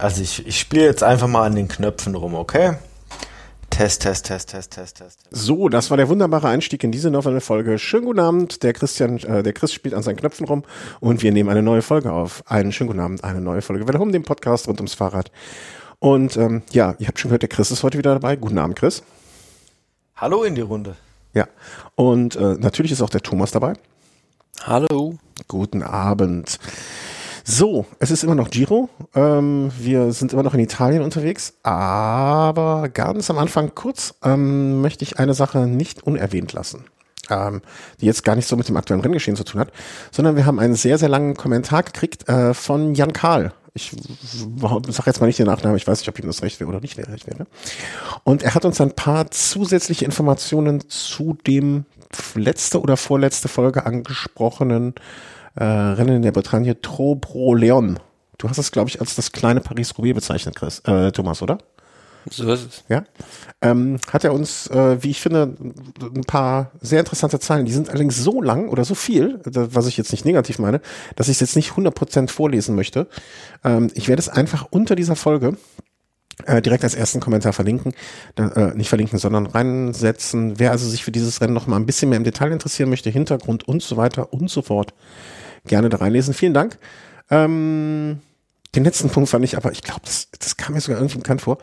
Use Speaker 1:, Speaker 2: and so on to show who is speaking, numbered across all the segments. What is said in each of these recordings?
Speaker 1: Also ich, ich spiele jetzt einfach mal an den Knöpfen rum, okay? Test, Test, Test, Test, Test, Test.
Speaker 2: So, das war der wunderbare Einstieg in diese neue Folge. Schönen guten Abend. Der Christian, äh, der Chris spielt an seinen Knöpfen rum und wir nehmen eine neue Folge auf. Einen schönen guten Abend, eine neue Folge um den Podcast rund ums Fahrrad. Und ähm, ja, ihr habt schon gehört, der Chris ist heute wieder dabei. Guten Abend, Chris.
Speaker 1: Hallo in die Runde.
Speaker 2: Ja, und äh, natürlich ist auch der Thomas dabei.
Speaker 3: Hallo.
Speaker 2: Guten Abend. So, es ist immer noch Giro. Ähm, wir sind immer noch in Italien unterwegs, aber ganz am Anfang kurz ähm, möchte ich eine Sache nicht unerwähnt lassen, ähm, die jetzt gar nicht so mit dem aktuellen Renngeschehen zu tun hat, sondern wir haben einen sehr, sehr langen Kommentar gekriegt äh, von Jan Karl. Ich sage jetzt mal nicht den Nachnamen, ich weiß nicht, ob ihm das recht wäre oder nicht recht wäre. Und er hat uns ein paar zusätzliche Informationen zu dem letzte oder vorletzte Folge angesprochenen äh, Rennen in der Bretagne Trobro Leon. Du hast es, glaube ich, als das kleine Paris-Roubaix bezeichnet, Chris, äh, Thomas, oder?
Speaker 3: So ist es.
Speaker 2: Ja. Ähm, hat er uns, äh, wie ich finde, ein paar sehr interessante Zahlen. Die sind allerdings so lang oder so viel, was ich jetzt nicht negativ meine, dass ich es jetzt nicht 100% vorlesen möchte. Ähm, ich werde es einfach unter dieser Folge äh, direkt als ersten Kommentar verlinken, äh, nicht verlinken, sondern reinsetzen. Wer also sich für dieses Rennen noch mal ein bisschen mehr im Detail interessieren möchte, Hintergrund und so weiter und so fort, gerne da reinlesen. Vielen Dank. Ähm, den letzten Punkt fand ich aber, ich glaube, das, das kam mir sogar irgendwie bekannt vor,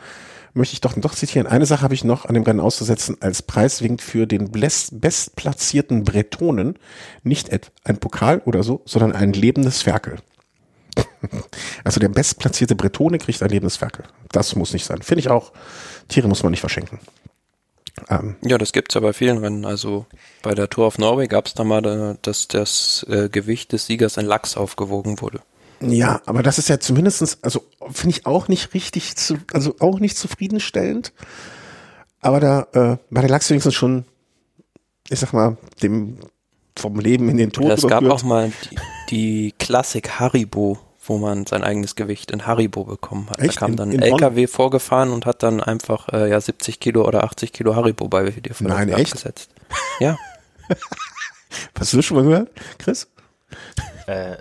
Speaker 2: möchte ich doch doch zitieren. Eine Sache habe ich noch an dem Rennen auszusetzen als Preiswink für den bestplatzierten Bretonen. Nicht ein Pokal oder so, sondern ein lebendes Ferkel. Also der bestplatzierte Bretone kriegt ein lebendes Ferkel. Das muss nicht sein. Finde ich auch. Tiere muss man nicht verschenken.
Speaker 3: Ähm, ja, das gibt's ja bei vielen Rennen. Also bei der Tour of Norway gab's da mal, dass das äh, Gewicht des Siegers in Lachs aufgewogen wurde.
Speaker 2: Ja, aber das ist ja zumindestens, also finde ich auch nicht richtig, zu, also auch nicht zufriedenstellend. Aber da äh, war der Lachs wenigstens schon, ich sag mal, dem vom Leben in den Tod.
Speaker 3: Es gab auch mal die, die Klassik Haribo, wo man sein eigenes Gewicht in Haribo bekommen hat. Echt? Da kam dann ein LKW Bonn? vorgefahren und hat dann einfach äh, ja 70 Kilo oder 80 Kilo Haribo bei dir
Speaker 2: Nein, echt?
Speaker 3: abgesetzt. Ja.
Speaker 2: Hast du schon mal gehört, Chris?
Speaker 1: Äh,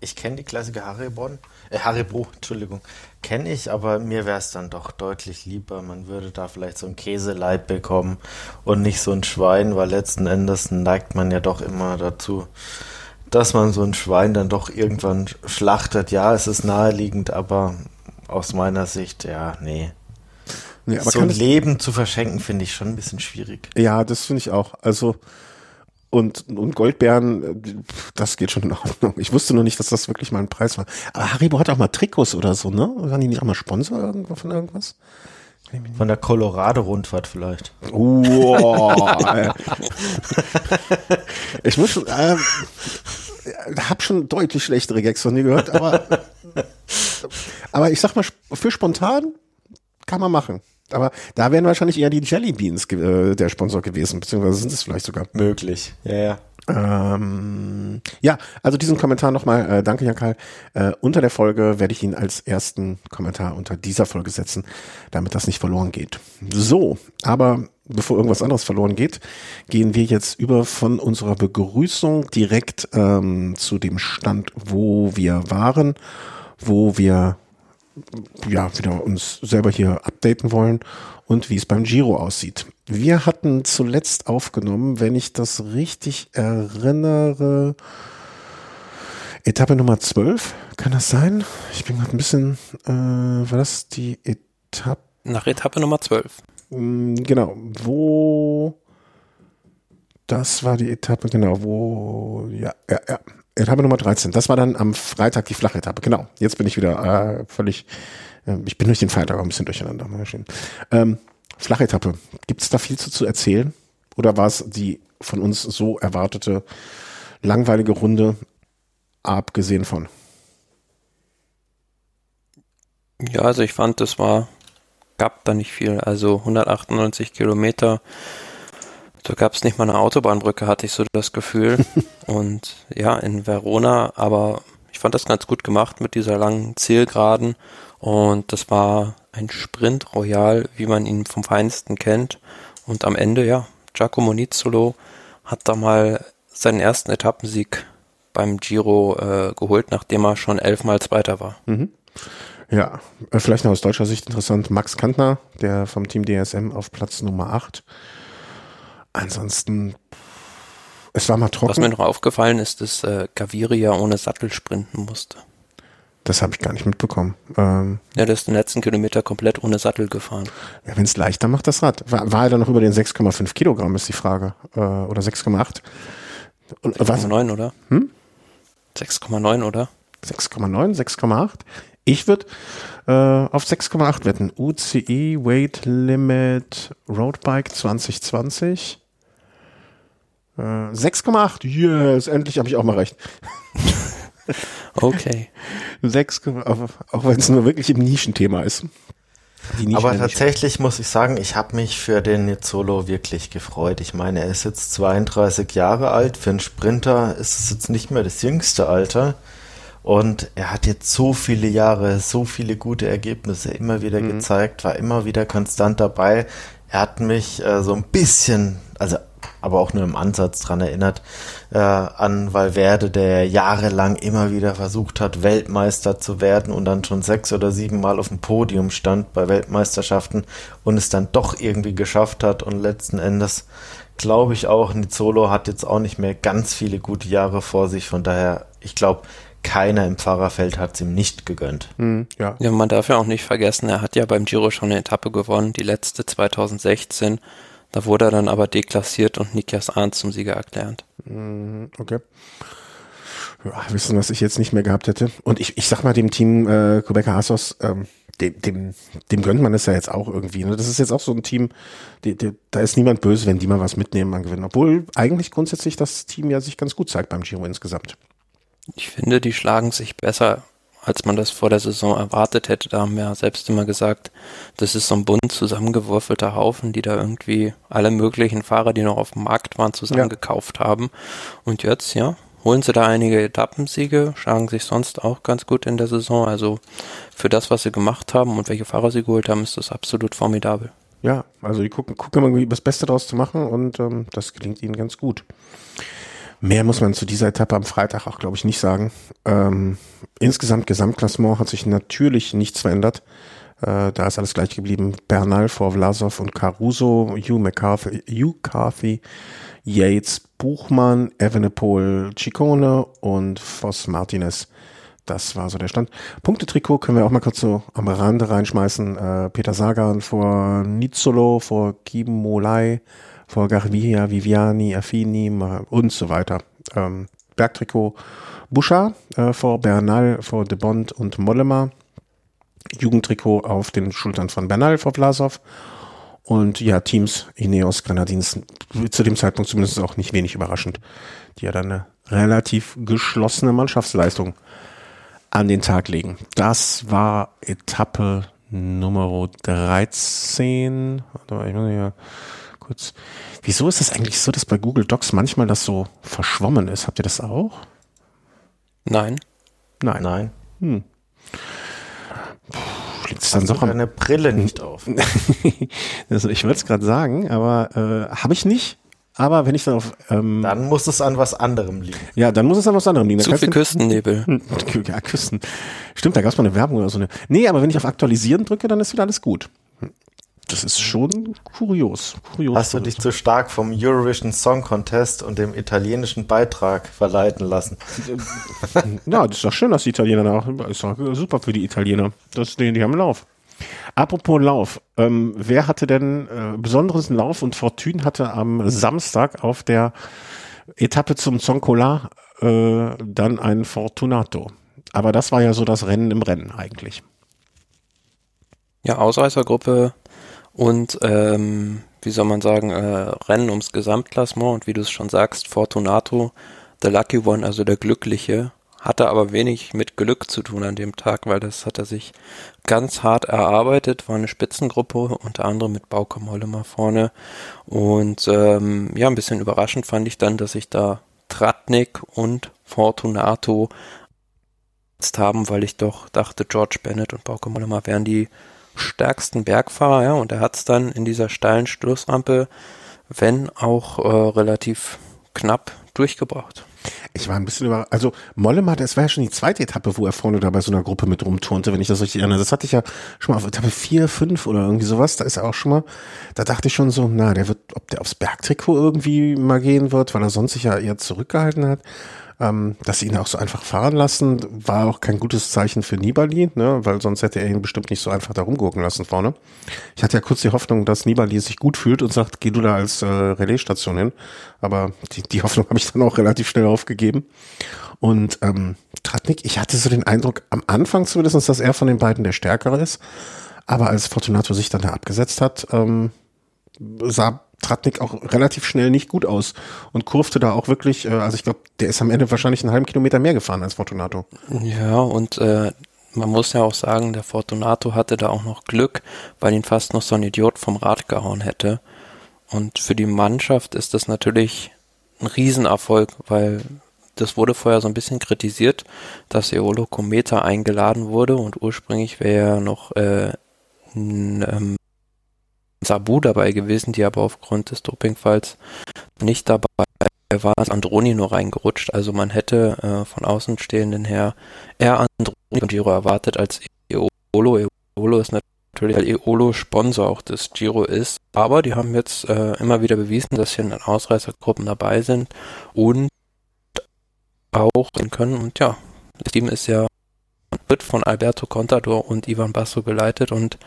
Speaker 1: ich kenne die Klassiker Haribo, äh, Haribo, Entschuldigung, kenne ich, aber mir wäre es dann doch deutlich lieber. Man würde da vielleicht so ein Käseleib bekommen und nicht so ein Schwein, weil letzten Endes neigt man ja doch immer dazu, dass man so ein Schwein dann doch irgendwann schlachtet. Ja, es ist naheliegend, aber aus meiner Sicht, ja, nee. nee so ein Leben zu verschenken, finde ich schon ein bisschen schwierig.
Speaker 2: Ja, das finde ich auch. Also, und, und Goldbeeren, das geht schon in Ordnung. Ich wusste nur nicht, dass das wirklich mal ein Preis war. Aber Haribo hat auch mal Trikots oder so, ne? Waren die nicht auch mal Sponsor von irgendwas?
Speaker 1: Von der Colorado-Rundfahrt vielleicht.
Speaker 2: Oh, ich muss schon, äh, hab schon deutlich schlechtere Gags von dir gehört, aber, aber ich sag mal, für spontan kann man machen. Aber da wären wahrscheinlich eher die Jelly Beans äh, der Sponsor gewesen, beziehungsweise sind es vielleicht sogar.
Speaker 1: Möglich, ja, ja.
Speaker 2: Ähm, ja, also diesen Kommentar nochmal, äh, danke Jan Karl. Äh, unter der Folge werde ich ihn als ersten Kommentar unter dieser Folge setzen, damit das nicht verloren geht. So, aber bevor irgendwas anderes verloren geht, gehen wir jetzt über von unserer Begrüßung direkt ähm, zu dem Stand, wo wir waren, wo wir ja, wieder uns selber hier updaten wollen und wie es beim Giro aussieht. Wir hatten zuletzt aufgenommen, wenn ich das richtig erinnere, Etappe Nummer 12, kann das sein? Ich bin gerade ein bisschen, äh, war das die Etappe?
Speaker 3: Nach Etappe Nummer 12.
Speaker 2: Mm, genau, wo, das war die Etappe, genau, wo, ja, ja, ja, Etappe Nummer 13. Das war dann am Freitag die flache Etappe. Genau. Jetzt bin ich wieder äh, völlig. Äh, ich bin durch den Feiertag auch ein bisschen durcheinander. Ähm, flache. Gibt es da viel zu, zu erzählen? Oder war es die von uns so erwartete langweilige Runde, abgesehen von?
Speaker 3: Ja, also ich fand, das war, gab da nicht viel. Also 198 Kilometer da gab es nicht mal eine Autobahnbrücke, hatte ich so das Gefühl. und ja, in Verona, aber ich fand das ganz gut gemacht mit dieser langen Zielgeraden. Und das war ein Sprint Royal, wie man ihn vom Feinsten kennt. Und am Ende, ja, Giacomo Nizzolo hat da mal seinen ersten Etappensieg beim Giro äh, geholt, nachdem er schon elfmal Zweiter war.
Speaker 2: Mhm. Ja, äh, vielleicht noch aus deutscher Sicht interessant. Max Kantner, der vom Team DSM auf Platz Nummer 8. Ansonsten, es war mal trocken.
Speaker 3: Was mir noch aufgefallen ist, dass äh, Gaviria ohne Sattel sprinten musste.
Speaker 2: Das habe ich gar nicht mitbekommen. Ähm,
Speaker 3: ja, der ist den letzten Kilometer komplett ohne Sattel gefahren.
Speaker 2: Ja, wenn es leichter macht, das Rad. War, war er dann noch über den 6,5 Kilogramm, ist die Frage. Äh, oder 6,8?
Speaker 3: 6,9, oder? Hm? 6,9, oder?
Speaker 2: 6,9, 6,8? Ich würde äh, auf 6,8 wetten. UCI Weight Limit Roadbike 2020. Äh, 6,8. Yes, endlich habe ich auch mal recht.
Speaker 3: okay.
Speaker 2: 6, auch, auch wenn es nur wirklich im Nischenthema ist.
Speaker 1: Aber tatsächlich muss ich sagen, ich habe mich für den Nizzolo wirklich gefreut. Ich meine, er ist jetzt 32 Jahre alt. Für einen Sprinter ist es jetzt nicht mehr das jüngste Alter. Und er hat jetzt so viele Jahre, so viele gute Ergebnisse immer wieder mhm. gezeigt, war immer wieder konstant dabei. Er hat mich äh, so ein bisschen, also aber auch nur im Ansatz dran erinnert, äh, an Valverde, der jahrelang immer wieder versucht hat, Weltmeister zu werden und dann schon sechs oder sieben Mal auf dem Podium stand bei Weltmeisterschaften und es dann doch irgendwie geschafft hat und letzten Endes glaube ich auch, Nizzolo hat jetzt auch nicht mehr ganz viele gute Jahre vor sich, von daher, ich glaube, keiner im Fahrerfeld hat es ihm nicht gegönnt.
Speaker 3: Mhm, ja. ja, man darf ja auch nicht vergessen, er hat ja beim Giro schon eine Etappe gewonnen, die letzte 2016. Da wurde er dann aber deklassiert und Nikias Arndt zum Sieger erklärt.
Speaker 2: Mhm, okay. Ja, wissen, was ich jetzt nicht mehr gehabt hätte. Und ich, ich sag mal dem Team äh, Quebec Assos, ähm, dem, dem, dem gönnt man es ja jetzt auch irgendwie. Ne? Das ist jetzt auch so ein Team, die, die, da ist niemand böse, wenn die mal was mitnehmen an Gewinnen. Obwohl eigentlich grundsätzlich das Team ja sich ganz gut zeigt beim Giro insgesamt.
Speaker 3: Ich finde, die schlagen sich besser, als man das vor der Saison erwartet hätte. Da haben wir ja selbst immer gesagt, das ist so ein bunt zusammengewürfelter Haufen, die da irgendwie alle möglichen Fahrer, die noch auf dem Markt waren, zusammengekauft ja. haben. Und jetzt, ja, holen sie da einige Etappensiege, schlagen sich sonst auch ganz gut in der Saison. Also für das, was sie gemacht haben und welche Fahrer sie geholt haben, ist das absolut formidabel.
Speaker 2: Ja, also die gucken, gucken immer das Beste daraus zu machen und ähm, das gelingt ihnen ganz gut. Mehr muss man zu dieser Etappe am Freitag auch, glaube ich, nicht sagen. Ähm, insgesamt Gesamtklassement hat sich natürlich nichts verändert. Äh, da ist alles gleich geblieben. Bernal vor Vlasov und Caruso, Hugh McCarthy, Hugh Carthy, Yates, Buchmann, Evenepoel, Ciccone und Voss Martinez. Das war so der Stand. Punktetrikot können wir auch mal kurz so am Rande reinschmeißen. Äh, Peter Sagan vor Nizzolo, vor Kim Molay, vor Garvia, Viviani, Affini und so weiter. Ähm, Bergtrikot Bouchard äh, vor Bernal, vor De Bond und Mollema. Jugendtrikot auf den Schultern von Bernal vor Vlasov. Und ja, Teams Ineos Grenadins zu dem Zeitpunkt zumindest auch nicht wenig überraschend, die ja dann eine relativ geschlossene Mannschaftsleistung an den Tag legen. Das war Etappe Nummer 13. Warte, ich muss hier kurz. Wieso ist das eigentlich so, dass bei Google Docs manchmal das so verschwommen ist? Habt ihr das auch?
Speaker 3: Nein.
Speaker 2: Nein.
Speaker 1: Nein.
Speaker 2: Hm.
Speaker 1: Liegt es dann doch am deine Brille nicht auf?
Speaker 2: also ich wollte es gerade sagen, aber äh, habe ich nicht. Aber wenn ich dann auf
Speaker 1: ähm, dann muss es an was anderem liegen.
Speaker 2: Ja, dann muss es an was anderem liegen.
Speaker 3: Zu viel Küstennebel.
Speaker 2: Ja, Küsten. Stimmt, da gab es mal eine Werbung oder so. Eine. Nee, aber wenn ich auf Aktualisieren drücke, dann ist wieder alles gut. Das ist schon kurios. kurios
Speaker 1: Hast du dich zu stark vom Eurovision Song Contest und dem italienischen Beitrag verleiten lassen?
Speaker 2: ja, das ist doch schön, dass die Italiener nach. Ist doch super für die Italiener. Das, die, die haben Lauf. Apropos Lauf, ähm, wer hatte denn äh, besonderen Lauf und Fortune hatte am Samstag auf der Etappe zum Zoncola äh, dann ein Fortunato. Aber das war ja so das Rennen im Rennen eigentlich.
Speaker 3: Ja, Ausreißergruppe und ähm, wie soll man sagen, äh, Rennen ums Gesamtklassement und wie du es schon sagst, Fortunato, the lucky one, also der Glückliche, hatte aber wenig mit Glück zu tun an dem Tag, weil das hat er sich ganz hart erarbeitet, war eine Spitzengruppe, unter anderem mit Bauke Mollemer vorne. Und ähm, ja, ein bisschen überraschend fand ich dann, dass sich da Tratnik und Fortunato haben, weil ich doch dachte, George Bennett und Bauke Mollemer wären die stärksten Bergfahrer, ja, und er hat es dann in dieser steilen Schlussrampe, wenn auch äh, relativ knapp, durchgebracht.
Speaker 2: Ich war ein bisschen über, also Mollema, das war ja schon die zweite Etappe, wo er vorne da bei so einer Gruppe mit rumturnte, wenn ich das richtig erinnere. Das hatte ich ja schon mal auf Etappe 4, 5 oder irgendwie sowas, da ist er auch schon mal, da dachte ich schon so, na, der wird, ob der aufs Bergtrikot irgendwie mal gehen wird, weil er sonst sich ja eher zurückgehalten hat. Ähm, dass sie ihn auch so einfach fahren lassen, war auch kein gutes Zeichen für Nibali, ne? weil sonst hätte er ihn bestimmt nicht so einfach da rumgucken lassen vorne. Ich hatte ja kurz die Hoffnung, dass Nibali sich gut fühlt und sagt, geh du da als äh, Relaisstation hin. Aber die, die Hoffnung habe ich dann auch relativ schnell aufgegeben. Und ähm, Tratnik, ich hatte so den Eindruck, am Anfang zumindest, dass er von den beiden der Stärkere ist. Aber als Fortunato sich dann da abgesetzt hat, ähm, sah Tratnik auch relativ schnell nicht gut aus und kurfte da auch wirklich, äh, also ich glaube, der ist am Ende wahrscheinlich einen halben Kilometer mehr gefahren als Fortunato.
Speaker 3: Ja, und äh, man muss ja auch sagen, der Fortunato hatte da auch noch Glück, weil ihn fast noch so ein Idiot vom Rad gehauen hätte. Und für die Mannschaft ist das natürlich ein Riesenerfolg, weil das wurde vorher so ein bisschen kritisiert, dass Eolo Kometa eingeladen wurde und ursprünglich wäre ja noch äh, ein, ähm, Sabu dabei gewesen, die aber aufgrund des Dopingfalls nicht dabei war, ist Androni nur reingerutscht. Also man hätte äh, von Außenstehenden her eher Androni und Giro erwartet als Eolo. Eolo ist natürlich, weil Eolo Sponsor auch des Giro ist. Aber die haben jetzt äh, immer wieder bewiesen, dass hier in den Ausreißergruppen dabei sind und auch können. Und ja, das Team ist ja wird von Alberto Contador und Ivan Basso geleitet und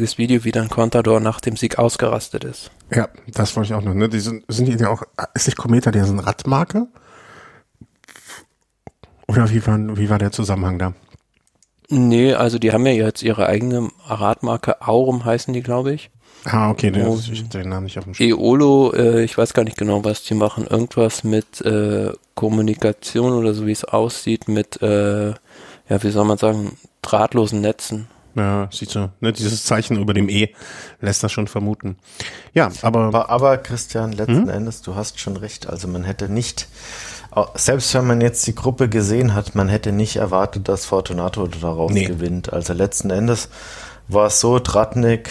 Speaker 3: das Video, wie dann Contador nach dem Sieg ausgerastet ist.
Speaker 2: Ja, das wollte ich auch noch. Ne? Die sind, sind die ja auch, ist nicht Kometa, der ist eine Radmarke? Oder wie war, wie war der Zusammenhang da?
Speaker 3: Nee, also die haben ja jetzt ihre eigene Radmarke, Aurum heißen die, glaube ich.
Speaker 2: Ah, okay, ne, ich den Namen nicht auf dem
Speaker 3: Schirm. Eolo, äh, ich weiß gar nicht genau, was die machen. Irgendwas mit äh, Kommunikation oder so, wie es aussieht, mit, äh, ja, wie soll man sagen, drahtlosen Netzen.
Speaker 2: Ja, sieht so. Ne, dieses Zeichen über dem E lässt das schon vermuten. Ja, aber.
Speaker 1: Aber, aber Christian, letzten hm? Endes, du hast schon recht. Also man hätte nicht, selbst wenn man jetzt die Gruppe gesehen hat, man hätte nicht erwartet, dass Fortunato darauf nee. gewinnt. Also letzten Endes war es so, Tratnik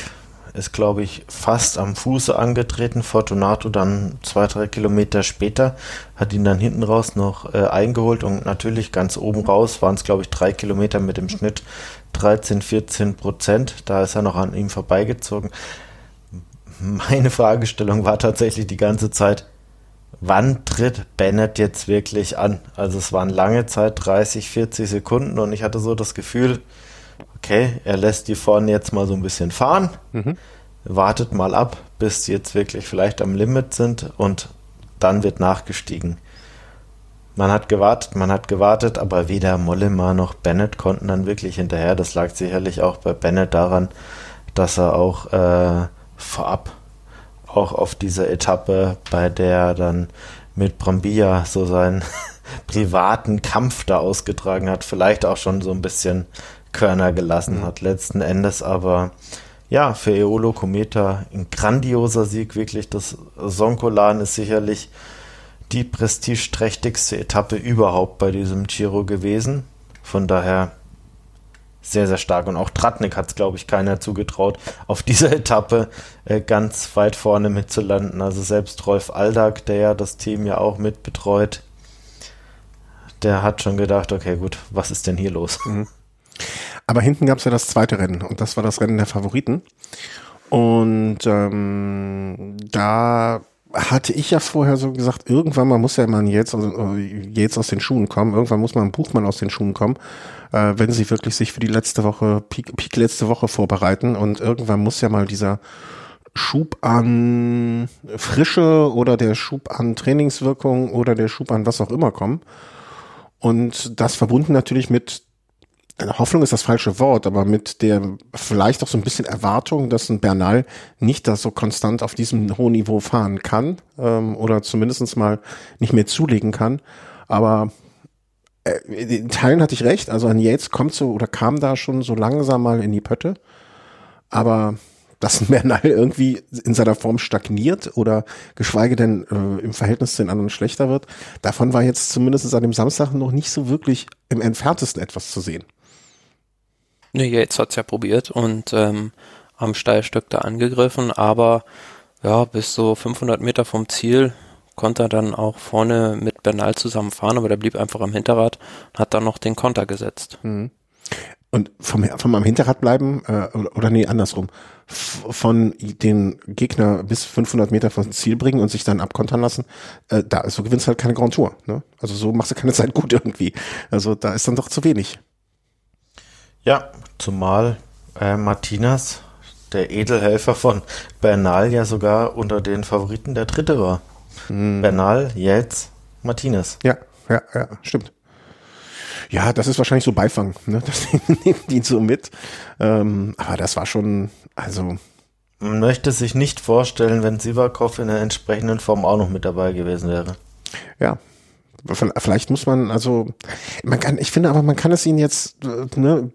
Speaker 1: ist, glaube ich, fast am Fuße angetreten. Fortunato dann zwei, drei Kilometer später hat ihn dann hinten raus noch äh, eingeholt und natürlich ganz oben raus waren es, glaube ich, drei Kilometer mit dem Schnitt 13, 14 Prozent. Da ist er noch an ihm vorbeigezogen. Meine Fragestellung war tatsächlich die ganze Zeit, wann tritt Bennett jetzt wirklich an? Also es waren lange Zeit, 30, 40 Sekunden und ich hatte so das Gefühl, okay, er lässt die vorne jetzt mal so ein bisschen fahren, mhm. wartet mal ab, bis sie jetzt wirklich vielleicht am Limit sind und dann wird nachgestiegen. Man hat gewartet, man hat gewartet, aber weder Mollema noch Bennett konnten dann wirklich hinterher. Das lag sicherlich auch bei Bennett daran, dass er auch äh, vorab auch auf dieser Etappe, bei der er dann mit Brambilla so seinen privaten Kampf da ausgetragen hat, vielleicht auch schon so ein bisschen Körner gelassen mhm. hat. Letzten Endes aber ja, für Eolo Kometa ein grandioser Sieg, wirklich. Das Sonkolan ist sicherlich die prestigeträchtigste Etappe überhaupt bei diesem Giro gewesen. Von daher sehr, sehr stark. Und auch Tratnik hat es, glaube ich, keiner zugetraut, auf dieser Etappe äh, ganz weit vorne mitzulanden. Also selbst Rolf Aldag, der ja das Team ja auch mit betreut, der hat schon gedacht, okay, gut, was ist denn hier los? Mhm.
Speaker 2: Aber hinten gab es ja das zweite Rennen und das war das Rennen der Favoriten. Und ähm, da hatte ich ja vorher so gesagt, irgendwann mal muss ja mal jetzt, jetzt aus den Schuhen kommen, irgendwann muss mal ein Buchmann aus den Schuhen kommen, äh, wenn sie wirklich sich für die letzte Woche, Peak, Peak letzte Woche vorbereiten und irgendwann muss ja mal dieser Schub an Frische oder der Schub an Trainingswirkung oder der Schub an was auch immer kommen. Und das verbunden natürlich mit Hoffnung ist das falsche Wort, aber mit der vielleicht auch so ein bisschen Erwartung, dass ein Bernal nicht da so konstant auf diesem hohen Niveau fahren kann ähm, oder zumindestens mal nicht mehr zulegen kann. Aber äh, in Teilen hatte ich recht, also an Yates kommt so oder kam da schon so langsam mal in die Pötte. Aber dass ein Bernal irgendwie in seiner Form stagniert oder geschweige denn äh, im Verhältnis zu den anderen schlechter wird, davon war jetzt zumindest an dem Samstag noch nicht so wirklich im entferntesten etwas zu sehen.
Speaker 3: Ne, jetzt hat's ja probiert und ähm, am Steilstück da angegriffen, aber ja, bis so 500 Meter vom Ziel konnte er dann auch vorne mit Bernal zusammen fahren, aber der blieb einfach am Hinterrad und hat dann noch den Konter gesetzt. Mhm.
Speaker 2: Und vom, vom am Hinterrad bleiben, äh, oder, oder nee, andersrum, von den Gegner bis 500 Meter vom Ziel bringen und sich dann abkontern lassen, äh, da so gewinnst halt keine Grand Tour. Ne? Also so machst du keine Zeit gut irgendwie. Also da ist dann doch zu wenig.
Speaker 1: Ja, zumal äh, Martinez, der Edelhelfer von Bernal, ja sogar unter den Favoriten der Dritte war. Hm. Bernal, jetzt Martinez.
Speaker 2: Ja, ja, ja, stimmt. Ja, das ist wahrscheinlich so Beifang, ne? Das nehmen die so mit. Ähm, aber das war schon, also.
Speaker 1: Man möchte sich nicht vorstellen, wenn Sivakov in der entsprechenden Form auch noch mit dabei gewesen wäre.
Speaker 2: Ja. Vielleicht muss man, also, man kann, ich finde aber, man kann es ihnen jetzt, äh, ne,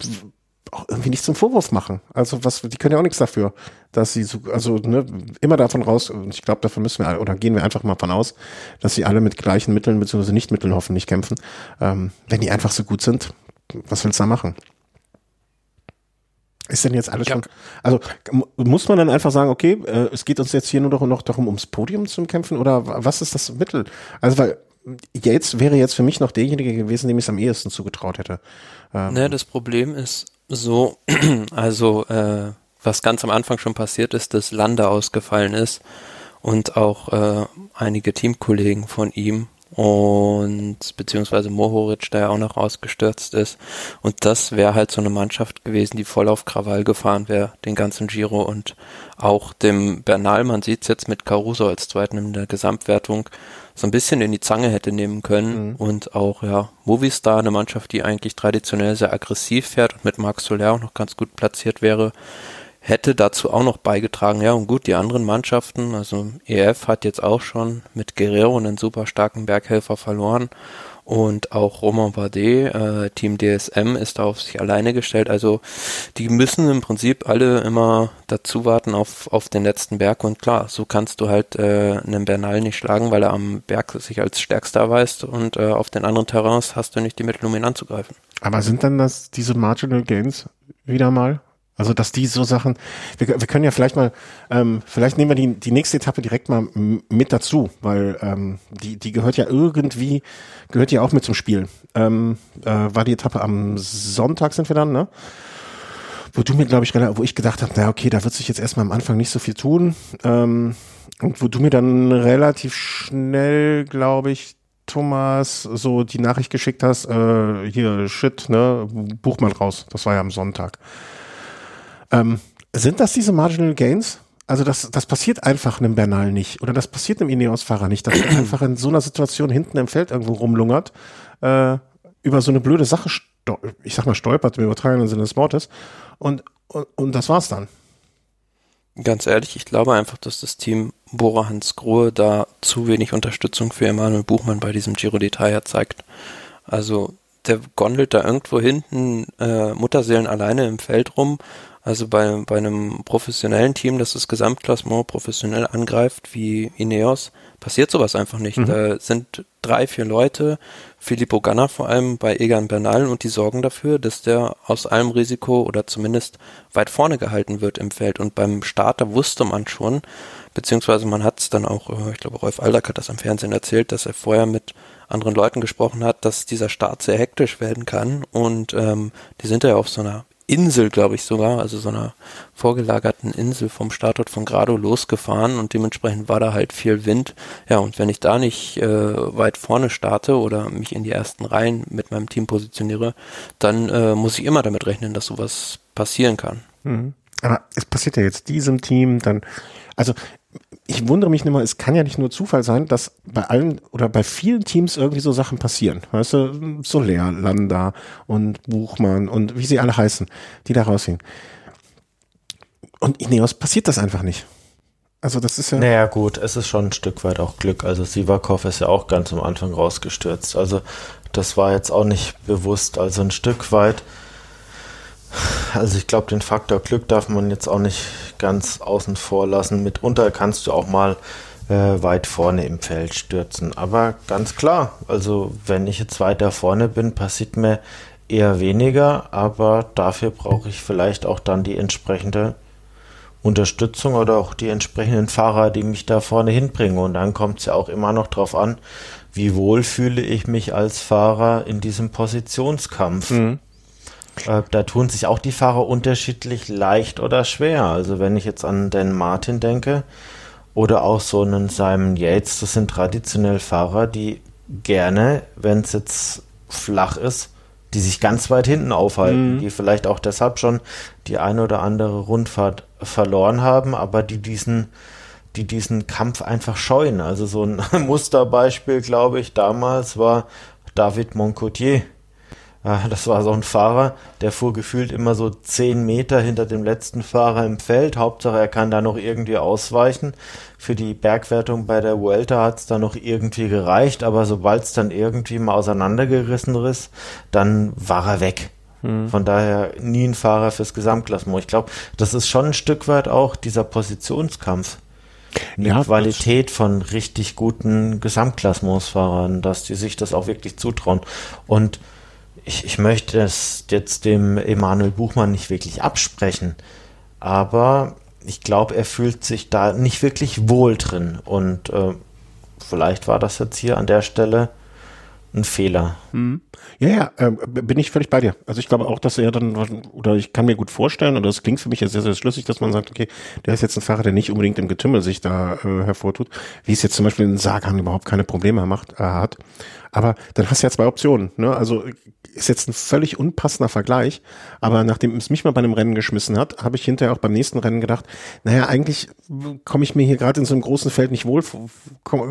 Speaker 2: auch irgendwie nicht zum Vorwurf machen. Also was, die können ja auch nichts dafür, dass sie so, also ne, immer davon raus, und ich glaube, davon müssen wir, oder gehen wir einfach mal von aus, dass sie alle mit gleichen Mitteln bzw. Nichtmitteln hoffentlich kämpfen. Ähm, wenn die einfach so gut sind, was willst du da machen? Ist denn jetzt alles ja. schon, also muss man dann einfach sagen, okay, äh, es geht uns jetzt hier nur noch, noch darum, ums Podium zu kämpfen oder was ist das Mittel? Also weil Yates wäre jetzt für mich noch derjenige gewesen, dem ich es am ehesten zugetraut hätte.
Speaker 3: Ähm, ne, das Problem ist, so, also äh, was ganz am Anfang schon passiert ist, dass Landa ausgefallen ist und auch äh, einige Teamkollegen von ihm und beziehungsweise Mohoric, der ja auch noch ausgestürzt ist. Und das wäre halt so eine Mannschaft gewesen, die voll auf Krawall gefahren wäre, den ganzen Giro und auch dem Bernal, man sieht es jetzt mit Caruso als Zweiten in der Gesamtwertung, so ein bisschen in die Zange hätte nehmen können mhm. und auch, ja, Movistar, eine Mannschaft, die eigentlich traditionell sehr aggressiv fährt und mit Marc Soler auch noch ganz gut platziert wäre, hätte dazu auch noch beigetragen. Ja, und gut, die anderen Mannschaften, also EF hat jetzt auch schon mit Guerrero einen super starken Berghelfer verloren und auch Romain Bardet, äh, Team DSM, ist da auf sich alleine gestellt. Also die müssen im Prinzip alle immer dazu warten auf, auf den letzten Berg. Und klar, so kannst du halt äh, einen Bernal nicht schlagen, weil er am Berg sich als stärkster erweist und äh, auf den anderen Terrains hast du nicht die Mittel, um ihn anzugreifen.
Speaker 2: Aber sind dann das diese Marginal Gains wieder mal? Also dass die so Sachen, wir, wir können ja vielleicht mal, ähm, vielleicht nehmen wir die, die nächste Etappe direkt mal mit dazu, weil ähm, die, die gehört ja irgendwie, gehört ja auch mit zum Spiel. Ähm, äh, war die Etappe am Sonntag sind wir dann, ne? Wo du mir, glaube ich, wo ich gedacht habe, na okay, da wird sich jetzt erstmal am Anfang nicht so viel tun. Ähm, und wo du mir dann relativ schnell, glaube ich, Thomas, so die Nachricht geschickt hast, äh, hier, shit, ne, buch mal raus. Das war ja am Sonntag. Ähm, sind das diese Marginal Gains? Also das, das passiert einfach einem Bernal nicht oder das passiert einem Ineos-Fahrer nicht, dass er einfach in so einer Situation hinten im Feld irgendwo rumlungert, äh, über so eine blöde Sache, ich sag mal stolpert im übertragenen Sinne des Wortes und, und, und das war's dann.
Speaker 3: Ganz ehrlich, ich glaube einfach, dass das Team Bora Hans Grohe da zu wenig Unterstützung für Emanuel Buchmann bei diesem Giro d'Italia zeigt. Also der gondelt da irgendwo hinten äh, Mutterseelen alleine im Feld rum also bei, bei einem professionellen Team, das das Gesamtklassement professionell angreift, wie Ineos, passiert sowas einfach nicht. Mhm. Da sind drei, vier Leute, Filippo Ganna vor allem bei Egan Bernal und die sorgen dafür, dass der aus allem Risiko oder zumindest weit vorne gehalten wird im Feld. Und beim Starter wusste man schon, beziehungsweise man hat es dann auch, äh, ich glaube Rolf Aldack hat das am Fernsehen erzählt, dass er vorher mit anderen Leuten gesprochen hat, dass dieser Start sehr hektisch werden kann und ähm, die sind ja auf so einer Insel, glaube ich sogar, also so einer vorgelagerten Insel vom Startort von Grado losgefahren und dementsprechend war da halt viel Wind. Ja, und wenn ich da nicht äh, weit vorne starte oder mich in die ersten Reihen mit meinem Team positioniere, dann äh, muss ich immer damit rechnen, dass sowas passieren kann.
Speaker 2: Mhm. Aber es passiert ja jetzt diesem Team, dann, also ich wundere mich immer, es kann ja nicht nur Zufall sein, dass bei allen oder bei vielen Teams irgendwie so Sachen passieren. Weißt du, Soler, Landa und Buchmann und wie sie alle heißen, die da rausgehen. Und Ineos passiert das einfach nicht. Also das ist ja.
Speaker 1: Naja, gut, es ist schon ein Stück weit auch Glück. Also Sivakov ist ja auch ganz am Anfang rausgestürzt. Also das war jetzt auch nicht bewusst. Also ein Stück weit also ich glaube, den Faktor Glück darf man jetzt auch nicht ganz außen vor lassen. Mitunter kannst du auch mal äh, weit vorne im Feld stürzen. Aber ganz klar, also wenn ich jetzt weiter vorne bin, passiert mir eher weniger, aber dafür brauche ich vielleicht auch dann die entsprechende Unterstützung oder auch die entsprechenden Fahrer, die mich da vorne hinbringen. Und dann kommt es ja auch immer noch drauf an, wie wohl fühle ich mich als Fahrer in diesem Positionskampf. Mhm. Äh, da tun sich auch die Fahrer unterschiedlich leicht oder schwer. Also wenn ich jetzt an den Martin denke oder auch so einen Simon Yates, das sind traditionell Fahrer, die gerne, wenn es jetzt flach ist, die sich ganz weit hinten aufhalten, mhm. die vielleicht auch deshalb schon die eine oder andere Rundfahrt verloren haben, aber die diesen, die diesen Kampf einfach scheuen. Also so ein Musterbeispiel, glaube ich, damals war David Moncotier das war so ein Fahrer, der fuhr gefühlt immer so zehn Meter hinter dem letzten Fahrer im Feld. Hauptsache, er kann da noch irgendwie ausweichen. Für die Bergwertung bei der Vuelta hat es da noch irgendwie gereicht, aber sobald es dann irgendwie mal auseinandergerissen ist, dann war er weg. Hm. Von daher nie ein Fahrer fürs Gesamtklassement. Ich glaube, das ist schon ein Stück weit auch dieser Positionskampf. Die ja, Qualität von richtig guten Gesamtklassementsfahrern, dass die sich das auch wirklich zutrauen. Und ich, ich möchte es jetzt dem Emanuel Buchmann nicht wirklich absprechen, aber ich glaube, er fühlt sich da nicht wirklich wohl drin und äh, vielleicht war das jetzt hier an der Stelle ein Fehler.
Speaker 2: Hm. Ja, ja, äh, bin ich völlig bei dir. Also ich glaube auch, dass er dann, oder ich kann mir gut vorstellen, oder es klingt für mich jetzt sehr, sehr schlüssig, dass man sagt, okay, der ist jetzt ein Fahrer, der nicht unbedingt im Getümmel sich da äh, hervortut, wie es jetzt zum Beispiel in Sagan überhaupt keine Probleme macht, äh, hat. Aber dann hast du ja zwei Optionen. Ne? Also ist jetzt ein völlig unpassender Vergleich, aber nachdem es mich mal bei einem Rennen geschmissen hat, habe ich hinterher auch beim nächsten Rennen gedacht, naja, eigentlich komme ich mir hier gerade in so einem großen Feld nicht wohl,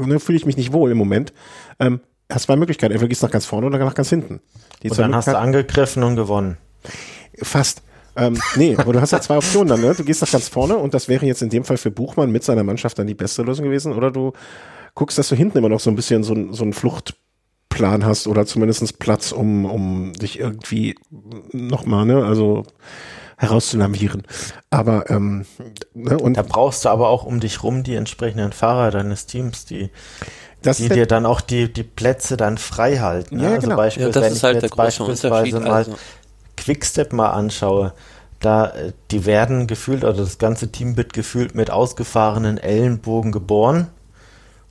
Speaker 2: ne, fühle ich mich nicht wohl im Moment. Ähm, hast zwei Möglichkeiten, entweder gehst du nach ganz vorne oder nach ganz hinten.
Speaker 1: Die und dann hast du angegriffen und gewonnen.
Speaker 2: Fast. Ähm, nee, aber du hast ja zwei Optionen dann, ne? Du gehst nach ganz vorne und das wäre jetzt in dem Fall für Buchmann mit seiner Mannschaft dann die beste Lösung gewesen, oder du guckst, dass du hinten immer noch so ein bisschen so, so ein Flucht Plan hast oder zumindest Platz, um, um dich irgendwie nochmal, ne, also herauszunavigieren. Aber ähm,
Speaker 1: ne, und da brauchst du aber auch um dich rum die entsprechenden Fahrer deines Teams, die das die dir dann auch die, die Plätze dann frei halten.
Speaker 3: Ja,
Speaker 1: ne?
Speaker 3: also genau. beispielsweise, ja, wenn ich halt jetzt
Speaker 1: beispielsweise mal also. Quickstep mal anschaue, da die werden gefühlt oder das ganze Team wird gefühlt mit ausgefahrenen Ellenbogen geboren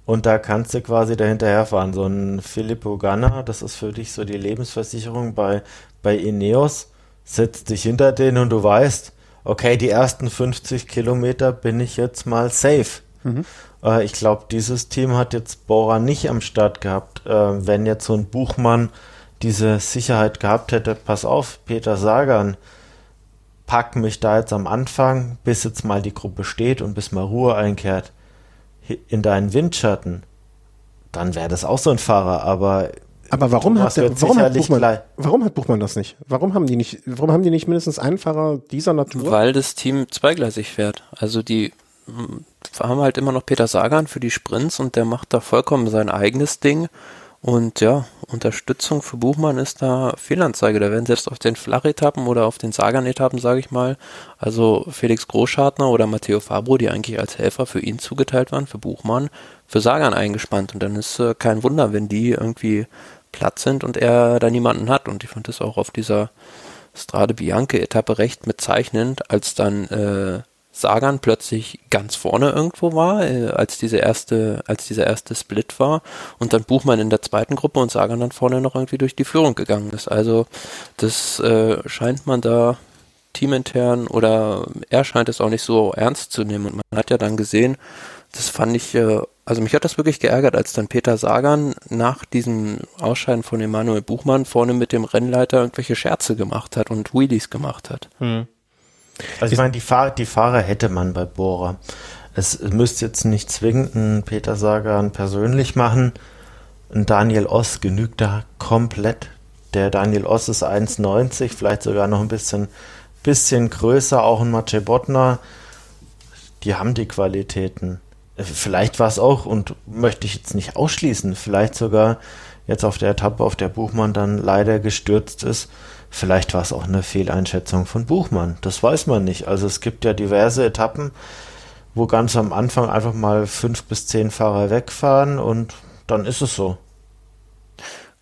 Speaker 1: und da kannst du quasi dahinterherfahren. So ein Filippo Ganna, das ist für dich so die Lebensversicherung bei, bei Ineos. Setzt dich hinter denen und du weißt, okay, die ersten 50 Kilometer bin ich jetzt mal safe. Mhm. Äh, ich glaube, dieses Team hat jetzt Bora nicht am Start gehabt. Äh, wenn jetzt so ein Buchmann diese Sicherheit gehabt hätte, pass auf, Peter Sagan, pack mich da jetzt am Anfang, bis jetzt mal die Gruppe steht und bis mal Ruhe einkehrt in deinen Windschatten, dann wäre das auch so ein Fahrer, aber
Speaker 2: aber warum hat, der, warum, hat Buchmann, warum hat Buchmann das nicht? Warum haben die nicht, warum haben die nicht mindestens einen Fahrer dieser Natur?
Speaker 3: Weil das Team zweigleisig fährt. Also die hm, haben halt immer noch Peter Sagan für die Sprints und der macht da vollkommen sein eigenes Ding und ja, Unterstützung für Buchmann ist da Fehlanzeige. Da werden selbst auf den Flachetappen oder auf den Sagan-Etappen, sage ich mal, also Felix Großschartner oder Matteo Fabro, die eigentlich als Helfer für ihn zugeteilt waren, für Buchmann, für Sagan eingespannt. Und dann ist äh, kein Wunder, wenn die irgendwie platt sind und er da niemanden hat. Und ich fand das auch auf dieser Strade Bianche-Etappe recht bezeichnend, als dann äh, Sagan plötzlich ganz vorne irgendwo war, äh, als diese erste, als dieser erste Split war und dann Buchmann in der zweiten Gruppe und Sagan dann vorne noch irgendwie durch die Führung gegangen ist. Also das äh, scheint man da teamintern oder er scheint es auch nicht so ernst zu nehmen und man hat ja dann gesehen, das fand ich, äh, also mich hat das wirklich geärgert, als dann Peter Sagan nach diesem Ausscheiden von Emanuel Buchmann vorne mit dem Rennleiter irgendwelche Scherze gemacht hat und Wheelies gemacht hat. Hm.
Speaker 1: Also ich meine, die, Fahr die Fahrer hätte man bei Bohrer. Es müsste jetzt nicht zwingend ein Peter Sagan persönlich machen. Ein Daniel Oss genügt da komplett. Der Daniel Oss ist 1,90, vielleicht sogar noch ein bisschen, bisschen größer. Auch ein Maciej Bottner. Die haben die Qualitäten. Vielleicht war es auch, und möchte ich jetzt nicht ausschließen, vielleicht sogar jetzt auf der Etappe, auf der Buchmann dann leider gestürzt ist, Vielleicht war es auch eine Fehleinschätzung von Buchmann. Das weiß man nicht. Also es gibt ja diverse Etappen, wo ganz am Anfang einfach mal fünf bis zehn Fahrer wegfahren und dann ist es so.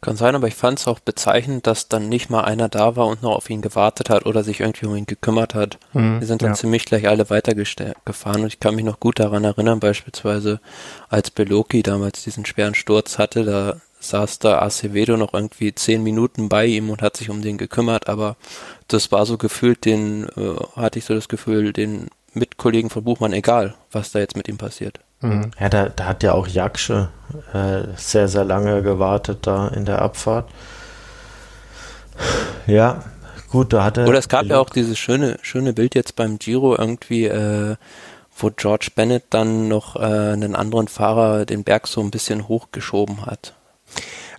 Speaker 3: Kann sein, aber ich fand es auch bezeichnend, dass dann nicht mal einer da war und noch auf ihn gewartet hat oder sich irgendwie um ihn gekümmert hat. Mhm, Wir sind dann ja. ziemlich gleich alle weitergefahren und ich kann mich noch gut daran erinnern, beispielsweise als Beloki damals diesen schweren Sturz hatte, da saß da Acevedo noch irgendwie zehn Minuten bei ihm und hat sich um den gekümmert, aber das war so gefühlt, den äh, hatte ich so das Gefühl, den Mitkollegen von Buchmann egal, was da jetzt mit ihm passiert.
Speaker 1: Mhm. Ja, da, da, hat ja auch Jaksche äh, sehr, sehr lange gewartet da in der Abfahrt. Ja, gut, da hat er.
Speaker 3: Oder es gab ja auch dieses schöne, schöne Bild jetzt beim Giro irgendwie, äh, wo George Bennett dann noch äh, einen anderen Fahrer den Berg so ein bisschen hochgeschoben hat.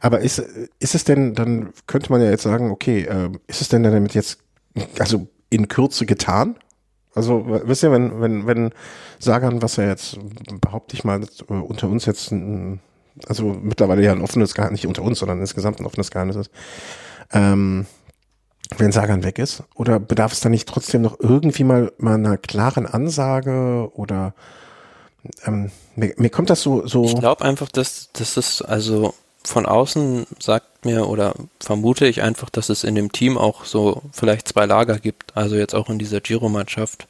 Speaker 2: Aber ist, ist es denn, dann könnte man ja jetzt sagen, okay, äh, ist es denn damit jetzt, also in Kürze getan? Also, wisst ihr, wenn, wenn, wenn Sagan, was ja jetzt, behaupte ich mal, äh, unter uns jetzt, also mittlerweile ja ein offenes Geheimnis, nicht unter uns, sondern insgesamt ein offenes Geheimnis ist, ähm, wenn Sagan weg ist? Oder bedarf es da nicht trotzdem noch irgendwie mal, mal einer klaren Ansage oder ähm, mir, mir kommt das so, so.
Speaker 3: Ich glaube einfach, dass, dass es, also von außen sagt mir oder vermute ich einfach, dass es in dem Team auch so vielleicht zwei Lager gibt, also jetzt auch in dieser Giro-Mannschaft.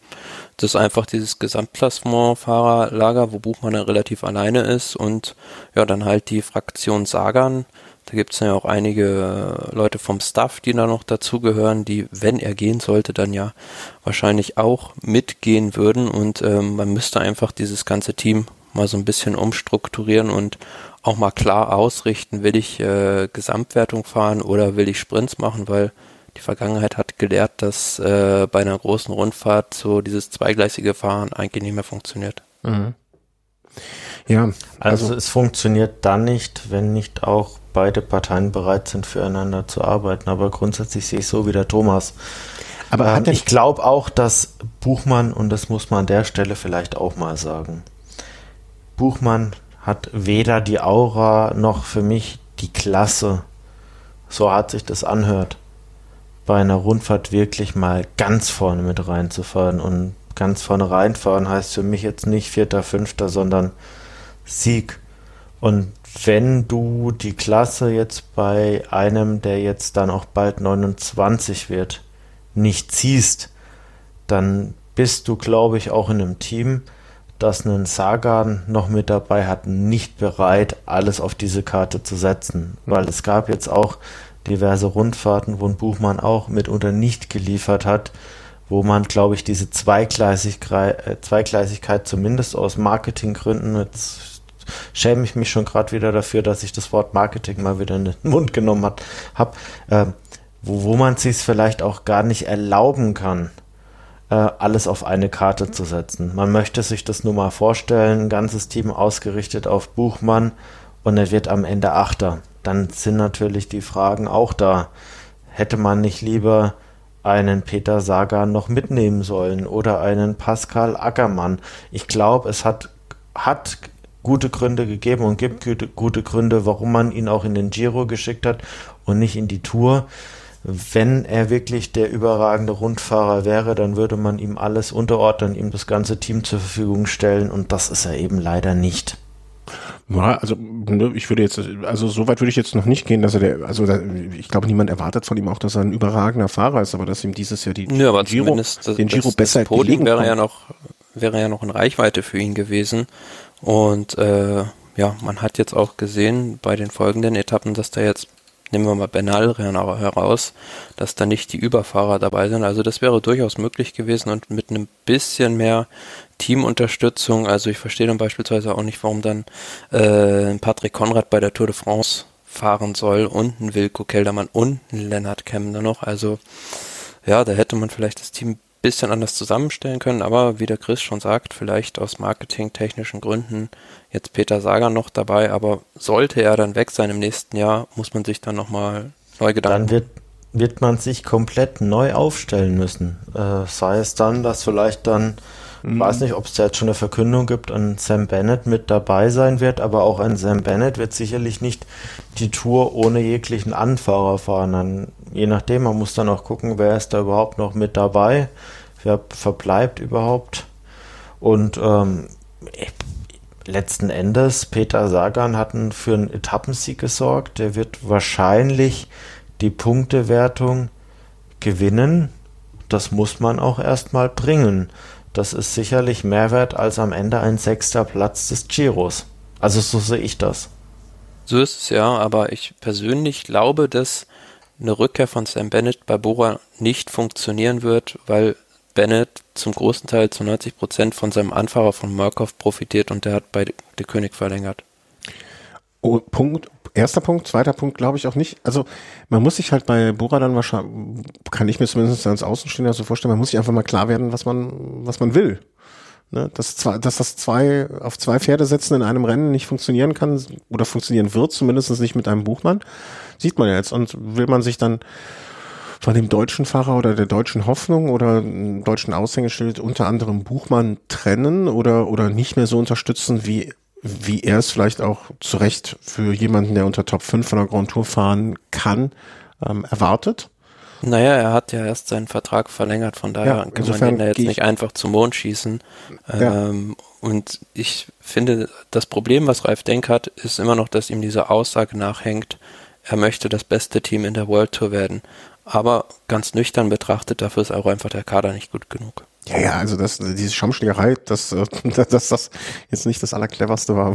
Speaker 3: Das ist einfach dieses Gesamtklassement-Fahrerlager, wo Buchmann ja relativ alleine ist und ja, dann halt die Fraktion Sagan. Da gibt es ja auch einige Leute vom Staff, die da noch dazugehören, die, wenn er gehen sollte, dann ja wahrscheinlich auch mitgehen würden und ähm, man müsste einfach dieses ganze Team mal so ein bisschen umstrukturieren und auch mal klar ausrichten, will ich äh, Gesamtwertung fahren oder will ich Sprints machen, weil die Vergangenheit hat gelehrt, dass äh, bei einer großen Rundfahrt so dieses zweigleisige Fahren eigentlich nicht mehr funktioniert. Mhm.
Speaker 1: Ja, also, also es funktioniert dann nicht, wenn nicht auch beide Parteien bereit sind, füreinander zu arbeiten. Aber grundsätzlich sehe ich so wie der Thomas. Aber ähm, ich glaube auch, dass Buchmann, und das muss man an der Stelle vielleicht auch mal sagen, Buchmann hat weder die Aura noch für mich die Klasse, so hart sich das anhört, bei einer Rundfahrt wirklich mal ganz vorne mit reinzufahren. Und ganz vorne reinfahren heißt für mich jetzt nicht Vierter, Fünfter, sondern Sieg. Und wenn du die Klasse jetzt bei einem, der jetzt dann auch bald 29 wird, nicht ziehst, dann bist du, glaube ich, auch in einem Team, dass ein Sagan noch mit dabei hat, nicht bereit, alles auf diese Karte zu setzen. Weil es gab jetzt auch diverse Rundfahrten, wo ein Buchmann auch mitunter nicht geliefert hat, wo man, glaube ich, diese Zweigleisigkeit, äh, Zweigleisigkeit zumindest aus Marketinggründen, jetzt schäme ich mich schon gerade wieder dafür, dass ich das Wort Marketing mal wieder in den Mund genommen habe, äh, wo, wo man sich vielleicht auch gar nicht erlauben kann, alles auf eine Karte zu setzen. Man möchte sich das nur mal vorstellen, ein ganzes Team ausgerichtet auf Buchmann und er wird am Ende Achter. Dann sind natürlich die Fragen auch da. Hätte man nicht lieber einen Peter Sagan noch mitnehmen sollen oder einen Pascal Ackermann? Ich glaube, es hat, hat gute Gründe gegeben und gibt gute, gute Gründe, warum man ihn auch in den Giro geschickt hat und nicht in die Tour wenn er wirklich der überragende Rundfahrer wäre, dann würde man ihm alles unterordnen, ihm das ganze Team zur Verfügung stellen und das ist er eben leider nicht.
Speaker 2: Ja, also ne, ich würde jetzt, also so weit würde ich jetzt noch nicht gehen, dass er der, also ich glaube, niemand erwartet von ihm auch, dass er ein überragender Fahrer ist, aber dass ihm dieses Jahr die
Speaker 3: ja, aber Giro, das, den Giro das, besser das Podium wäre ja noch, wäre ja noch in Reichweite für ihn gewesen und äh, ja, man hat jetzt auch gesehen bei den folgenden Etappen, dass da jetzt nehmen wir mal Bernal heraus, dass da nicht die Überfahrer dabei sind. Also das wäre durchaus möglich gewesen und mit einem bisschen mehr Teamunterstützung. Also ich verstehe dann beispielsweise auch nicht, warum dann äh, Patrick Konrad bei der Tour de France fahren soll und ein Wilko Keldermann und ein Lennart Kemner noch. Also ja, da hätte man vielleicht das Team bisschen anders zusammenstellen können, aber wie der Chris schon sagt, vielleicht aus marketingtechnischen Gründen jetzt Peter Sager noch dabei, aber sollte er dann weg sein im nächsten Jahr, muss man sich dann nochmal neu Gedanken
Speaker 1: Dann wird, wird man sich komplett neu aufstellen müssen. Äh, sei es dann, dass vielleicht dann, mhm. weiß nicht, ob es jetzt schon eine Verkündung gibt, ein Sam Bennett mit dabei sein wird, aber auch ein Sam Bennett wird sicherlich nicht die Tour ohne jeglichen Anfahrer fahren. Dann je nachdem, man muss dann auch gucken, wer ist da überhaupt noch mit dabei, wer verbleibt überhaupt. Und ähm, letzten Endes, Peter Sagan hat für einen Etappensieg gesorgt. Der wird wahrscheinlich die Punktewertung gewinnen. Das muss man auch erstmal bringen. Das ist sicherlich mehr wert als am Ende ein sechster Platz des Giros. Also so sehe ich das.
Speaker 3: So ist es ja, aber ich persönlich glaube, dass eine Rückkehr von Sam Bennett bei Bora nicht funktionieren wird, weil Bennett zum großen Teil zu 90 Prozent von seinem Anfahrer von Murkoff profitiert und der hat bei der König verlängert.
Speaker 2: Oh, Punkt, erster Punkt, zweiter Punkt glaube ich auch nicht. Also man muss sich halt bei Bora dann wahrscheinlich, kann ich mir zumindest als Außenstehender so vorstellen, man muss sich einfach mal klar werden, was man, was man will. Ne, dass, zwei, dass das zwei auf zwei Pferde setzen in einem Rennen nicht funktionieren kann oder funktionieren wird, zumindest nicht mit einem Buchmann, sieht man ja jetzt. Und will man sich dann von dem deutschen Fahrer oder der deutschen Hoffnung oder deutschen Aushängeschild unter anderem Buchmann trennen oder, oder nicht mehr so unterstützen, wie, wie er es vielleicht auch zu Recht für jemanden, der unter Top 5 von der Grand Tour fahren kann, ähm, erwartet?
Speaker 3: Naja, er hat ja erst seinen Vertrag verlängert, von daher ja, kann man ihn ja jetzt nicht einfach zum Mond schießen. Ja. Ähm, und ich finde, das Problem, was Ralf Denk hat, ist immer noch, dass ihm diese Aussage nachhängt, er möchte das beste Team in der World Tour werden. Aber ganz nüchtern betrachtet, dafür ist auch einfach der Kader nicht gut genug.
Speaker 2: Ja, ja, also das, diese Schaumschlägerei, dass, äh, dass das jetzt nicht das Allercleverste war.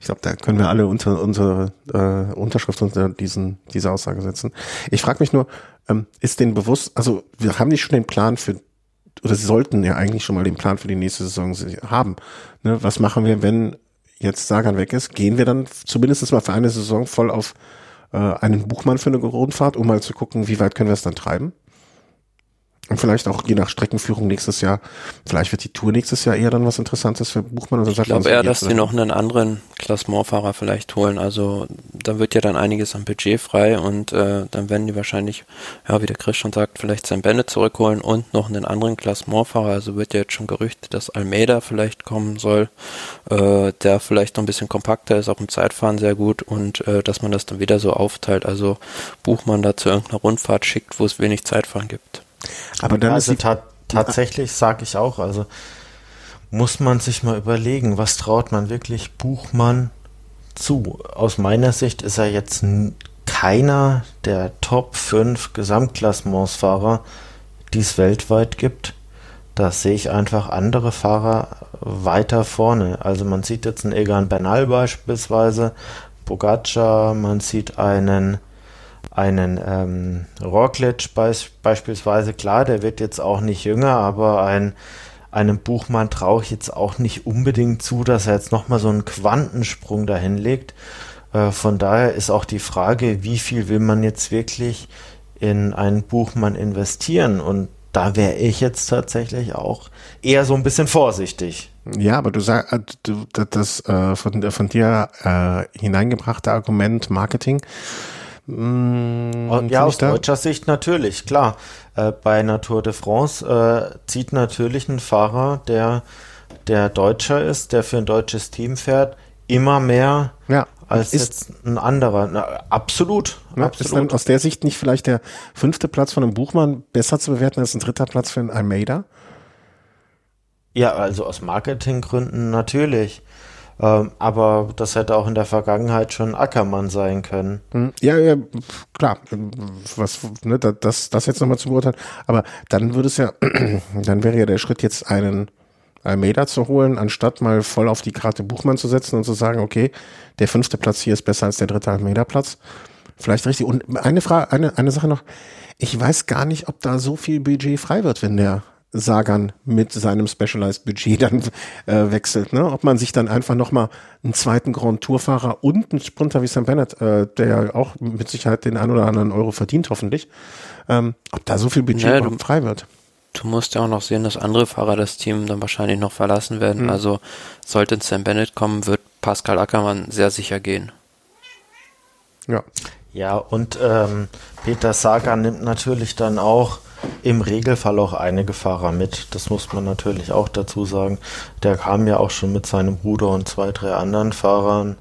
Speaker 2: Ich glaube, da können wir alle unter unsere äh, Unterschrift unter diesen, diese Aussage setzen. Ich frage mich nur, ähm, ist denen bewusst, also wir haben nicht schon den Plan für, oder sie sollten ja eigentlich schon mal den Plan für die nächste Saison haben. Ne? Was machen wir, wenn jetzt Sagan weg ist? Gehen wir dann zumindest mal für eine Saison voll auf äh, einen Buchmann für eine Rundfahrt, um mal zu gucken, wie weit können wir es dann treiben? Und vielleicht auch je nach Streckenführung nächstes Jahr, vielleicht wird die Tour nächstes Jahr eher dann was Interessantes für Buchmann.
Speaker 3: Oder ich glaube eher, dass sie noch einen anderen Klassementfahrer vielleicht holen. Also da wird ja dann einiges am Budget frei und äh, dann werden die wahrscheinlich, ja, wie der Chris schon sagt, vielleicht sein Bennett zurückholen und noch einen anderen Klassementfahrer. Also wird ja jetzt schon gerüchtet, dass Almeida vielleicht kommen soll, äh, der vielleicht noch ein bisschen kompakter ist, auch im Zeitfahren sehr gut und äh, dass man das dann wieder so aufteilt. Also Buchmann da zu irgendeiner Rundfahrt schickt, wo es wenig Zeitfahren gibt.
Speaker 1: Aber dann also ta tatsächlich sage ich auch, also muss man sich mal überlegen, was traut man wirklich Buchmann zu? Aus meiner Sicht ist er jetzt keiner der Top 5 Gesamtklassementsfahrer, die es weltweit gibt. Da sehe ich einfach andere Fahrer weiter vorne. Also man sieht jetzt einen Egan Bernal beispielsweise, Pogacar, man sieht einen einen ähm, Roglic beis beispielsweise, klar, der wird jetzt auch nicht jünger, aber ein, einem Buchmann traue ich jetzt auch nicht unbedingt zu, dass er jetzt nochmal so einen Quantensprung dahin legt. Äh, von daher ist auch die Frage, wie viel will man jetzt wirklich in einen Buchmann investieren? Und da wäre ich jetzt tatsächlich auch eher so ein bisschen vorsichtig.
Speaker 2: Ja, aber du sagst, äh, das äh, von, von dir äh, hineingebrachte Argument Marketing
Speaker 1: Mm, ja, aus deutscher Sicht natürlich, klar. Äh, bei einer Tour de France äh, zieht natürlich ein Fahrer, der, der Deutscher ist, der für ein deutsches Team fährt, immer mehr ja. als ist, jetzt ein anderer. Na, absolut.
Speaker 2: Ja, absolut. Ist dann aus der Sicht nicht vielleicht der fünfte Platz von einem Buchmann besser zu bewerten als ein dritter Platz für einen Almeida?
Speaker 1: Ja, also aus Marketinggründen natürlich. Ähm, aber das hätte auch in der Vergangenheit schon Ackermann sein können.
Speaker 2: Hm, ja, ja, klar. Was, ne, das, das jetzt nochmal zu beurteilen. Aber dann würde es ja, dann wäre ja der Schritt jetzt einen Almeida zu holen, anstatt mal voll auf die Karte Buchmann zu setzen und zu sagen, okay, der fünfte Platz hier ist besser als der dritte Almeida-Platz. Vielleicht richtig. Und eine Frage, eine, eine Sache noch. Ich weiß gar nicht, ob da so viel Budget frei wird, wenn der Sagan mit seinem Specialized Budget dann äh, wechselt. Ne? Ob man sich dann einfach nochmal einen zweiten Grand Tour-Fahrer und einen Sprinter wie Sam Bennett, äh, der ja auch mit Sicherheit den ein oder anderen Euro verdient, hoffentlich, ähm, ob da so viel Budget naja, überhaupt frei wird.
Speaker 3: Du musst ja auch noch sehen, dass andere Fahrer das Team dann wahrscheinlich noch verlassen werden. Mhm. Also sollte Sam Bennett kommen, wird Pascal Ackermann sehr sicher gehen.
Speaker 1: Ja. Ja, und ähm, Peter Sagan nimmt natürlich dann auch im Regelfall auch einige Fahrer mit. Das muss man natürlich auch dazu sagen. Der kam ja auch schon mit seinem Bruder und zwei, drei anderen Fahrern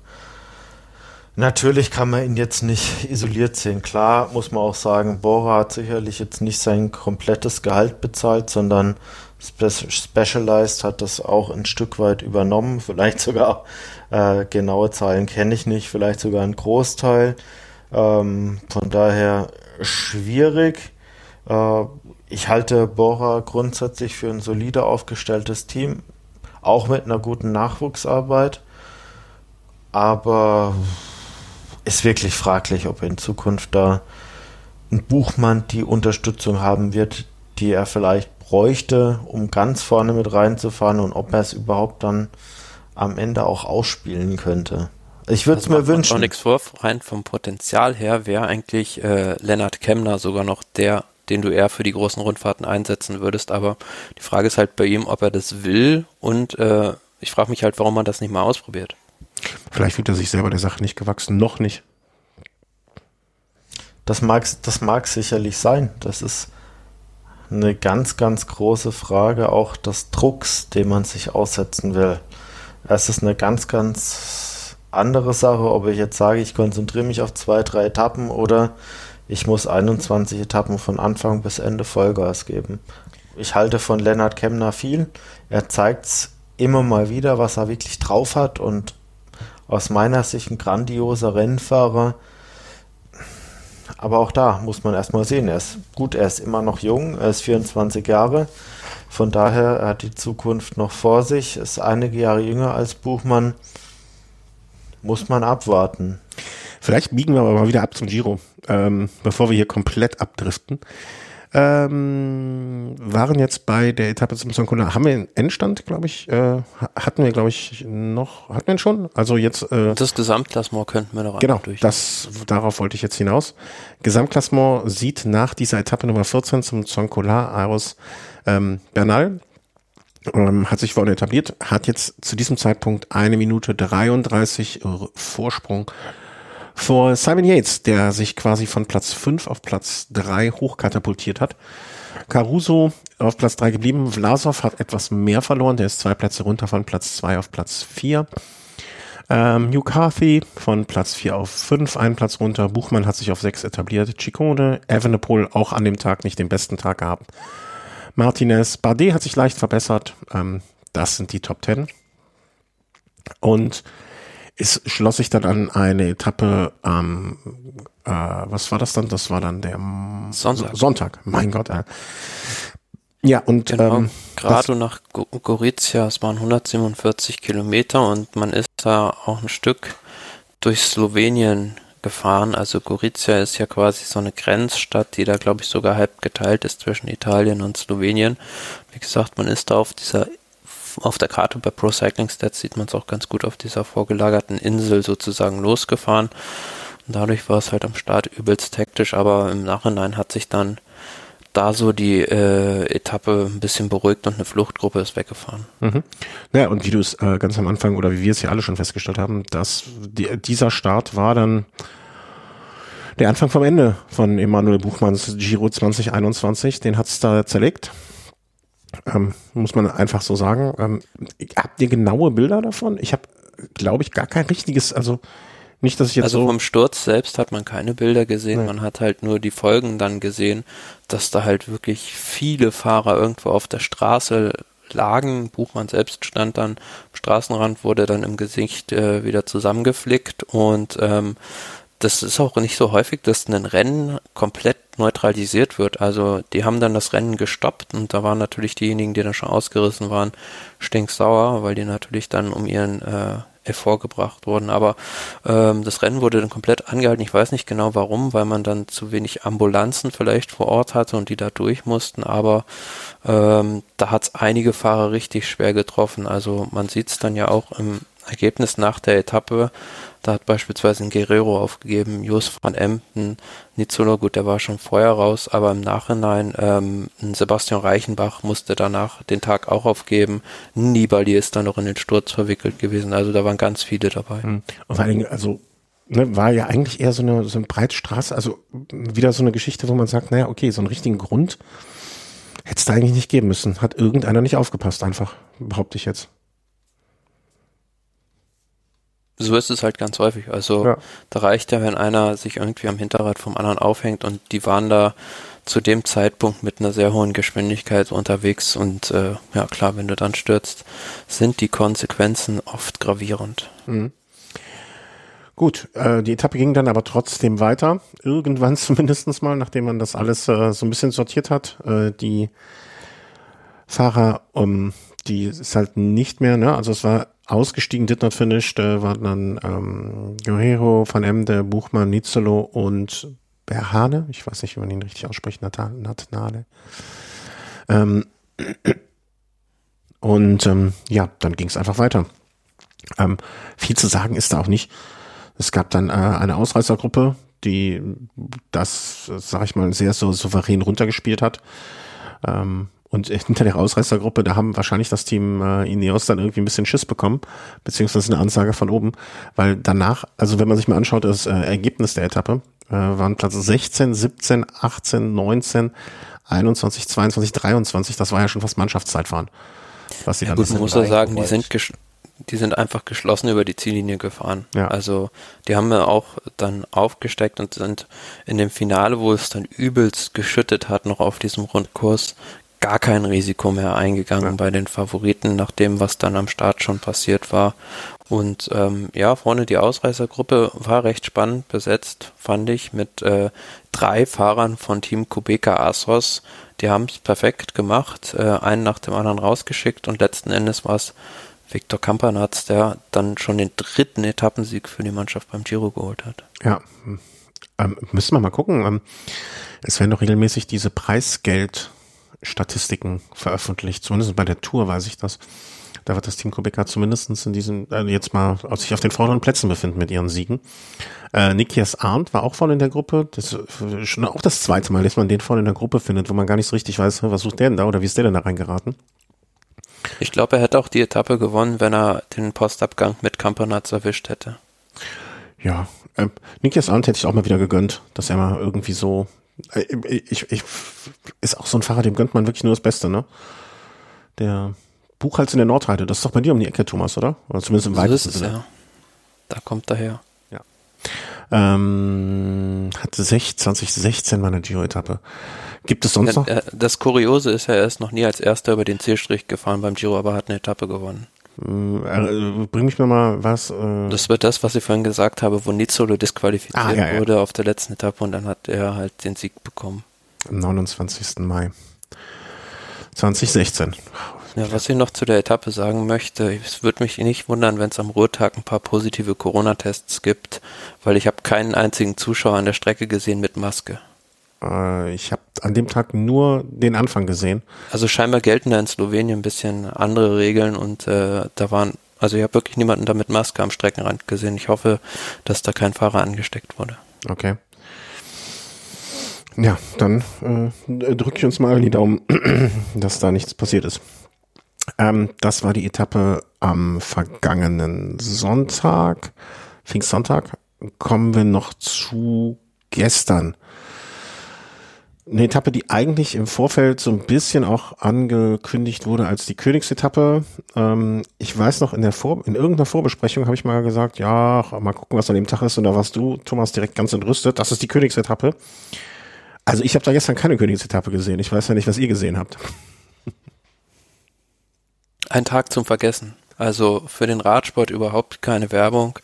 Speaker 1: Natürlich kann man ihn jetzt nicht isoliert sehen. Klar muss man auch sagen, Bora hat sicherlich jetzt nicht sein komplettes Gehalt bezahlt, sondern Spe Specialized hat das auch ein Stück weit übernommen. Vielleicht sogar äh, genaue Zahlen kenne ich nicht, vielleicht sogar ein Großteil. Ähm, von daher schwierig. Äh, ich halte Bora grundsätzlich für ein solide aufgestelltes Team, auch mit einer guten Nachwuchsarbeit. Aber ist wirklich fraglich, ob in Zukunft da ein Buchmann die Unterstützung haben wird, die er vielleicht bräuchte, um ganz vorne mit reinzufahren und ob er es überhaupt dann am Ende auch ausspielen könnte. Ich würde es mir wünschen. Auch
Speaker 3: nichts vor, rein vom Potenzial her wäre eigentlich äh, Lennart Kemner sogar noch der, den du eher für die großen Rundfahrten einsetzen würdest. Aber die Frage ist halt bei ihm, ob er das will und äh, ich frage mich halt, warum man das nicht mal ausprobiert.
Speaker 2: Vielleicht fühlt er sich selber der Sache nicht gewachsen, noch nicht.
Speaker 1: Das mag, das mag sicherlich sein. Das ist eine ganz, ganz große Frage auch des Drucks, den man sich aussetzen will. Es ist eine ganz, ganz andere Sache, ob ich jetzt sage, ich konzentriere mich auf zwei, drei Etappen oder ich muss 21 Etappen von Anfang bis Ende Vollgas geben. Ich halte von Lennart Kemner viel. Er zeigt immer mal wieder, was er wirklich drauf hat und aus meiner Sicht ein grandioser Rennfahrer. Aber auch da muss man erstmal sehen, er ist gut, er ist immer noch jung, er ist 24 Jahre. Von daher er hat die Zukunft noch vor sich, ist einige Jahre jünger als Buchmann. Muss man abwarten.
Speaker 2: Vielleicht biegen wir aber mal wieder ab zum Giro, ähm, bevor wir hier komplett abdriften ähm, waren jetzt bei der Etappe zum Sonkola, haben wir einen Endstand, glaube ich, äh, hatten wir, glaube ich, noch, hatten wir ihn schon? Also jetzt
Speaker 3: äh, Das Gesamtklassement könnten wir noch
Speaker 2: Genau, durch. das, darauf wollte ich jetzt hinaus. Gesamtklassement sieht nach dieser Etappe Nummer 14 zum Zoncola aus ähm, Bernal ähm, hat sich vorne etabliert, hat jetzt zu diesem Zeitpunkt eine Minute 33 Vorsprung vor Simon Yates, der sich quasi von Platz 5 auf Platz 3 hochkatapultiert hat. Caruso auf Platz 3 geblieben. Vlasov hat etwas mehr verloren. Der ist zwei Plätze runter von Platz 2 auf Platz 4. Ähm, Hugh Carthy von Platz 4 auf 5, einen Platz runter. Buchmann hat sich auf 6 etabliert. Chicone, Evenepoel auch an dem Tag nicht den besten Tag gehabt. Martinez, Bardet hat sich leicht verbessert. Ähm, das sind die Top 10. Und es schloss sich dann an eine Etappe am, äh, was war das dann? Das war dann der Sonntag. Sonntag, mein Gott. Äh. Ja, und
Speaker 3: genau, ähm, gerade nach Gorizia, es waren 147 Kilometer und man ist da auch ein Stück durch Slowenien gefahren. Also Gorizia ist ja quasi so eine Grenzstadt, die da glaube ich sogar halb geteilt ist zwischen Italien und Slowenien. Wie gesagt, man ist da auf dieser auf der Karte bei Pro Cycling Stats sieht man es auch ganz gut auf dieser vorgelagerten Insel sozusagen losgefahren. Und dadurch war es halt am Start übelst hektisch, aber im Nachhinein hat sich dann da so die äh, Etappe ein bisschen beruhigt und eine Fluchtgruppe ist weggefahren.
Speaker 2: Mhm. Naja, und wie du es äh, ganz am Anfang oder wie wir es ja alle schon festgestellt haben, dass die, dieser Start war dann der Anfang vom Ende von Emanuel Buchmanns Giro 2021. Den hat es da zerlegt. Ähm, muss man einfach so sagen. Ähm, habt ihr genaue Bilder davon? Ich habe, glaube ich, gar kein richtiges, also nicht, dass ich jetzt
Speaker 3: also
Speaker 2: so
Speaker 3: vom Sturz selbst hat man keine Bilder gesehen, nee. man hat halt nur die Folgen dann gesehen, dass da halt wirklich viele Fahrer irgendwo auf der Straße lagen. Buchmann selbst stand dann am Straßenrand, wurde dann im Gesicht äh, wieder zusammengeflickt und ähm, das ist auch nicht so häufig, dass ein Rennen komplett neutralisiert wird. Also die haben dann das Rennen gestoppt und da waren natürlich diejenigen, die dann schon ausgerissen waren, stinksauer, weil die natürlich dann um ihren äh, hervorgebracht wurden. Aber ähm, das Rennen wurde dann komplett angehalten. Ich weiß nicht genau warum, weil man dann zu wenig Ambulanzen vielleicht vor Ort hatte und die da durch mussten. Aber ähm, da hat es einige Fahrer richtig schwer getroffen. Also man sieht es dann ja auch im Ergebnis nach der Etappe. Da hat beispielsweise ein Guerrero aufgegeben, Jos van Emden, Nizzolo, gut, der war schon vorher raus, aber im Nachhinein ähm, Sebastian Reichenbach musste danach den Tag auch aufgeben. Nibali ist dann noch in den Sturz verwickelt gewesen, also da waren ganz viele dabei.
Speaker 2: Hm. Und vor allen Dingen, also ne, war ja eigentlich eher so eine, so eine Breitstraße, also wieder so eine Geschichte, wo man sagt, naja, okay, so einen richtigen Grund hätte es da eigentlich nicht geben müssen. Hat irgendeiner nicht aufgepasst, einfach, behaupte ich jetzt.
Speaker 3: So ist es halt ganz häufig. Also ja. da reicht ja, wenn einer sich irgendwie am Hinterrad vom anderen aufhängt und die waren da zu dem Zeitpunkt mit einer sehr hohen Geschwindigkeit unterwegs und äh, ja klar, wenn du dann stürzt, sind die Konsequenzen oft gravierend. Mhm.
Speaker 2: Gut, äh, die Etappe ging dann aber trotzdem weiter, irgendwann zumindestens mal, nachdem man das alles äh, so ein bisschen sortiert hat. Äh, die Fahrer, um, die ist halt nicht mehr, ne? Also es war ausgestiegen, did not finished, äh, waren dann ähm, Guerrero, Van Emde, Buchmann, Nizzolo und Berhane. Ich weiß nicht, wie man ihn richtig ausspricht, Natnale. Ähm, und ähm, ja, dann ging es einfach weiter. Ähm, viel zu sagen ist da auch nicht. Es gab dann äh, eine Ausreißergruppe, die das, sag ich mal, sehr so souverän runtergespielt hat. Ähm, und hinter der Ausreißergruppe, da haben wahrscheinlich das Team äh, Ineos dann irgendwie ein bisschen Schiss bekommen, beziehungsweise eine Ansage von oben, weil danach, also wenn man sich mal anschaut, das äh, Ergebnis der Etappe, äh, waren Platz 16, 17, 18, 19, 21, 22, 23, das war ja schon fast Mannschaftszeitfahren.
Speaker 3: Was sie ja, dann gut, man muss ja sagen, die sind die sind einfach geschlossen über die Ziellinie gefahren. Ja. Also die haben wir auch dann aufgesteckt und sind in dem Finale, wo es dann übelst geschüttet hat, noch auf diesem Rundkurs, gar kein Risiko mehr eingegangen ja. bei den Favoriten, nach dem, was dann am Start schon passiert war. Und ähm, ja, vorne die Ausreißergruppe war recht spannend besetzt, fand ich, mit äh, drei Fahrern von Team Kubeka Asos. Die haben es perfekt gemacht, äh, einen nach dem anderen rausgeschickt und letzten Endes war es Viktor Kampanatz, der dann schon den dritten Etappensieg für die Mannschaft beim Giro geholt hat.
Speaker 2: Ja, ähm, müssen wir mal gucken. Ähm, es werden doch regelmäßig diese Preisgeldstatistiken veröffentlicht, zumindest bei der Tour weiß ich das. Da wird das Team Kubeka zumindest in diesem, äh, jetzt mal sich auf den vorderen Plätzen befinden mit ihren Siegen. Äh, Nikias Arndt war auch voll in der Gruppe. Das ist schon auch das zweite Mal, dass man den voll in der Gruppe findet, wo man gar nicht so richtig weiß, was sucht der denn da oder wie ist der denn da reingeraten?
Speaker 3: Ich glaube, er hätte auch die Etappe gewonnen, wenn er den Postabgang mit Campanaz erwischt hätte.
Speaker 2: Ja, äh, Nikias Arndt hätte ich auch mal wieder gegönnt, dass er mal irgendwie so, äh, ich, ich, ist auch so ein Fahrer, dem gönnt man wirklich nur das Beste, ne? Der Buchholz in der Nordheide, das ist doch bei dir um die Ecke, Thomas, oder? Oder zumindest im so weitesten
Speaker 3: Sinne. Ja. Da kommt er her.
Speaker 2: Ja. Ähm, hatte 2016 mal eine Giro-Etappe. Gibt es sonst noch?
Speaker 3: Das Kuriose ist ja, er ist noch nie als Erster über den Zielstrich gefahren beim Giro, aber hat eine Etappe gewonnen.
Speaker 2: Äh, bring mich mir mal was. Äh
Speaker 3: das wird das, was ich vorhin gesagt habe, wo Nizzolo disqualifiziert ah, ja, ja. wurde auf der letzten Etappe und dann hat er halt den Sieg bekommen.
Speaker 2: Am 29. Mai 2016.
Speaker 3: Ja, was ich noch zu der Etappe sagen möchte, es würde mich nicht wundern, wenn es am Ruhetag ein paar positive Corona-Tests gibt, weil ich habe keinen einzigen Zuschauer an der Strecke gesehen mit Maske.
Speaker 2: Äh, ich habe an dem Tag nur den Anfang gesehen.
Speaker 3: Also scheinbar gelten da in Slowenien ein bisschen andere Regeln und äh, da waren, also ich habe wirklich niemanden da mit Maske am Streckenrand gesehen. Ich hoffe, dass da kein Fahrer angesteckt wurde.
Speaker 2: Okay. Ja, dann äh, drücke ich uns mal die Daumen, dass da nichts passiert ist. Ähm, das war die Etappe am vergangenen Sonntag, Pfingstsonntag. Kommen wir noch zu gestern eine Etappe, die eigentlich im Vorfeld so ein bisschen auch angekündigt wurde als die Königsetappe. Ähm, ich weiß noch, in der Vor in irgendeiner Vorbesprechung habe ich mal gesagt, ja, mal gucken, was an dem Tag ist. Und da warst du, Thomas, direkt ganz entrüstet. Das ist die Königsetappe. Also ich habe da gestern keine Königsetappe gesehen. Ich weiß ja nicht, was ihr gesehen habt.
Speaker 3: Ein Tag zum Vergessen. Also für den Radsport überhaupt keine Werbung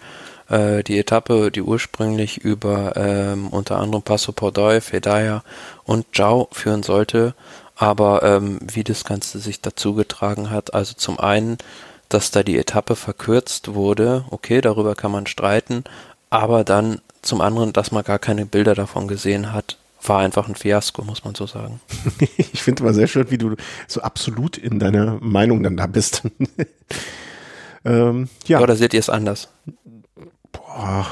Speaker 3: äh, die Etappe, die ursprünglich über ähm, unter anderem Passo Pordoi, Fedaya und Zhao führen sollte, aber ähm, wie das Ganze sich dazu getragen hat, also zum einen, dass da die Etappe verkürzt wurde, okay, darüber kann man streiten, aber dann zum anderen, dass man gar keine Bilder davon gesehen hat, war einfach ein Fiasko, muss man so sagen.
Speaker 2: ich finde immer sehr schön, wie du so absolut in deiner Meinung dann da bist.
Speaker 3: ähm, ja. Oder seht ihr es anders?
Speaker 2: Boah.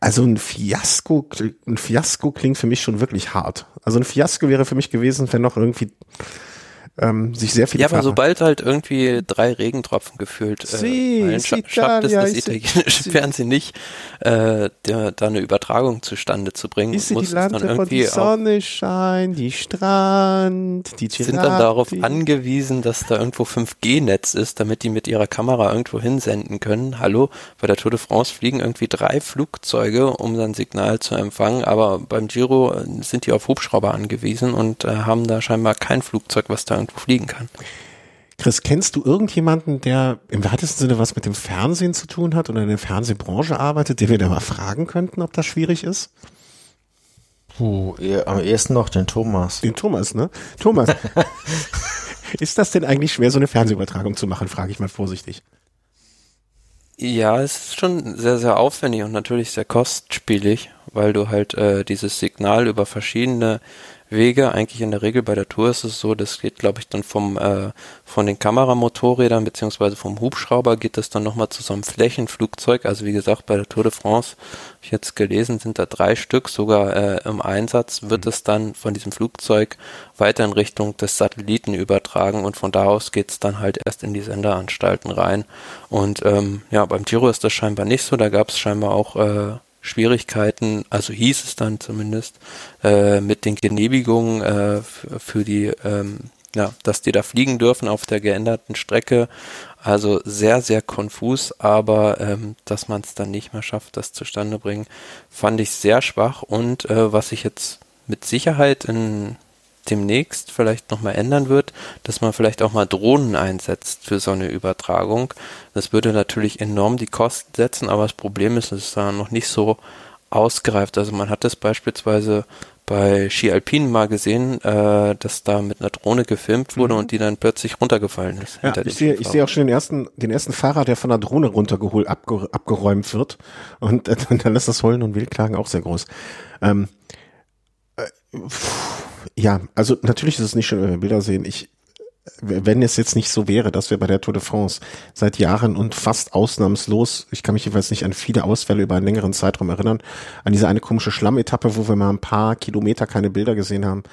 Speaker 2: Also ein Fiasko, ein Fiasko klingt für mich schon wirklich hart. Also ein Fiasko wäre für mich gewesen, wenn noch irgendwie ähm, sich sehr viele
Speaker 3: Ja, aber
Speaker 2: Fahrer-
Speaker 3: sobald halt irgendwie drei Regentropfen gefühlt äh,
Speaker 2: Si,
Speaker 3: schafft es das italienische
Speaker 2: si-
Speaker 3: Fernsehen nicht, äh, der, da eine Übertragung zustande zu bringen.
Speaker 2: Ist
Speaker 3: muss
Speaker 2: die
Speaker 3: es dann
Speaker 2: Lande, die
Speaker 3: irgendwie auch,
Speaker 2: Sonne scheint, die Strand, die
Speaker 3: sind dann darauf angewiesen, dass da irgendwo 5G-Netz ist, damit die mit ihrer Kamera irgendwo hinsenden können. Hallo, bei der Tour de France fliegen irgendwie drei Flugzeuge, um dann Signal zu empfangen, aber beim Giro äh, sind die auf Hubschrauber angewiesen und äh, haben da scheinbar kein Flugzeug, was da irgendwo fliegen kann.
Speaker 2: Chris, kennst du irgendjemanden, der im weitesten Sinne was mit dem Fernsehen zu tun hat oder in der Fernsehbranche arbeitet, den wir da mal fragen könnten, ob das schwierig ist?
Speaker 1: Puh, am ehesten noch den Thomas.
Speaker 2: Den Thomas, ne? Thomas, ist das denn eigentlich schwer, so eine Fernsehübertragung zu machen, frage ich mal vorsichtig.
Speaker 3: Ja, es ist schon sehr, sehr aufwendig und natürlich sehr kostspielig, weil du halt äh, dieses Signal über verschiedene Wege, eigentlich in der Regel bei der Tour ist es so, das geht, glaube ich, dann vom äh, von den Kameramotorrädern beziehungsweise vom Hubschrauber geht das dann nochmal zu so einem Flächenflugzeug. Also wie gesagt, bei der Tour de France, habe ich jetzt gelesen, sind da drei Stück sogar äh, im Einsatz, wird es dann von diesem Flugzeug weiter in Richtung des Satelliten übertragen und von da aus geht es dann halt erst in die Senderanstalten rein. Und ähm, ja, beim Giro ist das scheinbar nicht so, da gab es scheinbar auch äh, Schwierigkeiten, also hieß es dann zumindest, äh, mit den Genehmigungen äh, für die, ähm, ja, dass die da fliegen dürfen auf der geänderten Strecke. Also sehr, sehr konfus, aber ähm, dass man es dann nicht mehr schafft, das zustande bringen, fand ich sehr schwach. Und äh, was ich jetzt mit Sicherheit in demnächst vielleicht nochmal ändern wird, dass man vielleicht auch mal Drohnen einsetzt für so eine Übertragung. Das würde natürlich enorm die Kosten setzen, aber das Problem ist, es ist da noch nicht so ausgereift. Also man hat das beispielsweise bei Ski Alpin mal gesehen, äh, dass da mit einer Drohne gefilmt wurde und die dann plötzlich runtergefallen ist.
Speaker 2: Mhm. Ja, ich sehe, ich sehe auch schon den ersten, den ersten Fahrer, der von der Drohne runtergeholt, abge, abgeräumt wird. Und, äh, dann ist das Heulen und Wildklagen auch sehr groß. Ähm, äh, pff, ja, also natürlich ist es nicht schön, wenn wir Bilder sehen. Ich, wenn es jetzt nicht so wäre, dass wir bei der Tour de France seit Jahren und fast ausnahmslos, ich kann mich jedenfalls nicht an viele Ausfälle über einen längeren Zeitraum erinnern, an diese eine komische Schlammetappe, wo wir mal ein paar Kilometer keine Bilder gesehen haben.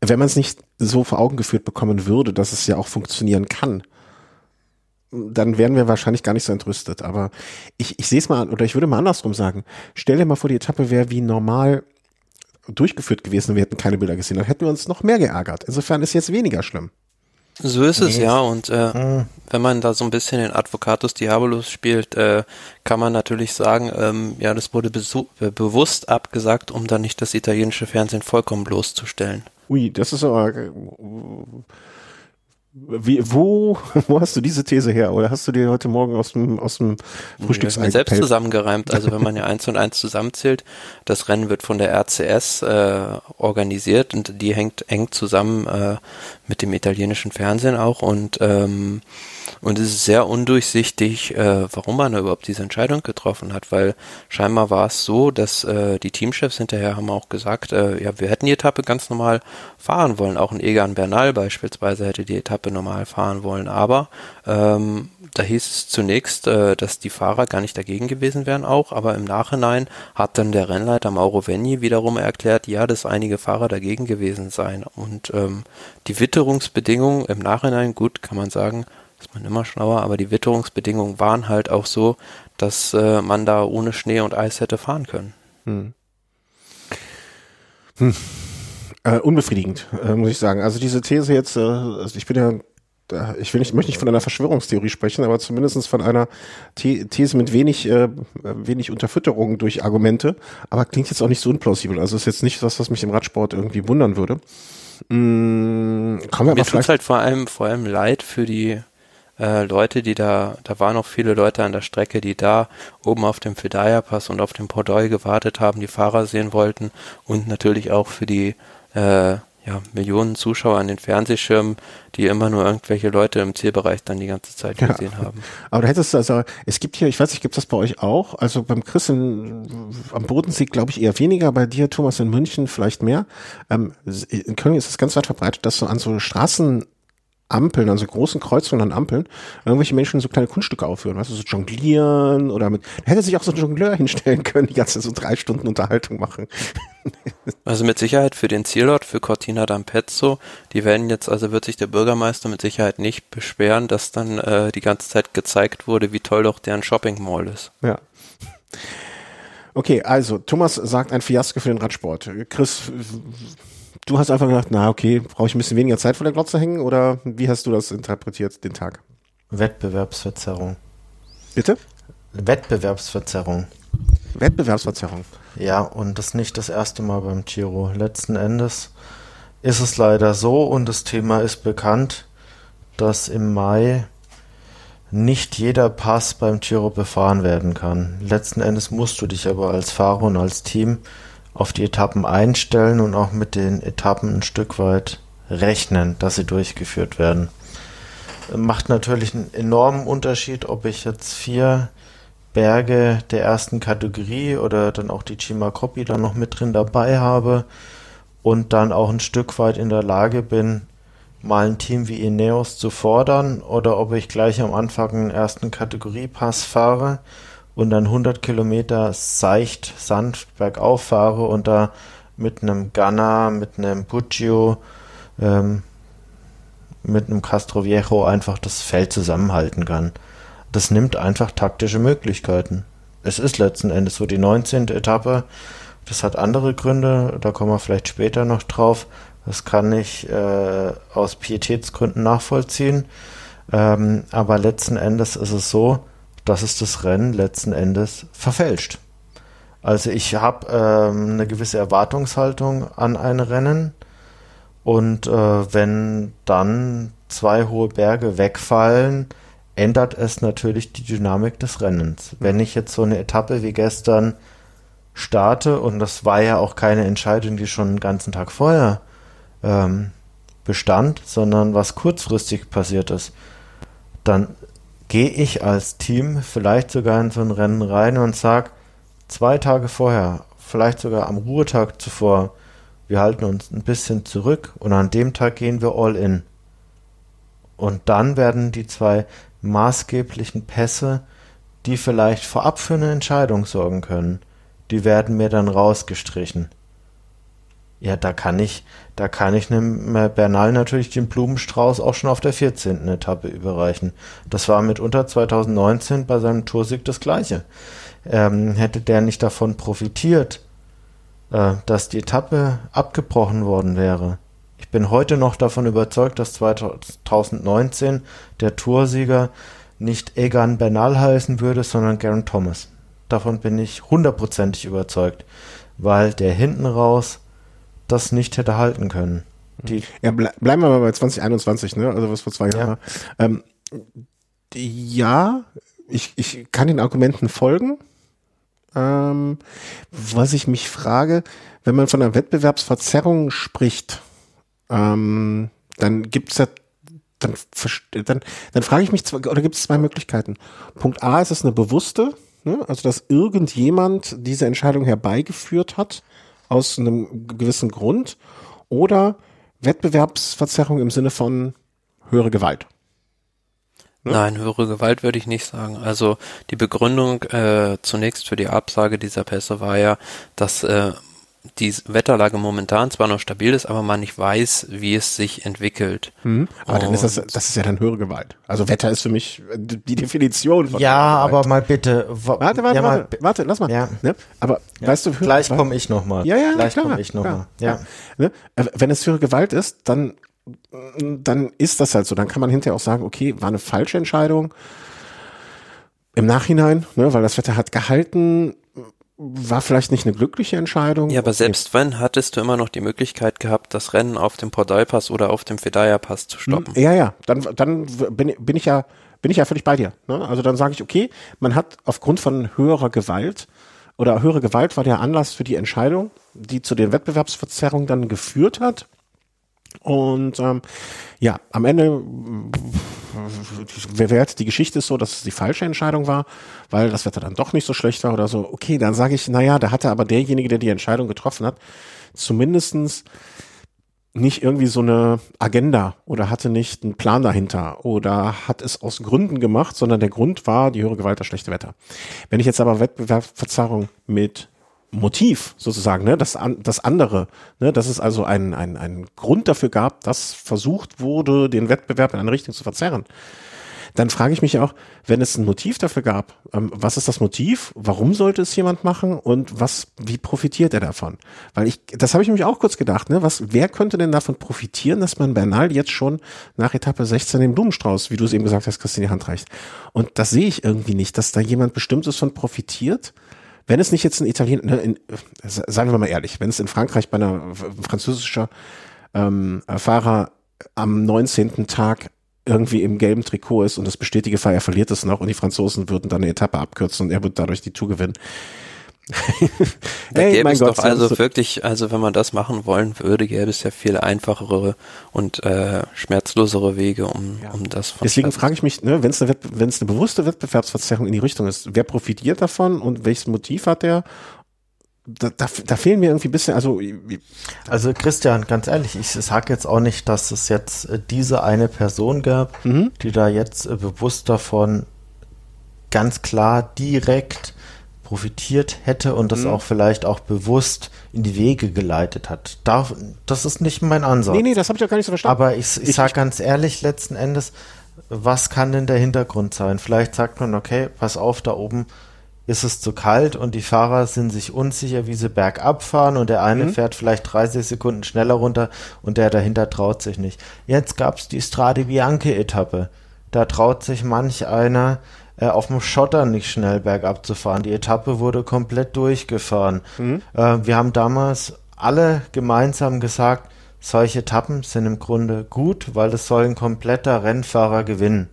Speaker 2: Wenn man es nicht so vor Augen geführt bekommen würde, dass es ja auch funktionieren kann, dann wären wir wahrscheinlich gar nicht so entrüstet. Aber ich, ich sehe es mal, oder ich würde mal andersrum sagen. Stell dir mal vor, die Etappe wäre wie normal durchgeführt gewesen und wir hätten keine Bilder gesehen. Dann hätten wir uns noch mehr geärgert. Insofern ist jetzt weniger schlimm.
Speaker 3: So ist es, ja. Und äh, wenn man da so ein bisschen den Advocatus Diabolus spielt, äh, kann man natürlich sagen, ähm, ja, das wurde äh, bewusst abgesagt, um dann nicht das italienische Fernsehen vollkommen bloßzustellen.
Speaker 2: Ui, das ist aber. Wie, wo, wo hast du diese These her? Oder hast du dir heute Morgen aus dem, aus dem
Speaker 3: Ich
Speaker 2: Frühstücksei
Speaker 3: mir selbst zusammengereimt. Also wenn man ja eins und eins zusammenzählt, das Rennen wird von der RCS äh, organisiert und die hängt eng zusammen äh, mit dem italienischen Fernsehen auch und ähm, und es ist sehr undurchsichtig, äh, warum man überhaupt diese Entscheidung getroffen hat, weil scheinbar war es so, dass äh, die Teamchefs hinterher haben auch gesagt, äh, ja, wir hätten die Etappe ganz normal fahren wollen. Auch ein Egan Bernal beispielsweise hätte die Etappe normal fahren wollen, aber ähm, da hieß es zunächst, äh, dass die Fahrer gar nicht dagegen gewesen wären auch, aber im Nachhinein hat dann der Rennleiter Mauro Venni wiederum erklärt, ja, dass einige Fahrer dagegen gewesen seien. Und ähm, die Witterungsbedingungen im Nachhinein, gut, kann man sagen, ist man immer schlauer, aber die Witterungsbedingungen waren halt auch so, dass äh, man da ohne Schnee und Eis hätte fahren können.
Speaker 2: Äh, unbefriedigend, äh, muss ich sagen. Also diese These jetzt, äh, also ich bin ja, ich will nicht, möchte nicht von einer Verschwörungstheorie sprechen, aber zumindestens von einer The These mit wenig, äh, wenig Unterfütterung durch Argumente, aber klingt jetzt auch nicht so unplausibel. Also ist jetzt nicht das, was mich im Radsport irgendwie wundern würde. Mm, kommen wir
Speaker 3: Mir tut's
Speaker 2: vielleicht.
Speaker 3: halt vor allem, vor allem leid für die äh, Leute, die da, da waren noch viele Leute an der Strecke, die da oben auf dem Fedaya-Pass und auf dem Pordoi gewartet haben, die Fahrer sehen wollten und natürlich auch für die äh, ja, Millionen Zuschauer an den Fernsehschirmen, die immer nur irgendwelche Leute im Zielbereich dann die ganze Zeit
Speaker 2: Ja.
Speaker 3: gesehen haben.
Speaker 2: Aber da hättest du also, es gibt hier, ich weiß nicht, gibt das bei euch auch? Also beim Chris in, am Bodensee glaube ich eher weniger, bei dir, Thomas, in München vielleicht mehr. Ähm, in Köln ist es ganz weit verbreitet, dass so an so Straßenampeln, also großen Kreuzungen an Ampeln, irgendwelche Menschen so kleine Kunststücke aufführen, weißt du, so jonglieren oder mit, da hätte sich auch so ein Jongleur hinstellen können, die ganze so drei Stunden Unterhaltung machen.
Speaker 3: Also mit Sicherheit für den Zielort, für Cortina d'Ampezzo, die werden jetzt, also wird sich der Bürgermeister mit Sicherheit nicht beschweren, dass dann äh, die ganze Zeit gezeigt wurde, wie toll doch deren Shopping Mall ist.
Speaker 2: Ja. Okay, also Thomas sagt ein Fiasko für den Radsport. Chris, du hast einfach gedacht, na okay, brauche ich ein bisschen weniger Zeit vor der Glotze hängen oder wie hast du das interpretiert, den Tag?
Speaker 1: Wettbewerbsverzerrung.
Speaker 2: Bitte?
Speaker 1: Wettbewerbsverzerrung.
Speaker 2: Wettbewerbsverzerrung.
Speaker 1: Ja, und das nicht das erste Mal beim Giro. Letzten Endes ist es leider so und das Thema ist bekannt, dass im Mai nicht jeder Pass beim Giro befahren werden kann. Letzten Endes musst du dich aber als Fahrer und als Team auf die Etappen einstellen und auch mit den Etappen ein Stück weit rechnen, dass sie durchgeführt werden. Macht natürlich einen enormen Unterschied, ob ich jetzt vier Berge der ersten Kategorie oder dann auch die Chima Copy dann noch mit drin dabei habe und dann auch ein Stück weit in der Lage bin, mal ein Team wie Ineos zu fordern oder ob ich gleich am Anfang einen ersten Kategoriepass fahre und dann 100 Kilometer seicht, sanft bergauf fahre und da mit einem Gunner, mit einem Puccio, ähm, mit einem Castroviejo einfach das Feld zusammenhalten kann. Das nimmt einfach taktische Möglichkeiten. Es ist letzten Endes so die 19. Etappe. Das hat andere Gründe, da kommen wir vielleicht später noch drauf. Das kann ich äh, aus Pietätsgründen nachvollziehen. Ähm, aber letzten Endes ist es so, dass es das Rennen letzten Endes verfälscht. Also ich habe ähm, eine gewisse Erwartungshaltung an ein Rennen und äh, wenn dann zwei hohe Berge wegfallen, ändert es natürlich die Dynamik des Rennens. Wenn ich jetzt so eine Etappe wie gestern starte, und das war ja auch keine Entscheidung, die schon den ganzen Tag vorher ähm, bestand, sondern was kurzfristig passiert ist, dann gehe ich als Team vielleicht sogar in so ein Rennen rein und sage, zwei Tage vorher, vielleicht sogar am Ruhetag zuvor, wir halten uns ein bisschen zurück und an dem Tag gehen wir all in. Und dann werden die zwei maßgeblichen Pässe, die vielleicht vorab für eine Entscheidung sorgen können, die werden mir dann rausgestrichen. Ja, da kann ich, da kann ich einem Bernal natürlich den Blumenstrauß auch schon auf der 14. Etappe überreichen. Das war mitunter 2019 bei seinem Toursieg das gleiche. Ähm, hätte der nicht davon profitiert, äh, dass die Etappe abgebrochen worden wäre. Ich bin heute noch davon überzeugt, dass 2019 der Toursieger nicht Egan Bernal heißen würde, sondern Garen Thomas. Davon bin ich hundertprozentig überzeugt, weil der hinten raus das nicht hätte halten können.
Speaker 2: Die ja, ble bleiben wir mal bei 2021, ne? Also was vor zwei Jahren war. Ähm, ja, ich, ich kann den Argumenten folgen. Ähm, was ich mich frage, wenn man von einer Wettbewerbsverzerrung spricht, ähm, dann gibt's ja dann, dann, dann frage ich mich, zwei, oder gibt es zwei Möglichkeiten. Punkt A ist es eine bewusste, ne? also dass irgendjemand diese Entscheidung herbeigeführt hat aus einem gewissen Grund oder Wettbewerbsverzerrung im Sinne von höhere Gewalt.
Speaker 3: Ne? Nein, höhere Gewalt würde ich nicht sagen. Also die Begründung äh, zunächst für die Absage dieser Pässe war ja, dass äh, die Wetterlage momentan zwar noch stabil ist, aber man nicht weiß, wie es sich entwickelt.
Speaker 2: Mhm. Aber dann ist das, das ist ja dann höhere Gewalt. Also Wetter ist für mich die Definition
Speaker 1: von Ja, aber mal bitte.
Speaker 2: Warte, warte,
Speaker 1: ja,
Speaker 2: warte, warte, lass mal. Ja. Ne? Aber
Speaker 1: ja.
Speaker 2: weißt du,
Speaker 1: gleich komme ich nochmal.
Speaker 2: Ja, ja,
Speaker 1: gleich
Speaker 2: komme
Speaker 1: ich nochmal.
Speaker 2: Ja. Ne? Äh, wenn es höhere Gewalt ist, dann dann ist das halt so. Dann kann man hinterher auch sagen, okay, war eine falsche Entscheidung. Im Nachhinein, ne, weil das Wetter hat gehalten, war vielleicht nicht eine glückliche Entscheidung.
Speaker 3: Ja, aber selbst wenn, hattest du immer noch die Möglichkeit gehabt, das Rennen auf dem Portal-Pass oder auf dem Fedaya-Pass zu stoppen.
Speaker 2: Ja, ja, dann, dann bin, bin ich ja, bin ich ja völlig bei dir. Ne? Also dann sage ich, okay, man hat aufgrund von höherer Gewalt oder höhere Gewalt war der Anlass für die Entscheidung, die zu den Wettbewerbsverzerrungen dann geführt hat. Und ähm, ja, am Ende wer wert, die Geschichte ist so, dass es die falsche Entscheidung war, weil das Wetter dann doch nicht so schlecht war oder so. Okay, dann sage ich, naja, da hatte aber derjenige, der die Entscheidung getroffen hat, zumindestens nicht irgendwie so eine Agenda oder hatte nicht einen Plan dahinter oder hat es aus Gründen gemacht, sondern der Grund war die höhere Gewalt, das schlechte Wetter. Wenn ich jetzt aber Wettbewerbsverzerrung mit Motiv sozusagen, ne, das, an, das andere, ne, dass es also einen ein Grund dafür gab, dass versucht wurde, den Wettbewerb in eine Richtung zu verzerren dann frage ich mich auch, wenn es ein Motiv dafür gab, ähm, was ist das Motiv? Warum sollte es jemand machen und was, wie profitiert er davon? Weil ich, das habe ich nämlich auch kurz gedacht, ne? Was, wer könnte denn davon profitieren, dass man Bernal jetzt schon nach Etappe 16 den Blumenstrauß, wie du es eben gesagt hast, Christine die Hand reicht? Und das sehe ich irgendwie nicht, dass da jemand Bestimmtes von profitiert. Wenn es nicht jetzt ein Italiener, ne, in, sagen wir mal ehrlich, wenn es in Frankreich bei einer französischer ähm, Fahrer am 19. Tag irgendwie im gelben Trikot ist und das besteht die Gefahr, er verliert es noch und die Franzosen würden dann eine Etappe abkürzen und er wird dadurch die Tour gewinnen.
Speaker 3: da hey, gäbe es Gott, doch also wirklich, also wenn man das machen wollen würde, gäbe es ja viel einfachere und äh, schmerzlosere Wege, um, ja. um das
Speaker 2: Deswegen frage ich mich, ne, wenn es eine, eine bewusste Wettbewerbsverzerrung in die Richtung ist, wer profitiert davon und welches Motiv hat der da, da, da fehlen mir irgendwie ein bisschen, also.
Speaker 1: Also Christian, ganz ehrlich, ich sage jetzt auch nicht, dass es jetzt äh, diese eine Person gab, mhm. die da jetzt äh, bewusst davon ganz klar direkt profitiert hätte und das mhm. auch vielleicht auch bewusst in die Wege geleitet hat. Da, das ist nicht mein Ansatz. Nee,
Speaker 2: nee, das habe ich auch gar nicht so verstanden.
Speaker 1: Aber ich, ich, ich sage ganz ehrlich, letzten Endes, was kann denn der Hintergrund sein? Vielleicht sagt man, okay, pass auf, da oben ist es zu kalt und die Fahrer sind sich unsicher, wie sie bergab fahren und der eine mhm. fährt vielleicht 30 Sekunden schneller runter und der dahinter traut sich nicht. Jetzt gab es die Strade Bianche Etappe. Da traut sich manch einer äh, auf dem Schotter nicht schnell bergab zu fahren. Die Etappe wurde komplett durchgefahren. Mhm. Äh, wir haben damals alle gemeinsam gesagt, solche Etappen sind im Grunde gut, weil es soll ein kompletter Rennfahrer gewinnen.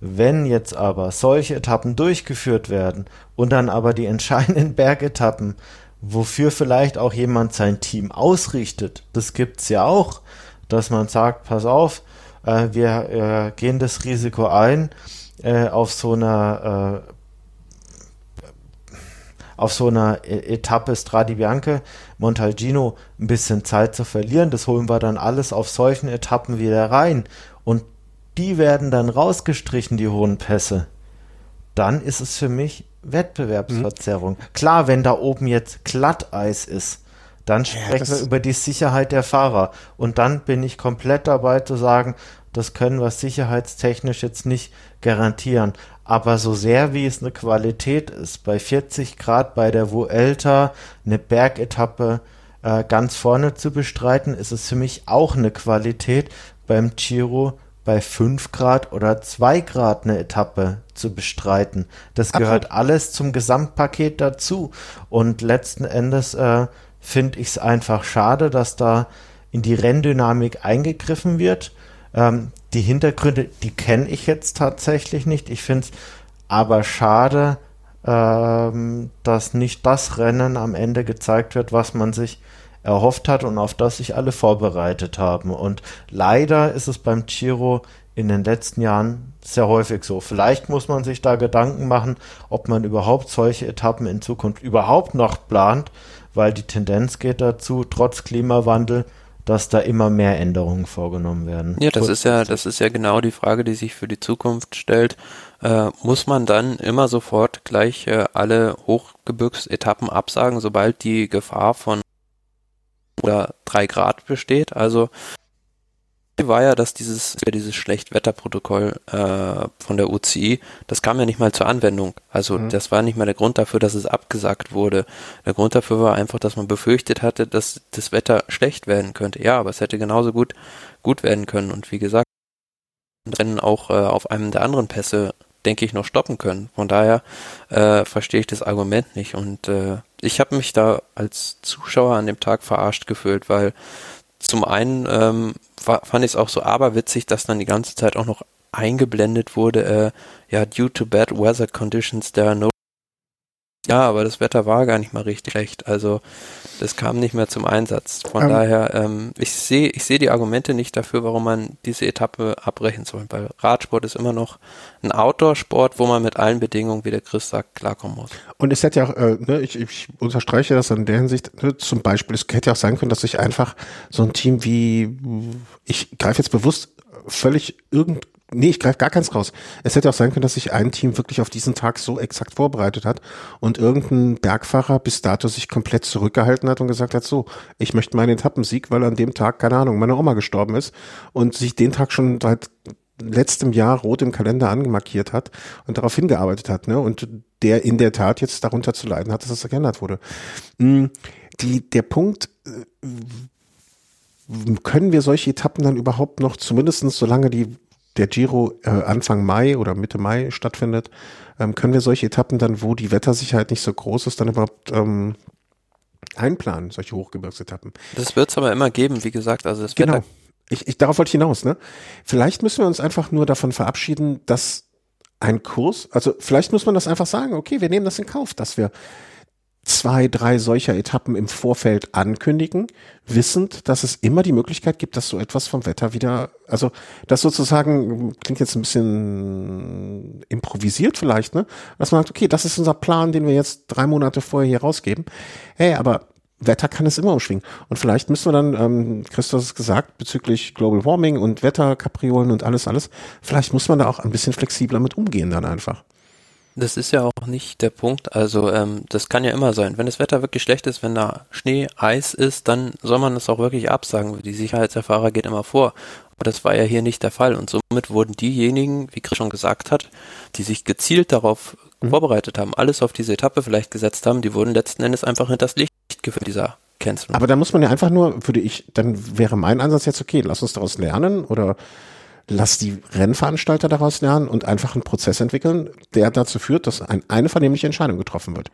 Speaker 1: Wenn jetzt aber solche Etappen durchgeführt werden und dann aber die entscheidenden Bergetappen, wofür vielleicht auch jemand sein Team ausrichtet, das gibt's ja auch, dass man sagt, pass auf, äh, wir äh, gehen das Risiko ein, äh, auf so einer äh, auf so einer e-, Etappe Stradi Bianche Montalgino ein bisschen Zeit zu verlieren. Das holen wir dann alles auf solchen Etappen wieder rein. Und die werden dann rausgestrichen, die hohen Pässe, dann ist es für mich Wettbewerbsverzerrung. Mhm. Klar, wenn da oben jetzt Glatteis ist, dann sprechen ja, wir über die Sicherheit der Fahrer. Und dann bin ich komplett dabei zu sagen, das können wir sicherheitstechnisch jetzt nicht garantieren. Aber so sehr wie es eine Qualität ist, bei 40 Grad bei der Vuelta eine Bergetappe äh, ganz vorne zu bestreiten, ist es für mich auch eine Qualität, beim Giro bei 5 Grad oder 2 Grad eine Etappe zu bestreiten. Das gehört Absolut. alles zum Gesamtpaket dazu. Und letzten Endes äh, finde ich es einfach schade, dass da in die Renndynamik eingegriffen wird. Ähm, die Hintergründe, die kenne ich jetzt tatsächlich nicht. Ich finde es aber schade, ähm, dass nicht das Rennen am Ende gezeigt wird, was man sich erhofft hat und auf das sich alle vorbereitet haben. Und leider ist es beim Giro in den letzten Jahren sehr häufig so. Vielleicht muss man sich da Gedanken machen, ob man überhaupt solche Etappen in Zukunft überhaupt noch plant, weil die Tendenz geht dazu, trotz Klimawandel, dass da immer mehr Änderungen vorgenommen werden.
Speaker 3: Ja, das ist ja, das ist ja genau die Frage, die sich für die Zukunft stellt. Äh, muss man dann immer sofort gleich äh, alle Hochgebirgsetappen absagen, sobald die Gefahr von oder drei Grad besteht. Also war ja, dass dieses, dieses Schlechtwetterprotokoll äh, von der UCI, das kam ja nicht mal zur Anwendung. Also mhm. das war nicht mal der Grund dafür, dass es abgesagt wurde. Der Grund dafür war einfach, dass man befürchtet hatte, dass das Wetter schlecht werden könnte. Ja, aber es hätte genauso gut gut werden können. Und wie gesagt, Rennen auch äh, auf einem der anderen Pässe, denke ich, noch stoppen können. Von daher äh, verstehe ich das Argument nicht. Und äh, ich habe mich da als Zuschauer an dem Tag verarscht gefühlt, weil zum einen ähm, fand ich es auch so aberwitzig, dass dann die ganze Zeit auch noch eingeblendet wurde, äh, ja, due to bad weather conditions, there are no ja, aber das Wetter war gar nicht mal richtig schlecht. Also das kam nicht mehr zum Einsatz. Von ähm, daher, ähm, ich sehe ich sehe die Argumente nicht dafür, warum man diese Etappe abbrechen soll. Weil Radsport ist immer noch ein Outdoor-Sport, wo man mit allen Bedingungen, wie der Chris sagt, klarkommen muss.
Speaker 2: Und es hätte ja auch, äh, ne, ich, ich unterstreiche das in der Hinsicht, ne, zum Beispiel, es hätte ja auch sein können, dass sich einfach so ein Team wie, ich greife jetzt bewusst völlig irgend nee, ich greife gar keins raus. Es hätte auch sein können, dass sich ein Team wirklich auf diesen Tag so exakt vorbereitet hat und irgendein Bergfahrer bis dato sich komplett zurückgehalten hat und gesagt hat, so, ich möchte meinen Etappensieg, weil an dem Tag, keine Ahnung, meine Oma gestorben ist und sich den Tag schon seit letztem Jahr rot im Kalender angemarkiert hat und darauf hingearbeitet hat, ne? Und der in der Tat jetzt darunter zu leiden hat, dass das geändert wurde. Hm, die, der Punkt, äh, können wir solche Etappen dann überhaupt noch, zumindestens solange die, der Giro äh, Anfang Mai oder Mitte Mai stattfindet, ähm, können wir solche Etappen dann, wo die Wettersicherheit nicht so groß ist, dann überhaupt ähm, einplanen, solche Hochgebirgsetappen?
Speaker 3: Das wird es aber immer geben, wie gesagt. Also das
Speaker 2: genau.
Speaker 3: Wetter
Speaker 2: Ich, ich, darauf wollte ich hinaus, ne? Vielleicht müssen wir uns einfach nur davon verabschieden, dass ein Kurs, also vielleicht muss man das einfach sagen, okay, wir nehmen das in Kauf, dass wir zwei, drei solcher Etappen im Vorfeld ankündigen, wissend, dass es immer die Möglichkeit gibt, dass so etwas vom Wetter wieder, also das sozusagen klingt jetzt ein bisschen improvisiert vielleicht, ne? Dass man sagt, okay, das ist unser Plan, den wir jetzt drei Monate vorher hier rausgeben. Hey, aber Wetter kann es immer umschwingen. Und vielleicht müssen wir dann, ähm, Christoph hat es gesagt, bezüglich Global Warming und Wetterkapriolen und alles, alles, vielleicht muss man da auch ein bisschen flexibler mit umgehen dann einfach.
Speaker 3: Das ist ja auch nicht der Punkt. Also ähm, das kann ja immer sein. Wenn das Wetter wirklich schlecht ist, wenn da Schnee, Eis ist, dann soll man das auch wirklich absagen. Die Sicherheit der Fahrer geht immer vor. Aber das war ja hier nicht der Fall. Und somit wurden diejenigen, wie Chris schon gesagt hat, die sich gezielt darauf mhm. vorbereitet haben, alles auf diese Etappe vielleicht gesetzt haben, die wurden letzten Endes einfach hinters Licht geführt, dieser Cancel.
Speaker 2: Aber da muss man ja einfach nur, würde ich, dann wäre mein Ansatz jetzt okay, lass uns daraus lernen oder lass die Rennveranstalter daraus lernen und einfach einen Prozess entwickeln, der dazu führt, dass ein, eine vernehmliche Entscheidung getroffen wird.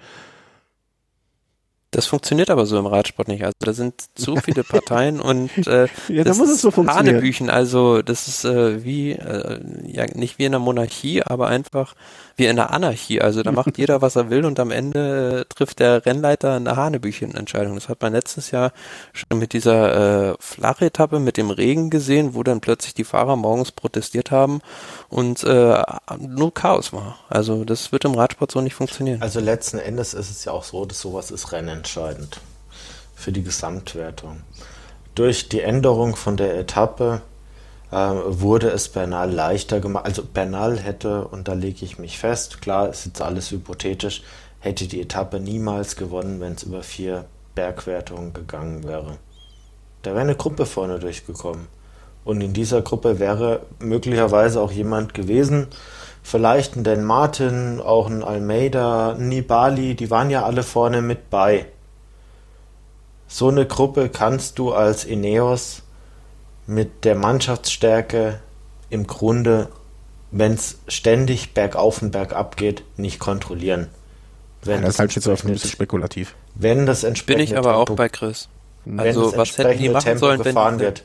Speaker 3: Das funktioniert aber so im Radsport nicht. Also da sind zu viele Parteien und äh,
Speaker 2: ja, da muss es so funktionieren.
Speaker 3: Hanebüchen. Also das ist äh, wie äh, ja nicht wie in der Monarchie, aber einfach wie in der Anarchie. Also da macht jeder, was er will und am Ende äh, trifft der Rennleiter eine Hanebüchen-Entscheidung. Das hat man letztes Jahr schon mit dieser äh, Flachetappe mit dem Regen gesehen, wo dann plötzlich die Fahrer morgens protestiert haben und äh, nur Chaos war. Also das wird im Radsport so nicht funktionieren.
Speaker 1: Also letzten Endes ist es ja auch so, dass sowas ist rennentscheidend für die Gesamtwertung. Durch die Änderung von der Etappe wurde es Bernal leichter gemacht. Also Bernal hätte, und da lege ich mich fest, klar, ist jetzt alles hypothetisch, hätte die Etappe niemals gewonnen, wenn es über vier Bergwertungen gegangen wäre. Da wäre eine Gruppe vorne durchgekommen. Und in dieser Gruppe wäre möglicherweise auch jemand gewesen, vielleicht ein Dan Martin, auch ein Almeida, ein Nibali, die waren ja alle vorne mit bei. So eine Gruppe kannst du als Ineos mit der Mannschaftsstärke im Grunde, wenn es ständig bergauf und bergab geht, nicht kontrollieren.
Speaker 2: Wenn ja, das halte ich jetzt auf ein bisschen spekulativ.
Speaker 1: Wenn das entsprechende
Speaker 3: Bin ich aber Tempo, auch bei Chris. Also was hätten die machen
Speaker 1: Tempo
Speaker 3: sollen,
Speaker 1: wenn, wird.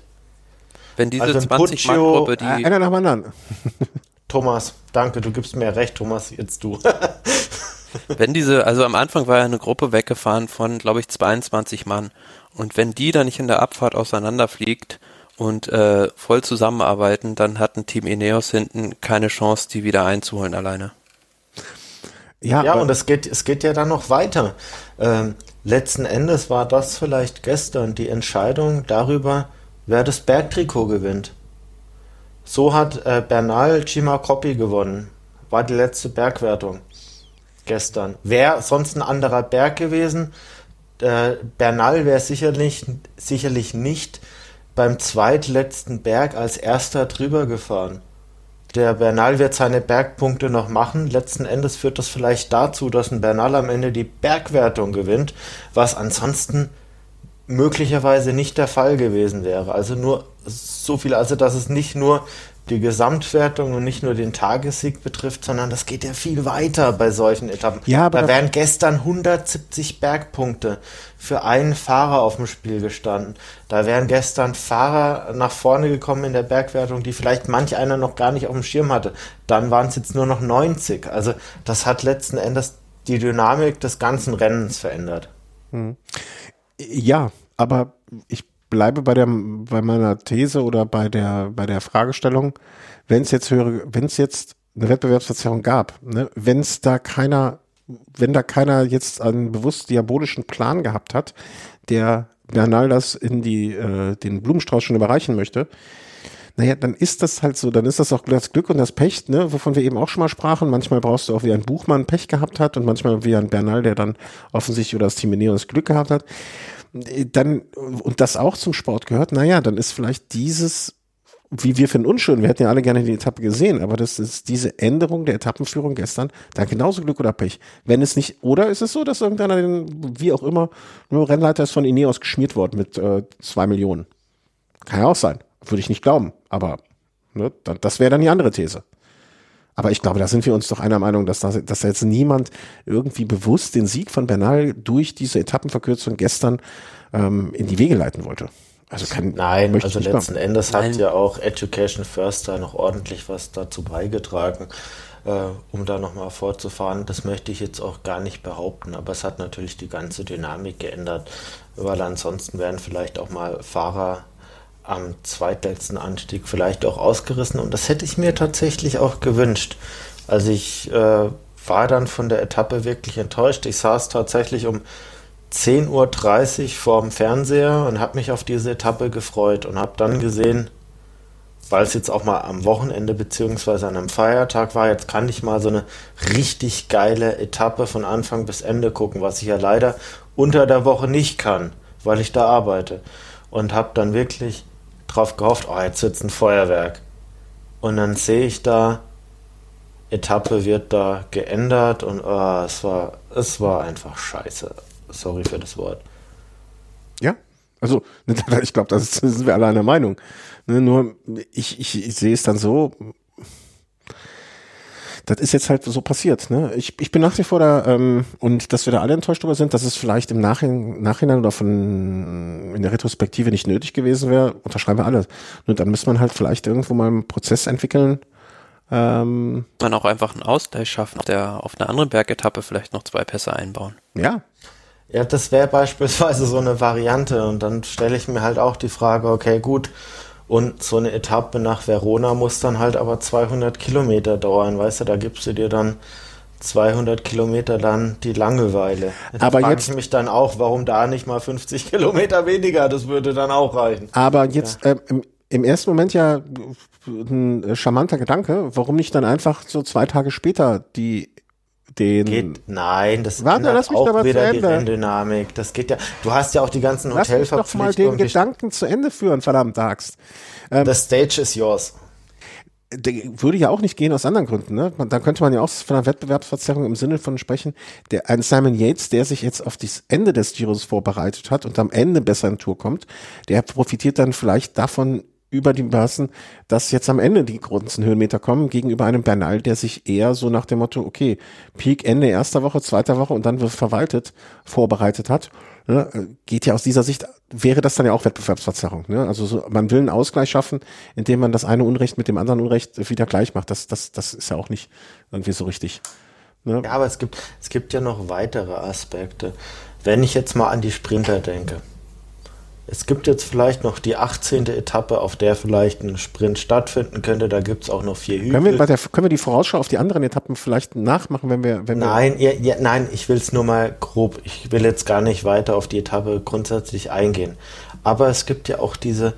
Speaker 3: Wenn diese also 20-Mann-Gruppe, die...
Speaker 2: Einer nach dem anderen.
Speaker 1: Thomas, danke, du gibst mir recht, Thomas, jetzt du.
Speaker 3: wenn diese, also am Anfang war ja eine Gruppe weggefahren von, glaube ich, 22 Mann. Und wenn die dann nicht in der Abfahrt auseinanderfliegt und äh, voll zusammenarbeiten, dann hat ein Team Ineos hinten keine Chance, die wieder einzuholen alleine.
Speaker 1: Ja, ja und es geht, es geht ja dann noch weiter. Ähm, letzten Endes war das vielleicht gestern die Entscheidung darüber, wer das Bergtrikot gewinnt. So hat äh, Bernal Coppi gewonnen. War die letzte Bergwertung gestern. Wäre sonst ein anderer Berg gewesen. Äh, Bernal wäre sicherlich, sicherlich nicht beim zweitletzten Berg als erster drüber gefahren. Der Bernal wird seine Bergpunkte noch machen. Letzten Endes führt das vielleicht dazu, dass ein Bernal am Ende die Bergwertung gewinnt, was ansonsten möglicherweise nicht der Fall gewesen wäre. Also nur so viel, also dass es nicht nur die Gesamtwertung und nicht nur den Tagessieg betrifft, sondern das geht ja viel weiter bei solchen Etappen.
Speaker 2: Ja, aber
Speaker 1: da wären gestern 170 Bergpunkte für einen Fahrer auf dem Spiel gestanden. Da wären gestern Fahrer nach vorne gekommen in der Bergwertung, die vielleicht manch einer noch gar nicht auf dem Schirm hatte. Dann waren es jetzt nur noch 90. Also das hat letzten Endes die Dynamik des ganzen Rennens verändert.
Speaker 2: Hm. Ja, aber ich bleibe bei der bei meiner These oder bei der bei der Fragestellung, wenn es jetzt höhere, wenn es jetzt eine Wettbewerbsverzerrung gab, ne, wenn es da keiner, wenn da keiner jetzt einen bewusst diabolischen Plan gehabt hat, der Bernal das in die äh, den Blumenstrauß schon überreichen möchte, naja, dann ist das halt so, dann ist das auch das Glück und das Pech, ne, wovon wir eben auch schon mal sprachen. Manchmal brauchst du auch wie ein Buchmann Pech gehabt hat und manchmal wie ein Bernal, der dann offensichtlich oder das Team Ineos Glück gehabt hat. Dann, und das auch zum Sport gehört, naja, dann ist vielleicht dieses wie wir finden unschön, wir hätten ja alle gerne die Etappe gesehen, aber das ist diese Änderung der Etappenführung gestern, da genauso Glück oder Pech. Wenn es nicht, oder ist es so, dass irgendeiner, wie auch immer, nur Rennleiter ist von Ineos geschmiert worden mit äh, zwei Millionen. Kann ja auch sein. Würde ich nicht glauben, aber ne, das wäre dann die andere These. Aber ich glaube, da sind wir uns doch einer Meinung, dass, da, dass jetzt niemand irgendwie bewusst den Sieg von Bernal durch diese Etappenverkürzung gestern ähm, in die Wege leiten wollte.
Speaker 1: Also kann, Nein, also letzten machen. Endes Nein. hat ja auch Education First da noch ordentlich was dazu beigetragen, äh, um da nochmal fortzufahren. Das möchte ich jetzt auch gar nicht behaupten, aber es hat natürlich die ganze Dynamik geändert, weil ansonsten wären vielleicht auch mal Fahrer am zweitletzten Anstieg vielleicht auch ausgerissen und das hätte ich mir tatsächlich auch gewünscht. Also ich äh, war dann von der Etappe wirklich enttäuscht. Ich saß tatsächlich um 10.30 Uhr vorm Fernseher und habe mich auf diese Etappe gefreut und habe dann gesehen, weil es jetzt auch mal am Wochenende beziehungsweise an einem Feiertag war, jetzt kann ich mal so eine richtig geile Etappe von Anfang bis Ende gucken, was ich ja leider unter der Woche nicht kann, weil ich da arbeite. Und habe dann wirklich drauf gehofft, oh, jetzt wird's ein Feuerwerk. Und dann sehe ich da, Etappe wird da geändert und oh, es war, es war einfach scheiße. Sorry für das Wort.
Speaker 2: Ja, also ich glaube, da sind wir alle einer Meinung. Ne, nur ich, ich, ich sehe es dann so, das ist jetzt halt so passiert. Ne? Ich, ich bin nach wie vor da, ähm, und dass wir da alle enttäuscht darüber sind, dass es vielleicht im Nachhinein, Nachhinein oder von in der Retrospektive nicht nötig gewesen wäre, unterschreiben wir alle. Nur dann müsste man halt vielleicht irgendwo mal einen Prozess entwickeln.
Speaker 3: Ähm, man auch einfach einen Ausgleich schaffen, der auf einer anderen Bergetappe vielleicht noch zwei Pässe einbauen.
Speaker 2: Ja,
Speaker 1: ja, das wäre beispielsweise so eine Variante. Und dann stelle ich mir halt auch die Frage, okay, gut. Und so eine Etappe nach Verona muss dann halt aber 200 Kilometer dauern, weißt du, da gibst du dir dann 200 Kilometer dann die Langeweile.
Speaker 2: Jetzt aber frage jetzt
Speaker 1: ich mich dann auch, warum da nicht mal 50 Kilometer weniger, das würde dann auch reichen.
Speaker 2: Aber jetzt ja. äh, im, im ersten Moment ja ein charmanter Gedanke, warum nicht dann einfach so zwei Tage später die den.
Speaker 1: Geht, nein, das
Speaker 2: Warte, lass mich auch wieder
Speaker 1: die Renndynamik. Das geht ja. Du hast ja auch die ganzen Hotelverpflichtungen.
Speaker 2: Lass mich doch mal den Gedanken zu Ende führen, verdammt Axt.
Speaker 1: Ähm, The stage is yours.
Speaker 2: Würde ja auch nicht gehen aus anderen Gründen. Ne? Da könnte man ja auch von einer Wettbewerbsverzerrung im Sinne von sprechen. Der, ein Simon Yates, der sich jetzt auf das Ende des Giros vorbereitet hat und am Ende besser in Tour kommt, der profitiert dann vielleicht davon über die Maßen, dass jetzt am Ende die großen Höhenmeter kommen, gegenüber einem Bernal, der sich eher so nach dem Motto, okay, Peak Ende erster Woche, zweiter Woche und dann wird verwaltet, vorbereitet hat. Ne, geht ja aus dieser Sicht, wäre das dann ja auch Wettbewerbsverzerrung. Ne? Also so, man will einen Ausgleich schaffen, indem man das eine Unrecht mit dem anderen Unrecht wieder gleich macht. Das, das, das ist ja auch nicht irgendwie so richtig.
Speaker 1: Ne? Ja, aber es gibt, es gibt ja noch weitere Aspekte. Wenn ich jetzt mal an die Sprinter denke es gibt jetzt vielleicht noch die 18. Etappe, auf der vielleicht ein Sprint stattfinden könnte. Da gibt es auch noch vier
Speaker 2: Hügel. Können wir, der, können wir die Vorausschau auf die anderen Etappen vielleicht nachmachen, wenn wir. Wenn
Speaker 1: nein, wir ja, ja, nein, ich will es nur mal grob. Ich will jetzt gar nicht weiter auf die Etappe grundsätzlich eingehen. Aber es gibt ja auch diese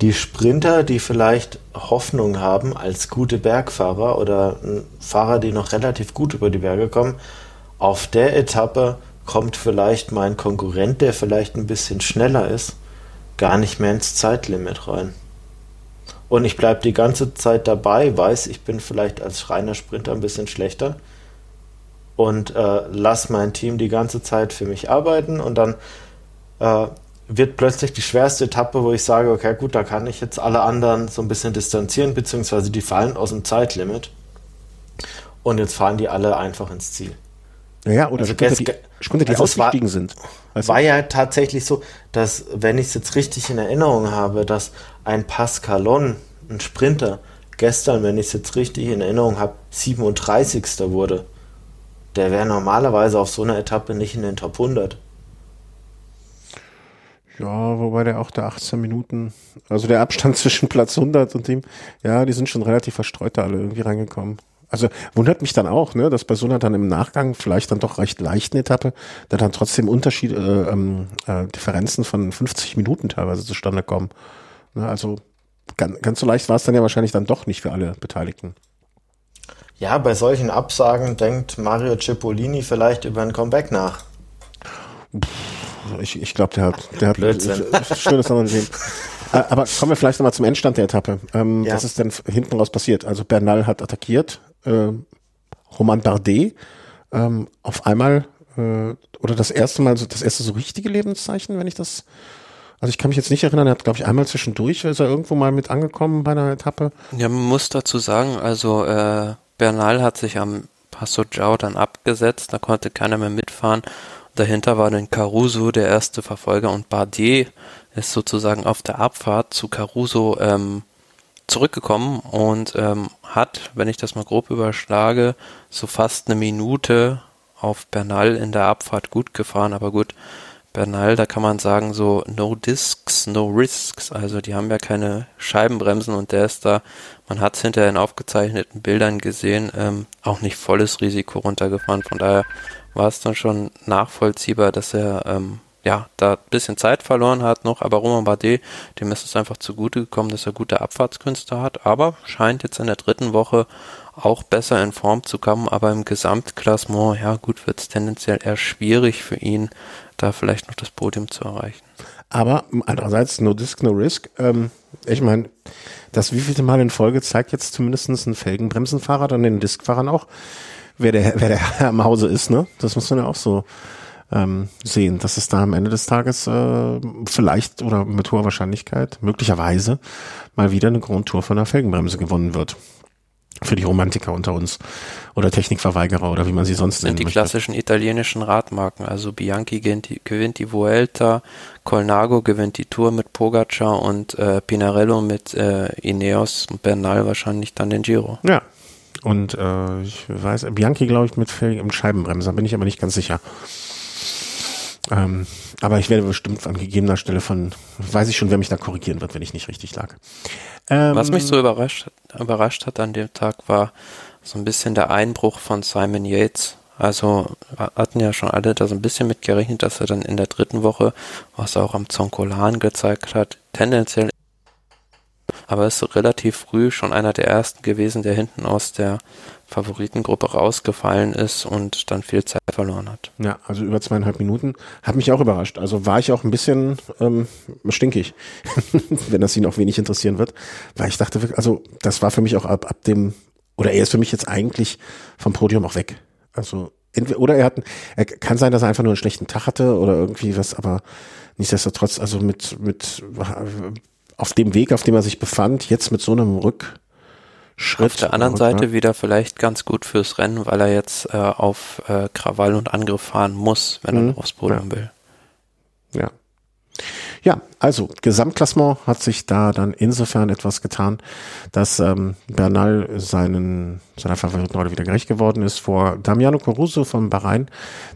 Speaker 1: die Sprinter, die vielleicht Hoffnung haben als gute Bergfahrer oder Fahrer, die noch relativ gut über die Berge kommen. Auf der Etappe kommt vielleicht mein Konkurrent, der vielleicht ein bisschen schneller ist gar nicht mehr ins Zeitlimit rein. Und ich bleibe die ganze Zeit dabei, weiß, ich bin vielleicht als reiner Sprinter ein bisschen schlechter und äh, lass mein Team die ganze Zeit für mich arbeiten und dann äh, wird plötzlich die schwerste Etappe, wo ich sage, okay, gut, da kann ich jetzt alle anderen so ein bisschen distanzieren, beziehungsweise die fallen aus dem Zeitlimit und jetzt fahren die alle einfach ins Ziel.
Speaker 2: Ja, oder also Sprinter, die, Sprinter, die also ausgestiegen war, sind.
Speaker 1: Also war ja tatsächlich so, dass, wenn ich es jetzt richtig in Erinnerung habe, dass ein Pascalon, ein Sprinter, gestern, wenn ich es jetzt richtig in Erinnerung habe, 37. wurde. Der wäre normalerweise auf so einer Etappe nicht in den Top 100.
Speaker 2: Ja, wobei der auch der 18 Minuten, also der Abstand zwischen Platz 100 und dem, ja, die sind schon relativ verstreut da alle irgendwie reingekommen. Also wundert mich dann auch, ne, dass bei so einer dann im Nachgang vielleicht dann doch recht leichten Etappe, da dann trotzdem Unterschiede, äh, ähm, äh, Differenzen von 50 Minuten teilweise zustande kommen. Ne, also ganz, ganz so leicht war es dann ja wahrscheinlich dann doch nicht für alle Beteiligten.
Speaker 1: Ja, bei solchen Absagen denkt Mario Cipollini vielleicht über ein Comeback nach.
Speaker 2: Ich, ich glaube, der hat, der hat schönes sehen. Äh, Aber kommen wir vielleicht nochmal zum Endstand der Etappe. Ähm,
Speaker 1: Ja.
Speaker 2: Was ist denn hinten raus passiert? Also Bernal hat attackiert, äh, Roman Bardet ähm, auf einmal äh, oder das erste Mal, so, das erste so richtige Lebenszeichen, wenn ich das, also ich kann mich jetzt nicht erinnern, er hat glaube ich einmal zwischendurch, ist er irgendwo mal mit angekommen bei einer Etappe.
Speaker 3: Ja, man muss dazu sagen, also äh, Bernal hat sich am Passo Giao dann abgesetzt, da konnte keiner mehr mitfahren. Dahinter war dann Caruso der erste Verfolger und Bardet ist sozusagen auf der Abfahrt zu Caruso ähm, zurückgekommen und ähm, hat, wenn ich das mal grob überschlage, so fast eine Minute auf Bernal in der Abfahrt gut gefahren. Aber gut, Bernal, da kann man sagen, so no discs, no risks. Also die haben ja keine Scheibenbremsen und der ist da, man hat es hinterher in aufgezeichneten Bildern gesehen, ähm, auch nicht volles Risiko runtergefahren. Von daher war es dann schon nachvollziehbar, dass er ähm, ja da ein bisschen Zeit verloren hat noch. Aber Roman Bardet, dem ist es einfach zugute gekommen, dass er gute Abfahrtskünste hat. Aber scheint jetzt in der dritten Woche auch besser in Form zu kommen, aber im Gesamtklassement, ja gut, wird es tendenziell eher schwierig für ihn, da vielleicht noch das Podium zu erreichen.
Speaker 2: Aber andererseits, no disc, no risk. Ähm, ich meine, das wievielte Mal in Folge zeigt jetzt zumindest ein Felgenbremsenfahrer, dann den Diskfahrern auch, wer der, wer der Herr im Hause ist, ne? Das muss man ja auch so ähm, sehen, dass es da am Ende des Tages äh, vielleicht oder mit hoher Wahrscheinlichkeit, möglicherweise, mal wieder eine Grand Tour von der Felgenbremse gewonnen wird. Für die Romantiker unter uns. Oder Technikverweigerer oder wie man sie sonst
Speaker 3: sind
Speaker 2: nennen
Speaker 3: die
Speaker 2: möchte.
Speaker 3: klassischen italienischen Radmarken. Also Bianchi gewinnt die, gewinnt die Vuelta, Colnago gewinnt die Tour mit Pogacar und äh, Pinarello mit äh, Ineos und Bernal wahrscheinlich dann den Giro.
Speaker 2: Ja. Und äh, ich weiß, Bianchi glaube ich mit Felgen im Scheibenbremser, bin ich aber nicht ganz sicher. Ähm, aber ich werde bestimmt an gegebener Stelle von, weiß ich schon, wer mich da korrigieren wird, wenn ich nicht richtig lag. Ähm,
Speaker 3: Was mich so überrascht, überrascht hat an dem Tag war so ein bisschen der Einbruch von Simon Yates. Also hatten ja schon alle da so ein bisschen mit gerechnet, dass er dann in der dritten Woche, was er auch am Zonkolan gezeigt hat, tendenziell aber ist so relativ früh schon einer der ersten gewesen, der hinten aus der Favoritengruppe rausgefallen ist und dann viel Zeit verloren hat.
Speaker 2: Ja, also über zweieinhalb Minuten. Hat mich auch überrascht. Also war ich auch ein bisschen ähm, stinkig, wenn das ihn auch wenig interessieren wird. Weil ich dachte, also das war für mich auch ab, ab dem, oder er ist für mich jetzt eigentlich vom Podium auch weg. Also entweder, oder er hat, er kann sein, dass er einfach nur einen schlechten Tag hatte oder irgendwie was, aber nichtsdestotrotz, also mit, mit auf dem Weg, auf dem er sich befand, jetzt mit so einem Rückschritt.
Speaker 3: Auf der anderen Seite wieder vielleicht ganz gut fürs Rennen, weil er jetzt äh, auf äh, Krawall und Angriff fahren muss, wenn
Speaker 2: Mhm.
Speaker 3: er aufs Podium
Speaker 2: Ja.
Speaker 3: will.
Speaker 2: Ja. Ja, also Gesamtklassement hat sich da dann insofern etwas getan, dass ähm, Bernal seinen seiner Favoritenrolle wieder gerecht geworden ist vor Damiano Caruso von Bahrain,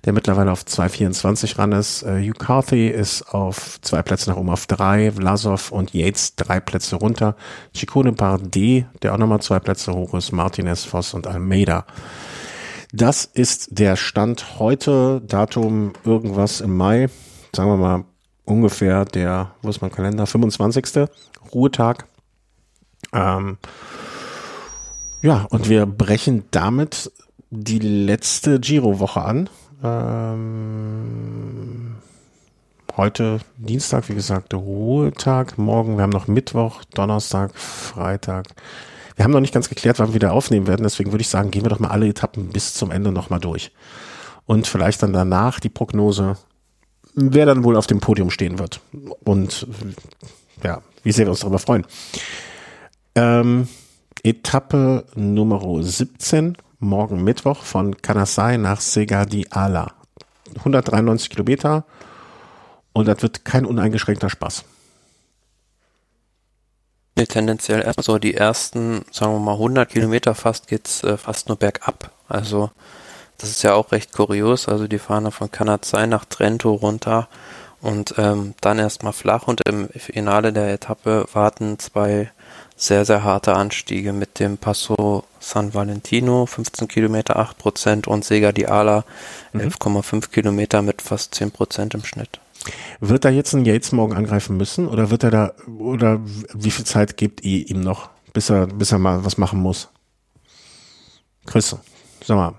Speaker 2: der mittlerweile auf 2,24 ran ist. Äh, Hugh Carthy ist auf zwei Plätze nach oben auf drei, Vlasov und Yates drei Plätze runter, Chicone Bardet, der auch nochmal zwei Plätze hoch ist, Martinez, Voss und Almeida. Das ist der Stand heute, Datum irgendwas im Mai, sagen wir mal ungefähr der, wo ist mein Kalender, 25. Ruhetag. Ähm, ja, und wir brechen damit die letzte Giro-Woche an. Ähm, heute Dienstag, wie gesagt, Ruhetag. Morgen, wir haben noch Mittwoch, Donnerstag, Freitag. Wir haben noch nicht ganz geklärt, wann wir wieder aufnehmen werden. Deswegen würde ich sagen, gehen wir doch mal alle Etappen bis zum Ende nochmal durch. Und vielleicht dann danach die Prognose, wer dann wohl auf dem Podium stehen wird. Und ja, wie sehr wir uns darüber freuen. Ähm, Etappe Nummer 17, morgen Mittwoch von Kanasai nach Sega di Ala. 193 Kilometer und das wird kein uneingeschränkter Spaß.
Speaker 3: Tendenziell erstmal so die ersten, sagen wir mal 100 Kilometer fast geht's äh, fast nur bergab. Also das ist ja auch recht kurios. Also die fahren da von Kanazai nach Trento runter und ähm, dann erstmal flach und im Finale der Etappe warten zwei sehr, sehr harte Anstiege mit dem Passo San Valentino, 15 Kilometer, 8 Prozent und Sega di Ala, 11,5 Kilometer mit fast 10 Prozent im Schnitt.
Speaker 2: Wird er jetzt einen Yates morgen angreifen müssen oder wird er da, oder wie viel Zeit gibt ihr ihm noch, bis er, bis er mal was machen muss? Chris, sag mal.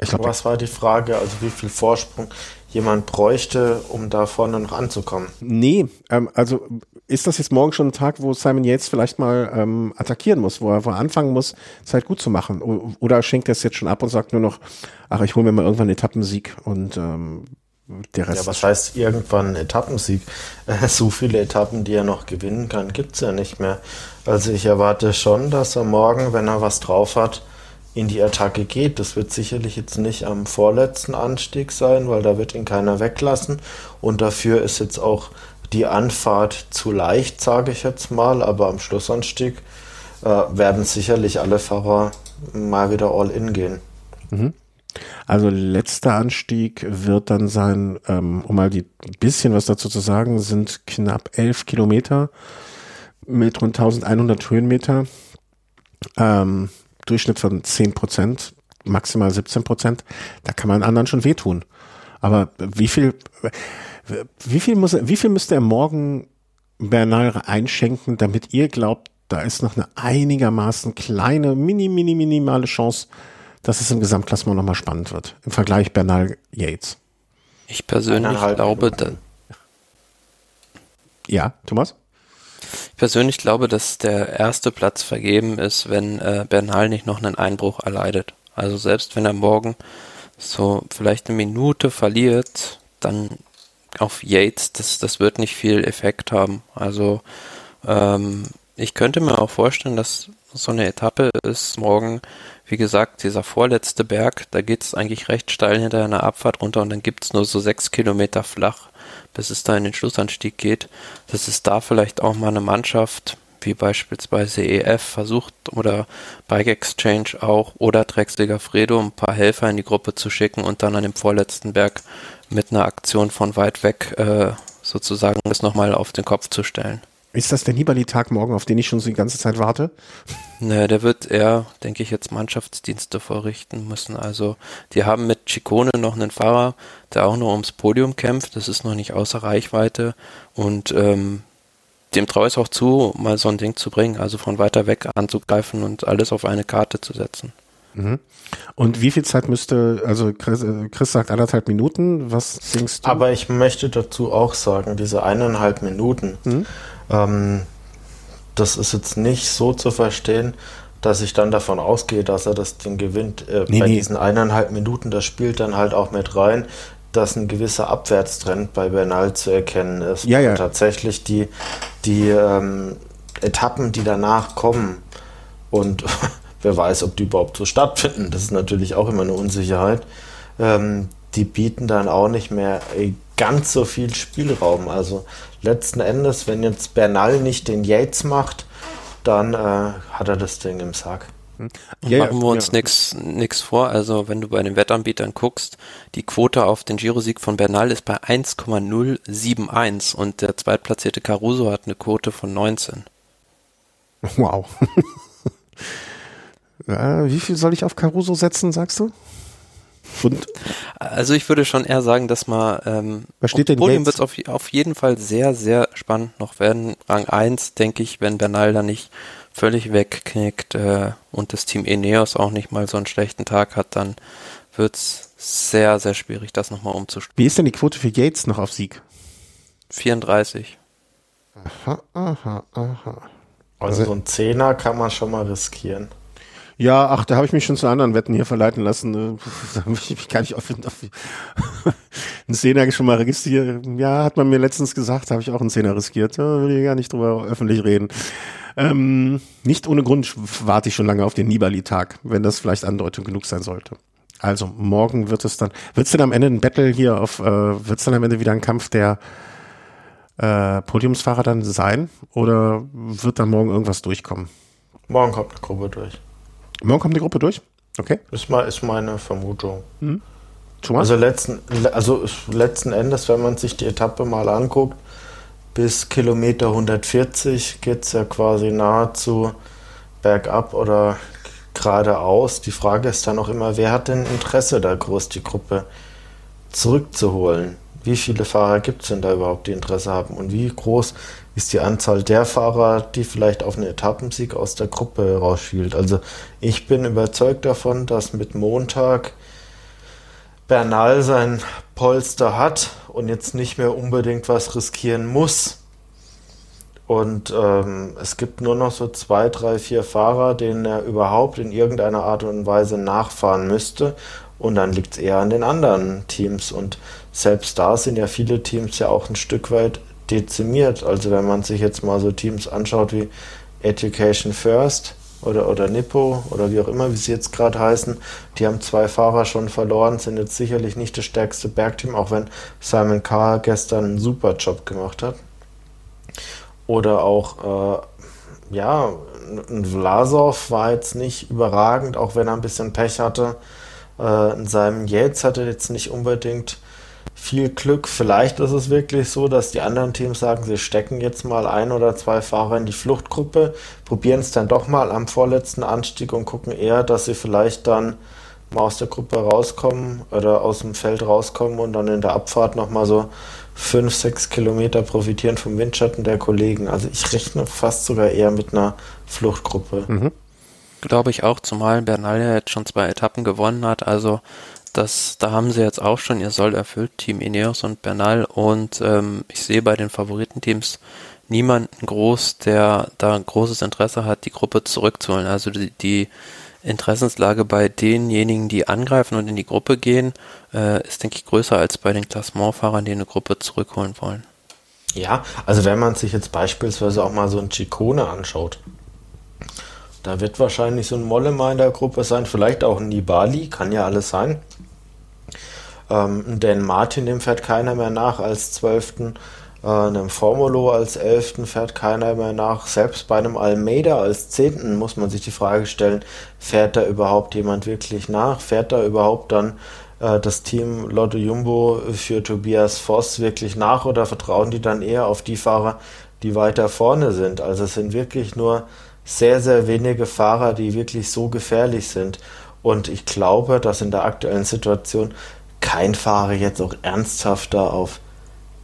Speaker 1: Ich glaub, was war die Frage? Also wie viel Vorsprung jemand bräuchte, um da vorne noch anzukommen?
Speaker 2: Nee, ähm, also ist das jetzt morgen schon ein Tag, wo Simon Yates vielleicht mal ähm, attackieren muss, wo er, wo er anfangen muss, Zeit gut zu machen? Oder schenkt er es jetzt schon ab und sagt nur noch, ach, ich hole mir mal irgendwann einen Etappensieg und ähm, der Rest.
Speaker 1: Ja, was heißt irgendwann ein Etappensieg? So viele Etappen, die er noch gewinnen kann, gibt's ja nicht mehr. Also ich erwarte schon, dass er morgen, wenn er was drauf hat, in die Attacke geht. Das wird sicherlich jetzt nicht am vorletzten Anstieg sein, weil da wird ihn keiner weglassen. Und dafür ist jetzt auch die Anfahrt zu leicht, sage ich jetzt mal. Aber am Schlussanstieg äh, werden sicherlich alle Fahrer mal wieder all in gehen.
Speaker 2: Mhm. Also letzter Anstieg wird dann sein, ähm, um mal die bisschen was dazu zu sagen, sind knapp elf Kilometer mit rund 1100 Höhenmeter. Ähm, Durchschnitt von 10 Prozent, maximal 17 Prozent, da kann man anderen schon wehtun. Aber wie viel, wie viel muss, wie viel müsste er morgen Bernal einschenken, damit ihr glaubt, da ist noch eine einigermaßen kleine, mini, mini, minimale Chance, dass es im Gesamtklassement nochmal spannend wird. Im Vergleich Bernal Yates.
Speaker 3: Ich persönlich glaube,
Speaker 2: ja, Thomas?
Speaker 3: Ich persönlich glaube, dass der erste Platz vergeben ist, wenn äh, Bernal nicht noch einen Einbruch erleidet. Also selbst wenn er morgen so vielleicht eine Minute verliert, dann auf Yates, das, das wird nicht viel Effekt haben. Also ähm, ich könnte mir auch vorstellen, dass so eine Etappe ist morgen, wie gesagt, dieser vorletzte Berg, da geht es eigentlich recht steil hinter einer Abfahrt runter und dann gibt es nur so sechs Kilometer flach bis es da in den Schlussanstieg geht, dass es da vielleicht auch mal eine Mannschaft wie beispielsweise EF versucht oder Bike Exchange auch oder Drecksliga Fredo ein paar Helfer in die Gruppe zu schicken und dann an dem vorletzten Berg mit einer Aktion von weit weg äh, sozusagen das nochmal auf den Kopf zu stellen.
Speaker 2: Ist das der Nibali-Tag morgen, auf den ich schon so die ganze Zeit warte?
Speaker 3: Naja, der wird eher, denke ich, jetzt Mannschaftsdienste vorrichten müssen. Also, die haben mit Chicone noch einen Fahrer, der auch noch ums Podium kämpft. Das ist noch nicht außer Reichweite. Und ähm, dem traue ich es auch zu, mal so ein Ding zu bringen. Also von weiter weg anzugreifen und alles auf eine Karte zu setzen.
Speaker 2: Mhm. Und wie viel Zeit müsste, also Chris, äh, Chris, sagt anderthalb Minuten, was denkst du?
Speaker 1: Aber ich möchte dazu auch sagen, diese eineinhalb Minuten, mhm. Ähm, das ist jetzt nicht so zu verstehen, dass ich dann davon ausgehe, dass er das Ding gewinnt. Äh, nee, bei nee. diesen eineinhalb Minuten, das spielt dann halt auch mit rein, dass ein gewisser Abwärtstrend bei Bernal zu erkennen ist.
Speaker 2: Ja, ja.
Speaker 1: Und tatsächlich die, die ähm, Etappen, die danach kommen und wer weiß, ob die überhaupt so stattfinden, das ist natürlich auch immer eine Unsicherheit, ähm, die bieten dann auch nicht mehr ganz so viel Spielraum. Also letzten Endes, wenn jetzt Bernal nicht den Yates macht, dann äh, hat er das Ding im Sack.
Speaker 3: Hm. Ja, machen wir uns ja. nichts vor. Also wenn du bei den Wettanbietern guckst, die Quote auf den Girosieg von Bernal ist bei 1,071 und der zweitplatzierte Caruso hat eine Quote von 19.
Speaker 2: Wow. ja, wie viel soll ich auf Caruso setzen, sagst du?
Speaker 3: Und? Also ich würde schon eher sagen, dass man ähm,
Speaker 2: Was steht denn
Speaker 3: Podium wird es auf, auf jeden Fall sehr, sehr spannend noch werden. Rang 1, denke ich, wenn Bernal da nicht völlig wegknickt äh, und das Team Eneos auch nicht mal so einen schlechten Tag hat, dann wird es sehr, sehr schwierig, das nochmal umzustellen.
Speaker 2: Wie ist denn die Quote für Yates noch auf Sieg?
Speaker 3: 34.
Speaker 1: Aha, aha, aha. Also so ein Zehner kann man schon mal riskieren.
Speaker 2: Ja, ach, da habe ich mich schon zu anderen Wetten hier verleiten lassen. Ne? Da habe ich mich gar nicht auf, einen Zehner schon mal registriert. Ja, hat man mir letztens gesagt, habe ich auch einen Zehner riskiert. Da will ich gar nicht drüber öffentlich reden. Ähm, nicht ohne Grund warte ich schon lange auf den Nibali-Tag, wenn das vielleicht Andeutung genug sein sollte. Also morgen wird es dann, wird es denn am Ende ein Battle hier auf, äh, wird es dann am Ende wieder ein Kampf der äh, Podiumsfahrer dann sein? Oder wird dann morgen irgendwas durchkommen?
Speaker 1: Morgen kommt eine Gruppe durch.
Speaker 2: Morgen kommt die Gruppe durch? Okay.
Speaker 1: Ist, mal, ist meine Vermutung. Mhm. Also letzten, also letzten Endes, wenn man sich die Etappe mal anguckt, bis Kilometer 140 geht es ja quasi nahezu bergab oder geradeaus. Die Frage ist dann auch immer, wer hat denn Interesse da groß, die Gruppe zurückzuholen. Wie viele Fahrer gibt es denn da überhaupt, die Interesse haben? Und wie groß ist die Anzahl der Fahrer, die vielleicht auf einen Etappensieg aus der Gruppe rausspielt? Also ich bin überzeugt davon, dass mit Montag Bernal sein Polster hat und jetzt nicht mehr unbedingt was riskieren muss. Und ähm, es gibt nur noch so zwei, drei, vier Fahrer, denen er überhaupt in irgendeiner Art und Weise nachfahren müsste. Und dann liegt es eher an den anderen Teams. Und selbst da sind ja viele Teams ja auch ein Stück weit dezimiert. Also wenn man sich jetzt mal so Teams anschaut wie Education First, oder, oder Nippo oder wie auch immer, wie sie jetzt gerade heißen, die haben zwei Fahrer schon verloren, sind jetzt sicherlich nicht das stärkste Bergteam, auch wenn Simon Carr gestern einen super Job gemacht hat. Oder auch, äh, ja, ein Vlasov war jetzt nicht überragend, auch wenn er ein bisschen Pech hatte. Äh, in seinem Yates hatte jetzt nicht unbedingt viel Glück. Vielleicht ist es wirklich so, dass die anderen Teams sagen, sie stecken jetzt mal ein oder zwei Fahrer in die Fluchtgruppe, probieren es dann doch mal am vorletzten Anstieg und gucken eher, dass sie vielleicht dann mal aus der Gruppe rauskommen oder aus dem Feld rauskommen und dann in der Abfahrt nochmal so fünf, sechs Kilometer profitieren vom Windschatten der Kollegen. Also ich rechne fast sogar eher mit einer Fluchtgruppe. Mhm.
Speaker 3: Glaube ich auch, zumal Bernal ja jetzt schon zwei Etappen gewonnen hat. Also das, da haben sie jetzt auch schon ihr Soll erfüllt, Team Ineos und Bernal. Und ähm, ich sehe bei den Favoritenteams niemanden groß, der da großes Interesse hat, die Gruppe zurückzuholen. Also die, die Interessenslage bei denjenigen, die angreifen und in die Gruppe gehen, äh, ist, denke ich, größer als bei den Klassementfahrern, die eine Gruppe zurückholen wollen.
Speaker 1: Ja, also wenn man sich jetzt beispielsweise auch mal so ein Chicone anschaut, da wird wahrscheinlich so ein Mollema in der Gruppe sein, vielleicht auch ein Nibali, kann ja alles sein. Ähm, denn Martin, dem fährt keiner mehr nach als Zwölften. Äh, einem Formulo als Elften fährt keiner mehr nach. Selbst bei einem Almeida als Zehnten muss man sich die Frage stellen, fährt da überhaupt jemand wirklich nach? Fährt da überhaupt dann äh, das Team Lotto Jumbo für Tobias Voss wirklich nach oder vertrauen die dann eher auf die Fahrer, die weiter vorne sind? Also es sind wirklich nur sehr, sehr wenige Fahrer, die wirklich so gefährlich sind. Und ich glaube, dass in der aktuellen Situation kein Fahrer jetzt auch ernsthafter auf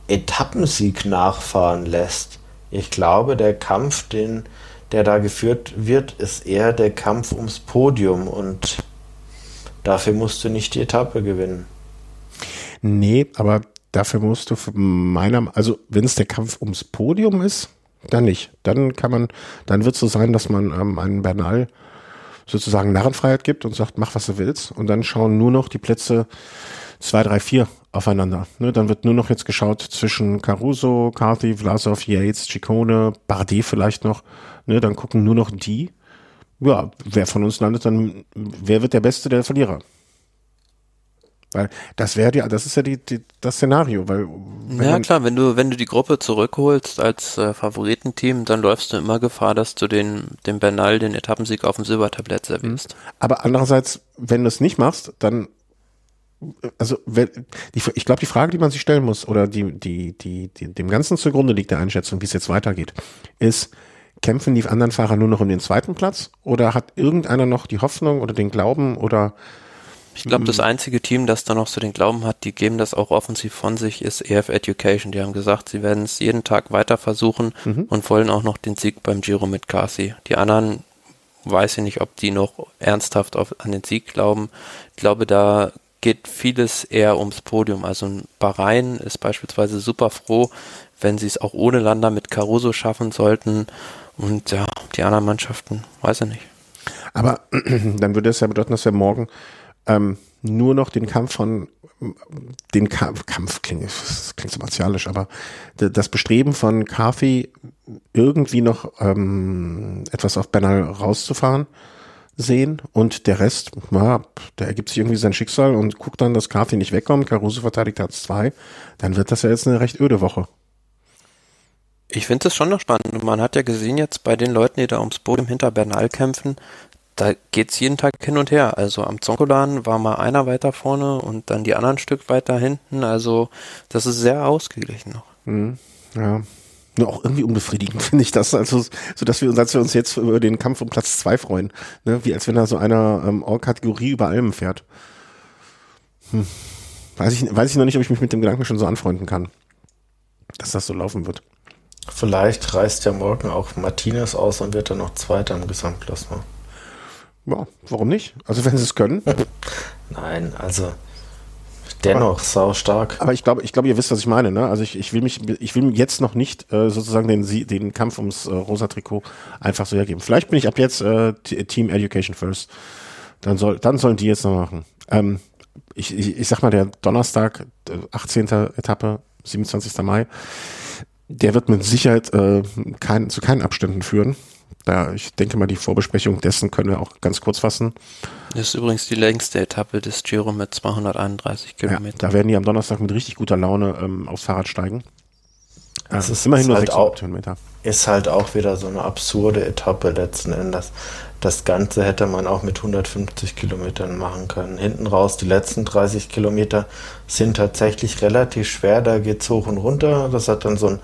Speaker 1: Etappensieg nachfahren lässt. Ich glaube, der Kampf, den, der da geführt wird, ist eher der Kampf ums Podium und dafür musst du nicht die Etappe gewinnen.
Speaker 2: Nee, aber dafür musst du meiner, also wenn es der Kampf ums Podium ist, dann nicht. Dann kann man, dann wird es so sein, dass man ähm, einen Bernal sozusagen Narrenfreiheit gibt und sagt, mach was du willst. Und dann schauen nur noch die Plätze zwei, drei, vier aufeinander. Ne, dann wird nur noch jetzt geschaut zwischen Caruso, Carthy, Vlasov, Yates, Ciccone, Bardet vielleicht noch. Ne, dann gucken nur noch die. Ja, wer von uns landet dann, wer wird der Beste, der Verlierer? Weil das wäre ja, das ist ja die, die, das Szenario, weil
Speaker 3: ja klar, wenn du wenn du die Gruppe zurückholst als äh, Favoritenteam, dann läufst du immer Gefahr, dass du den dem Bernal den Etappensieg auf dem Silbertablett servierst.
Speaker 2: Mhm. Aber andererseits, wenn du es nicht machst, dann also wenn, die, ich glaube, die Frage, die man sich stellen muss, oder die, die, die, die dem Ganzen zugrunde liegt der Einschätzung, wie es jetzt weitergeht, ist, kämpfen die anderen Fahrer nur noch um den zweiten Platz oder hat irgendeiner noch die Hoffnung oder den Glauben oder
Speaker 3: ich glaube, das einzige Team, das da noch so den Glauben hat, die geben das auch offensiv von sich, ist EF Education. Die haben gesagt, sie werden es jeden Tag weiter versuchen mhm. und wollen auch noch den Sieg beim Giro mit Kasi. Die anderen weiß ich nicht, ob die noch ernsthaft auf, an den Sieg glauben. Ich glaube, da geht vieles eher ums Podium. Also ein Bahrain ist beispielsweise super froh, wenn sie es auch ohne Lander mit Caruso schaffen sollten. Und ja, die anderen Mannschaften, weiß ich nicht.
Speaker 2: Aber dann würde es ja bedeuten, dass wir morgen ähm, nur noch den Kampf von den Kampf, Kampf klingt, klingt so martialisch, aber das Bestreben von Kafi irgendwie noch ähm, etwas auf Bernal rauszufahren sehen und der Rest, na, der ergibt sich irgendwie sein Schicksal und guckt dann, dass Kafi nicht wegkommt, Caruso verteidigt Platz zwei, dann wird das ja jetzt eine recht öde Woche.
Speaker 3: Ich finde es schon noch spannend. Man hat ja gesehen jetzt bei den Leuten, die da ums Podium hinter Bernal kämpfen, da geht's jeden Tag hin und her. Also am Zonkolan war mal einer weiter vorne und dann die anderen Stück weiter hinten. Also das ist sehr ausgeglichen noch.
Speaker 2: Mhm. Ja. Nur auch irgendwie unbefriedigend finde ich das, also so dass wir uns, als wir uns jetzt über den Kampf um Platz zwei freuen, ne? wie als wenn da so einer ähm, Kategorie über allem fährt. Hm. weiß ich, weiß ich noch nicht, ob ich mich mit dem Gedanken schon so anfreunden kann, dass das so laufen wird.
Speaker 1: Vielleicht reißt ja morgen auch Martinez aus und wird dann noch Zweiter im Gesamtklassement.
Speaker 2: Ja, warum nicht? Also wenn sie es können.
Speaker 1: Nein, also dennoch sau stark.
Speaker 2: Aber ich glaube, ich glaube, ihr wisst, was ich meine. Ne? Also ich, ich will mich, ich will jetzt noch nicht äh, sozusagen den, den Kampf ums äh, rosa Trikot einfach so hergeben. Vielleicht bin ich ab jetzt äh, Team Education First. Dann soll, dann sollen die jetzt noch machen. Ähm, ich, ich, ich sag mal, der Donnerstag, 18. Etappe, 27. Mai, der wird mit Sicherheit äh, kein, zu keinen Abständen führen. Da, ich denke mal, die Vorbesprechung dessen können wir auch ganz kurz fassen.
Speaker 3: Das ist übrigens die längste Etappe des Giro mit 231 Kilometern.
Speaker 2: Ja, da werden die am Donnerstag mit richtig guter Laune ähm, aufs Fahrrad steigen.
Speaker 1: Das ist immerhin nur halt 600 Kilometer. Ist halt auch wieder so eine absurde Etappe letzten Endes. Das Ganze hätte man auch mit 150 Kilometern machen können. Hinten raus, die letzten 30 Kilometer sind tatsächlich relativ schwer. Da geht es hoch und runter. Das hat dann so ein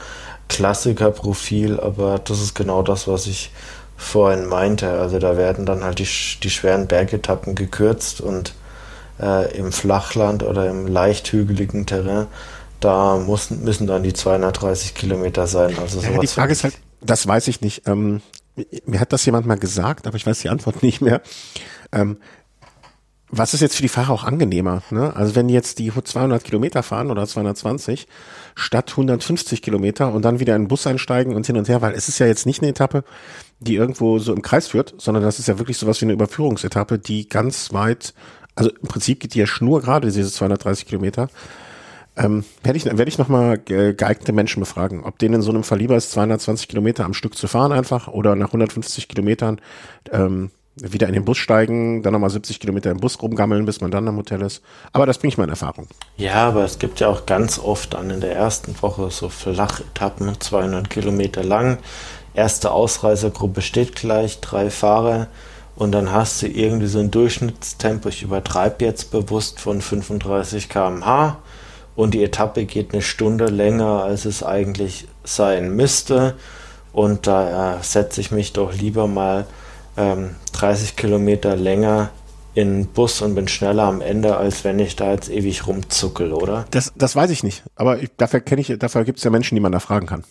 Speaker 1: Klassikerprofil, aber das ist genau das, was ich vorhin meinte. Also da werden dann halt die, die schweren Bergetappen gekürzt und äh, im Flachland oder im leicht hügeligen Terrain, da muss, müssen dann die 230 Kilometer sein. Also
Speaker 2: ja, die Frage ist halt, das weiß ich nicht. Ähm, mir hat das jemand mal gesagt, aber ich weiß die Antwort nicht mehr. Ähm, was ist jetzt für die Fahrer auch angenehmer? Ne? Also wenn jetzt die 200 Kilometer fahren oder 220 statt 150 Kilometer und dann wieder in den Bus einsteigen und hin und her, weil es ist ja jetzt nicht eine Etappe, die irgendwo so im Kreis führt, sondern das ist ja wirklich sowas wie eine Überführungsetappe, die ganz weit, also im Prinzip geht die ja schnurgerade, diese 230 Kilometer. Ähm, werde ich, werde ich nochmal geeignete Menschen befragen, ob denen in so einem Fall lieber ist, 220 Kilometer am Stück zu fahren einfach oder nach 150 Kilometern ähm, wieder in den Bus steigen, dann nochmal 70 Kilometer im Bus rumgammeln, bis man dann am Hotel ist. Aber das bringe ich mal in Erfahrung.
Speaker 1: Ja, aber es gibt ja auch ganz oft dann in der ersten Woche so Flachetappen, 200 Kilometer lang. Erste Ausreisergruppe steht gleich, drei Fahrer. Und dann hast du irgendwie so ein Durchschnittstempo, ich übertreibe jetzt bewusst von 35 km/h. Und die Etappe geht eine Stunde länger, als es eigentlich sein müsste. Und da äh, setze ich mich doch lieber mal ähm, 30 Kilometer länger in Bus und bin schneller am Ende, als wenn ich da jetzt ewig rumzuckel, oder?
Speaker 2: Das, das weiß ich nicht. Aber ich, dafür kenne ich, dafür gibt es ja Menschen, die man da fragen kann.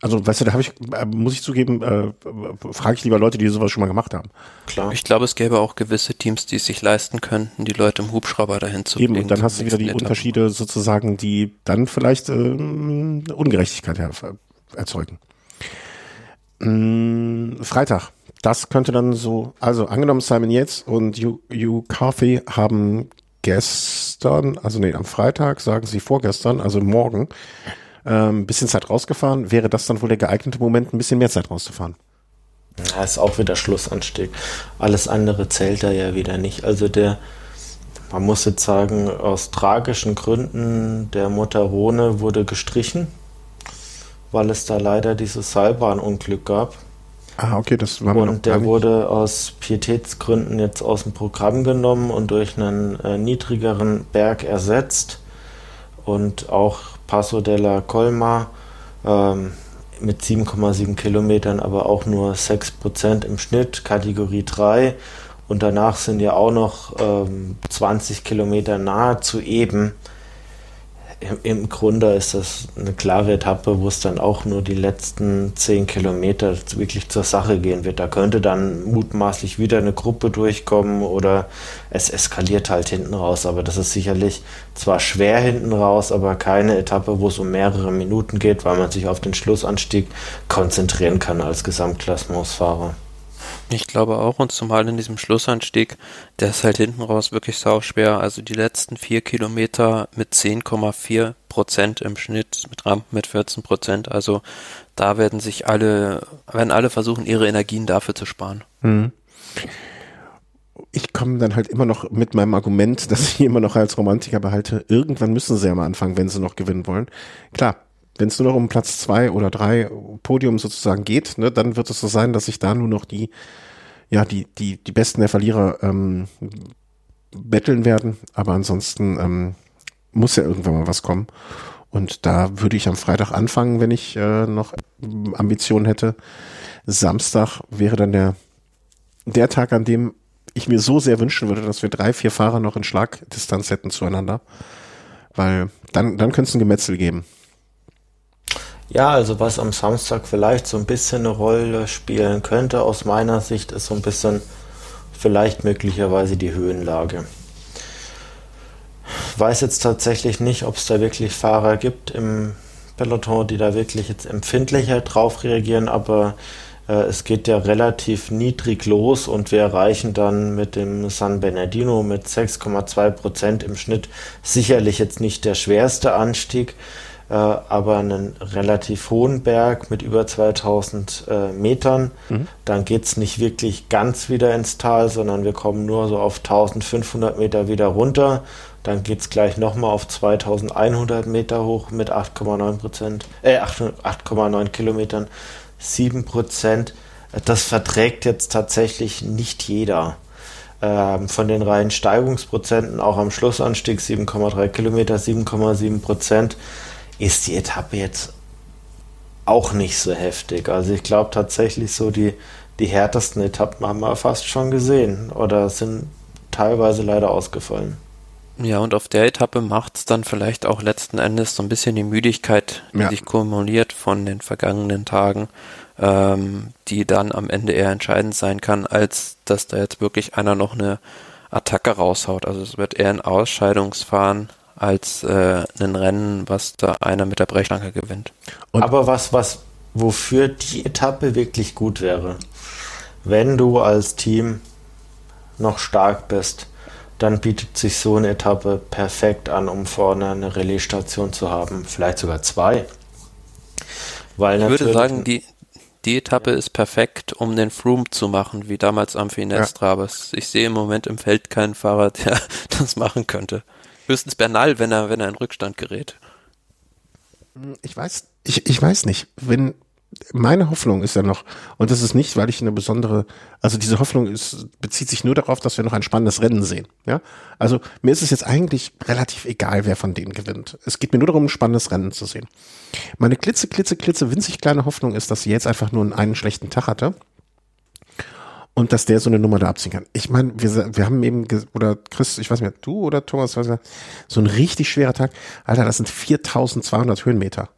Speaker 2: Also, weißt du, da habe ich, äh, muss ich zugeben, äh, frage ich lieber Leute, die sowas schon mal gemacht haben.
Speaker 3: Klar. Ich glaube, es gäbe auch gewisse Teams, die es sich leisten könnten, die Leute im Hubschrauber dahin zu
Speaker 2: Eben, und dann hast du wieder die Unterschiede sozusagen, die dann vielleicht äh, Ungerechtigkeit erzeugen. Mm, Freitag das könnte dann so, also angenommen Simon Yates und Hugh, Hugh Carthy haben gestern, also nee, am Freitag, sagen sie vorgestern, also morgen, ein ähm, bisschen Zeit rausgefahren, wäre das dann wohl der geeignete Moment, ein bisschen mehr Zeit rauszufahren.
Speaker 1: Ja, ist auch wieder Schlussanstieg. Alles andere zählt da ja wieder nicht. Also der, man muss jetzt sagen, aus tragischen Gründen, der Motorone wurde gestrichen, weil es da leider dieses Seilbahnunglück gab.
Speaker 2: Ah, okay, das war
Speaker 1: Und der wurde aus Pietätsgründen jetzt aus dem Programm genommen und durch einen äh, niedrigeren Berg ersetzt. Und auch Passo della Colma ähm, mit 7,7 Kilometern, aber auch nur 6% im Schnitt, Kategorie 3. Und danach sind ja auch noch ähm, 20 Kilometer nahezu eben im Grunde ist das eine klare Etappe, wo es dann auch nur die letzten zehn Kilometer wirklich zur Sache gehen wird. Da könnte dann mutmaßlich wieder eine Gruppe durchkommen oder es eskaliert halt hinten raus. Aber das ist sicherlich zwar schwer hinten raus, aber keine Etappe, wo es um mehrere Minuten geht, weil man sich auf den Schlussanstieg konzentrieren kann als Gesamtklassementsfahrer.
Speaker 3: Ich glaube auch, und zumal in diesem Schlussanstieg, der ist halt hinten raus wirklich sau schwer. Also die letzten vier Kilometer mit 10,4 Prozent im Schnitt, mit Rampen mit 14 Prozent. Also da werden sich alle, werden alle versuchen, ihre Energien dafür zu sparen. Mhm.
Speaker 2: Ich komme dann halt immer noch mit meinem Argument, dass ich immer noch als Romantiker behalte. Irgendwann müssen sie ja mal anfangen, wenn sie noch gewinnen wollen. Klar, wenn es nur noch um Platz zwei oder drei Podium sozusagen geht, ne, dann wird es so sein, dass sich da nur noch die, ja, die, die, die Besten der Verlierer ähm, betteln werden. Aber ansonsten ähm, muss ja irgendwann mal was kommen. Und da würde ich am Freitag anfangen, wenn ich äh, noch Ambitionen hätte. Samstag wäre dann der, der Tag, an dem ich mir so sehr wünschen würde, dass wir drei, vier Fahrer noch in Schlagdistanz hätten zueinander. Weil dann, dann könnte es ein Gemetzel geben.
Speaker 1: Ja, also was am Samstag vielleicht so ein bisschen eine Rolle spielen könnte, aus meiner Sicht, ist so ein bisschen vielleicht möglicherweise die Höhenlage. Weiß jetzt tatsächlich nicht, ob es da wirklich Fahrer gibt im Peloton, die da wirklich jetzt empfindlicher drauf reagieren, aber äh, es geht ja relativ niedrig los und wir erreichen dann mit dem San Bernardino mit 6,2 Prozent im Schnitt sicherlich jetzt nicht der schwerste Anstieg, äh, aber einen relativ hohen Berg mit über 2000 äh, Metern. Mhm. Dann geht es nicht wirklich ganz wieder ins Tal, sondern wir kommen nur so auf 1500 Meter wieder runter. Dann geht es gleich nochmal auf 2100 Meter hoch mit 8,9 Prozent, äh, 8,9 Kilometern, 7 Prozent. Das verträgt jetzt tatsächlich nicht jeder. Ähm, von den reinen Steigungsprozenten, auch am Schlussanstieg 7,3 Kilometer, 7,7 Prozent ist die Etappe jetzt auch nicht so heftig. Also ich glaube tatsächlich so die, die härtesten Etappen haben wir fast schon gesehen oder sind teilweise leider ausgefallen.
Speaker 3: Ja, und auf der Etappe macht es dann vielleicht auch letzten Endes so ein bisschen die Müdigkeit, die ja. sich kumuliert von den vergangenen Tagen, ähm, die dann am Ende eher entscheidend sein kann, als dass da jetzt wirklich einer noch eine Attacke raushaut. Also es wird eher ein Ausscheidungsfahren als äh, ein Rennen, was da einer mit der Brechstange gewinnt.
Speaker 1: Und Aber was, was, wofür die Etappe wirklich gut wäre, wenn du als Team noch stark bist, dann bietet sich so eine Etappe perfekt an, um vorne eine Relaisstation zu haben, vielleicht sogar zwei.
Speaker 3: Weil ich würde sagen, die, die Etappe ist perfekt, um den Froome zu machen, wie damals am Finestra. Ja. Aber ich sehe im Moment im Feld keinen Fahrer, der das machen könnte. Höchstens Bernal, wenn er, wenn er in Rückstand gerät.
Speaker 2: Ich weiß, ich, ich weiß nicht, wenn, meine Hoffnung ist ja noch, und das ist nicht, weil ich eine besondere, also diese Hoffnung ist, bezieht sich nur darauf, dass wir noch ein spannendes Rennen sehen. Ja, also mir ist es jetzt eigentlich relativ egal, wer von denen gewinnt. Es geht mir nur darum, ein spannendes Rennen zu sehen. Meine klitze, klitze, klitze, winzig kleine Hoffnung ist, dass sie jetzt einfach nur einen schlechten Tag hatte und dass der so eine Nummer da abziehen kann. Ich meine, wir, wir haben eben, oder Chris, ich weiß nicht du oder Thomas, so ein richtig schwerer Tag. Alter, das sind 4200 Höhenmeter.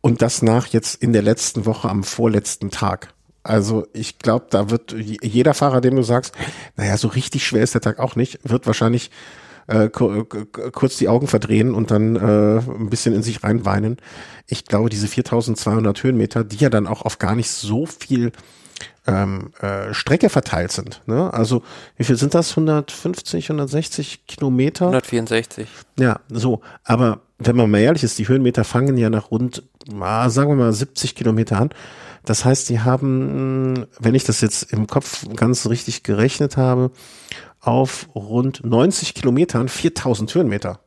Speaker 2: Und das nach jetzt in der letzten Woche am vorletzten Tag. Also ich glaube, da wird jeder Fahrer, dem du sagst, naja, so richtig schwer ist der Tag auch nicht, wird wahrscheinlich äh, kurz die Augen verdrehen und dann äh, ein bisschen in sich reinweinen. Ich glaube, diese 4200 Höhenmeter, die ja dann auch auf gar nicht so viel ähm, äh, Strecke verteilt sind. Ne? Also wie viel sind das? 150, 160 Kilometer?
Speaker 3: 164.
Speaker 2: Ja, so. Aber wenn man mal ehrlich ist, die Höhenmeter fangen ja nach rund, ah, sagen wir mal 70 Kilometer an. Das heißt, die haben, wenn ich das jetzt im Kopf ganz richtig gerechnet habe, auf rund 90 Kilometern 4000 Höhenmeter.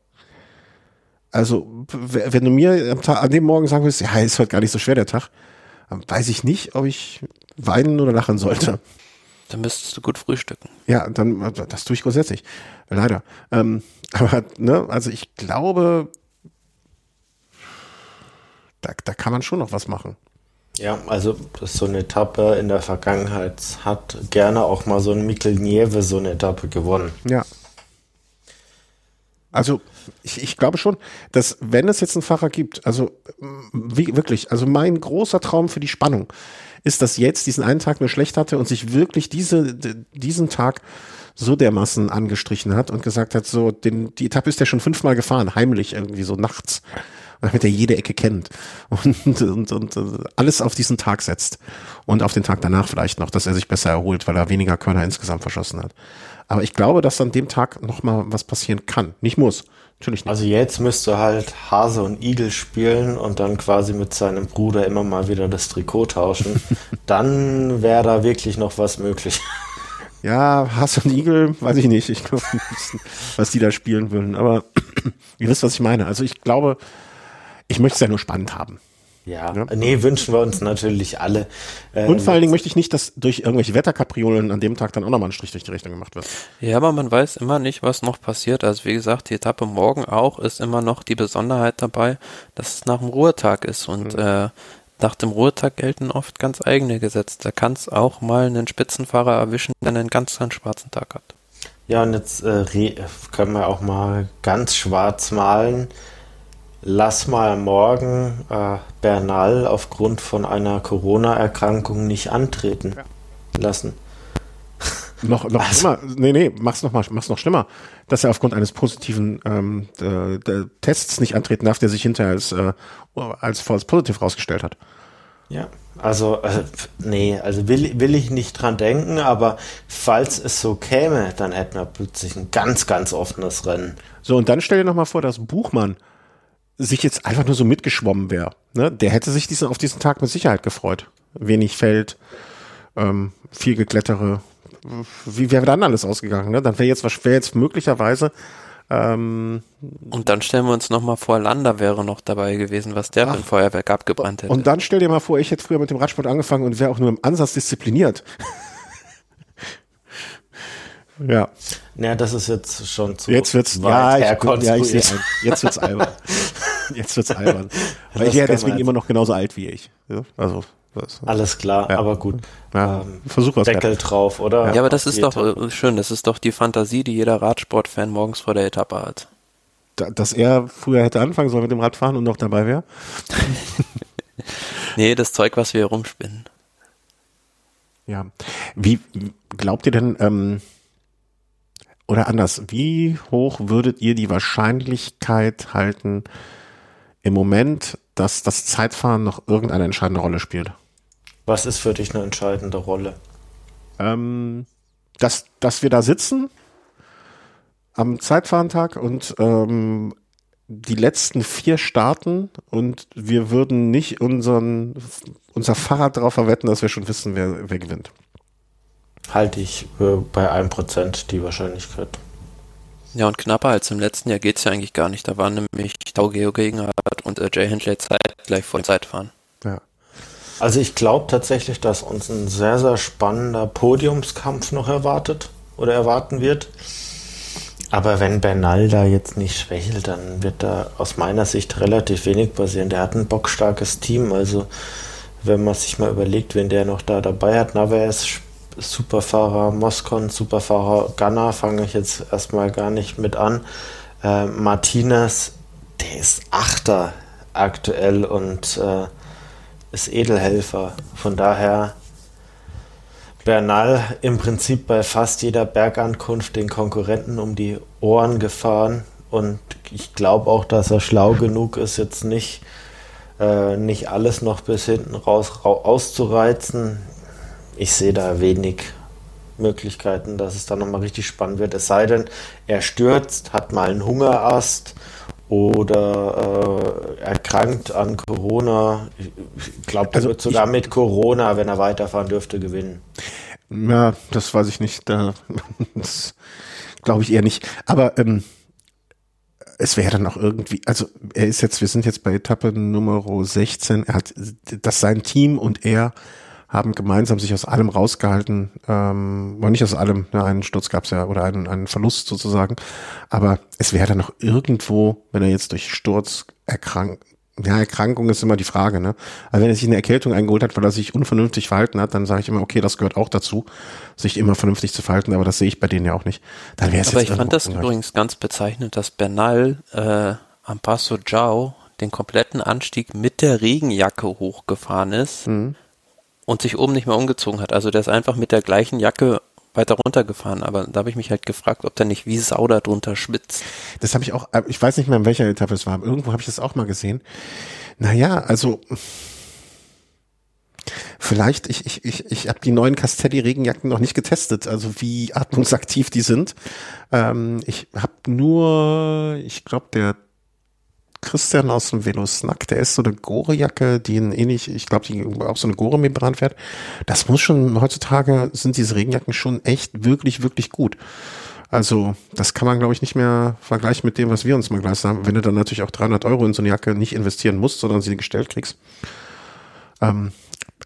Speaker 2: Also, wenn du mir am Tag, an dem Morgen sagen willst, ja, ist heute gar nicht so schwer der Tag, weiß ich nicht, ob ich weinen oder lachen sollte.
Speaker 3: Dann müsstest du gut frühstücken.
Speaker 2: Ja, dann, das tue ich grundsätzlich. Leider. Ähm, aber, ne, also ich glaube, da, da kann man schon noch was machen.
Speaker 1: Ja, also das ist so eine Etappe in der Vergangenheit hat gerne auch mal so ein Mikkel Nieve so eine Etappe gewonnen.
Speaker 2: Ja. Also ich, ich glaube schon, dass wenn es jetzt einen Fahrer gibt, also wie, wirklich, also mein großer Traum für die Spannung ist, dass jetzt diesen einen Tag nur schlecht hatte und sich wirklich diese, diesen Tag so dermaßen angestrichen hat und gesagt hat, so, den, die Etappe ist ja schon fünfmal gefahren, heimlich irgendwie so nachts, damit er jede Ecke kennt und, und, und alles auf diesen Tag setzt und auf den Tag danach vielleicht noch, dass er sich besser erholt, weil er weniger Körner insgesamt verschossen hat. Aber ich glaube, dass an dem Tag nochmal was passieren kann. Nicht muss. Natürlich nicht.
Speaker 1: Also jetzt müsste halt Hase und Igel spielen und dann quasi mit seinem Bruder immer mal wieder das Trikot tauschen. dann wäre da wirklich noch was möglich.
Speaker 2: Ja, Hase und Igel, weiß ich nicht. Ich glaube, was die da spielen würden. Aber ihr wisst, was ich meine. Also ich glaube, ich möchte es ja nur spannend haben.
Speaker 1: Ja, ja, nee, wünschen wir uns natürlich alle.
Speaker 2: Äh, und vor allen Dingen möchte ich nicht, dass durch irgendwelche Wetterkapriolen an dem Tag dann auch nochmal ein Strich durch die Rechnung gemacht wird.
Speaker 3: Ja, aber man weiß immer nicht, was noch passiert. Also wie gesagt, die Etappe morgen auch ist immer noch die Besonderheit dabei, dass es nach dem Ruhetag ist. Und mhm. äh, nach dem Ruhetag gelten oft ganz eigene Gesetze. Da kann es auch mal einen Spitzenfahrer erwischen, der einen ganz, ganz schwarzen Tag hat.
Speaker 1: Ja, und jetzt äh, können wir auch mal ganz schwarz malen. Lass mal morgen äh, Bernal aufgrund von einer Corona-Erkrankung nicht antreten ja. lassen.
Speaker 2: Noch, noch also. schlimmer. Nee, nee, mach's noch mal, mach's noch schlimmer. Dass er aufgrund eines positiven ähm, der, der Tests nicht antreten darf, der sich hinterher als, äh, als false positive rausgestellt hat.
Speaker 1: Ja, also, also nee, also will, will ich nicht dran denken, aber falls es so käme, dann hätten wir plötzlich ein ganz, ganz offenes Rennen.
Speaker 2: So, und dann stell dir noch mal vor, dass Buchmann sich jetzt einfach nur so mitgeschwommen wäre. Ne? Der hätte sich diesen, auf diesen Tag mit Sicherheit gefreut. Wenig Feld, ähm, viel Geklettere, wie wäre dann alles ausgegangen? Ne? Dann wäre jetzt, was wäre jetzt möglicherweise ähm,
Speaker 3: und dann stellen wir uns nochmal vor, Landa wäre noch dabei gewesen, was der ach, für ein Feuerwerk abgebrannt hätte.
Speaker 2: Und dann stell dir mal vor, ich hätte früher mit dem Radsport angefangen und wäre auch nur im Ansatz diszipliniert.
Speaker 1: ja. Ja, das ist jetzt schon zu
Speaker 2: Jetzt wird's, ja, ich, ja, ich sehe ein. Jetzt wird's albern. jetzt wird's albern. Weil ich wäre deswegen immer noch genauso alt wie ich. Ja, also
Speaker 1: was? Alles klar, ja. aber gut.
Speaker 2: Ja, ähm, Versuch was
Speaker 1: Deckel wert. drauf, oder?
Speaker 3: Ja, aber das ist doch Etappe. schön. Das ist doch die Fantasie, die jeder Radsportfan morgens vor der Etappe hat.
Speaker 2: Da, dass er früher hätte anfangen sollen mit dem Radfahren und noch dabei wäre?
Speaker 3: nee, das Zeug, was wir hier rumspinnen.
Speaker 2: Ja. Wie glaubt ihr denn, ähm, oder anders, wie hoch würdet ihr die Wahrscheinlichkeit halten, im Moment, dass das Zeitfahren noch irgendeine entscheidende Rolle spielt?
Speaker 1: Was ist für dich eine entscheidende Rolle?
Speaker 2: Ähm, dass, dass wir da sitzen am Zeitfahrentag und ähm, die letzten vier starten und wir würden nicht unseren, unser Fahrrad darauf verwetten, dass wir schon wissen, wer, wer gewinnt.
Speaker 1: Halte ich äh, bei einem Prozent die Wahrscheinlichkeit.
Speaker 3: Ja, und knapper als im letzten Jahr geht es ja eigentlich gar nicht. Da waren nämlich Tau Geo Gegenhardt und äh, Jay Hindley zeitgleich vor Zeitfahren.
Speaker 2: Ja.
Speaker 1: Also ich glaube tatsächlich, dass uns ein sehr, sehr spannender Podiumskampf noch erwartet oder erwarten wird. Aber wenn Bernal da jetzt nicht schwächelt, dann wird da aus meiner Sicht relativ wenig passieren. Der hat ein bockstarkes Team. Also wenn man sich mal überlegt, wen der noch da dabei hat, Naves, Superfahrer Moscon, Superfahrer Gunner, fange ich jetzt erstmal gar nicht mit an. Äh, Martinez, der ist Achter aktuell und äh, ist Edelhelfer. Von daher Bernal im Prinzip bei fast jeder Bergankunft den Konkurrenten um die Ohren gefahren. Und ich glaube auch, dass er schlau genug ist, jetzt nicht, äh, nicht alles noch bis hinten raus, raus auszureizen. Ich sehe da wenig Möglichkeiten, dass es da nochmal richtig spannend wird. Es sei denn, er stürzt, hat mal einen Hungerast oder äh, erkrankt an Corona. Ich glaube, er also wird sogar mit Corona, wenn er weiterfahren dürfte, gewinnen.
Speaker 2: Ja, das weiß ich nicht. das glaube ich eher nicht. Aber ähm, es wäre dann auch irgendwie, also er ist jetzt, wir sind jetzt bei Etappe Nummer 16. Er hat, dass sein Team und er haben gemeinsam sich aus allem rausgehalten, ähm, oder nicht aus allem, ne, einen Sturz gab es ja oder einen, einen Verlust sozusagen, aber es wäre dann noch irgendwo, wenn er jetzt durch Sturz erkrankt, ja, Erkrankung ist immer die Frage, ne? Also wenn er sich eine Erkältung eingeholt hat, weil er sich unvernünftig verhalten hat, dann sage ich immer, okay, das gehört auch dazu, sich immer vernünftig zu verhalten, aber das sehe ich bei denen ja auch nicht. Dann
Speaker 3: wäre es Aber ich fand das übrigens ganz bezeichnend, dass Bernal äh, am Passo Giao den kompletten Anstieg mit der Regenjacke hochgefahren ist. Mhm und sich oben nicht mehr umgezogen hat. Also der ist einfach mit der gleichen Jacke weiter runtergefahren, aber da habe ich mich halt gefragt, ob der nicht wie Sau da drunter schwitzt.
Speaker 2: Das habe ich auch, äh, ich weiß nicht mehr, in welcher Etappe es war, irgendwo habe ich das auch mal gesehen. Naja, also vielleicht, ich, ich, ich, ich habe die neuen Castelli-Regenjacken noch nicht getestet, also wie atmungsaktiv die sind. Ähm, ich habe nur, ich glaube, der Christian aus dem Velo Snack, der ist so eine Gore-Jacke, die ein ähnlich, ich glaube, die auch so eine Gore-Membran fährt. Das muss schon, heutzutage sind diese Regenjacken schon echt wirklich, wirklich gut. Also, das kann man, glaube ich, nicht mehr vergleichen mit dem, was wir uns mal gleich haben. Wenn du dann natürlich auch 300 Euro in so eine Jacke nicht investieren musst, sondern sie gestellt kriegst. Ähm,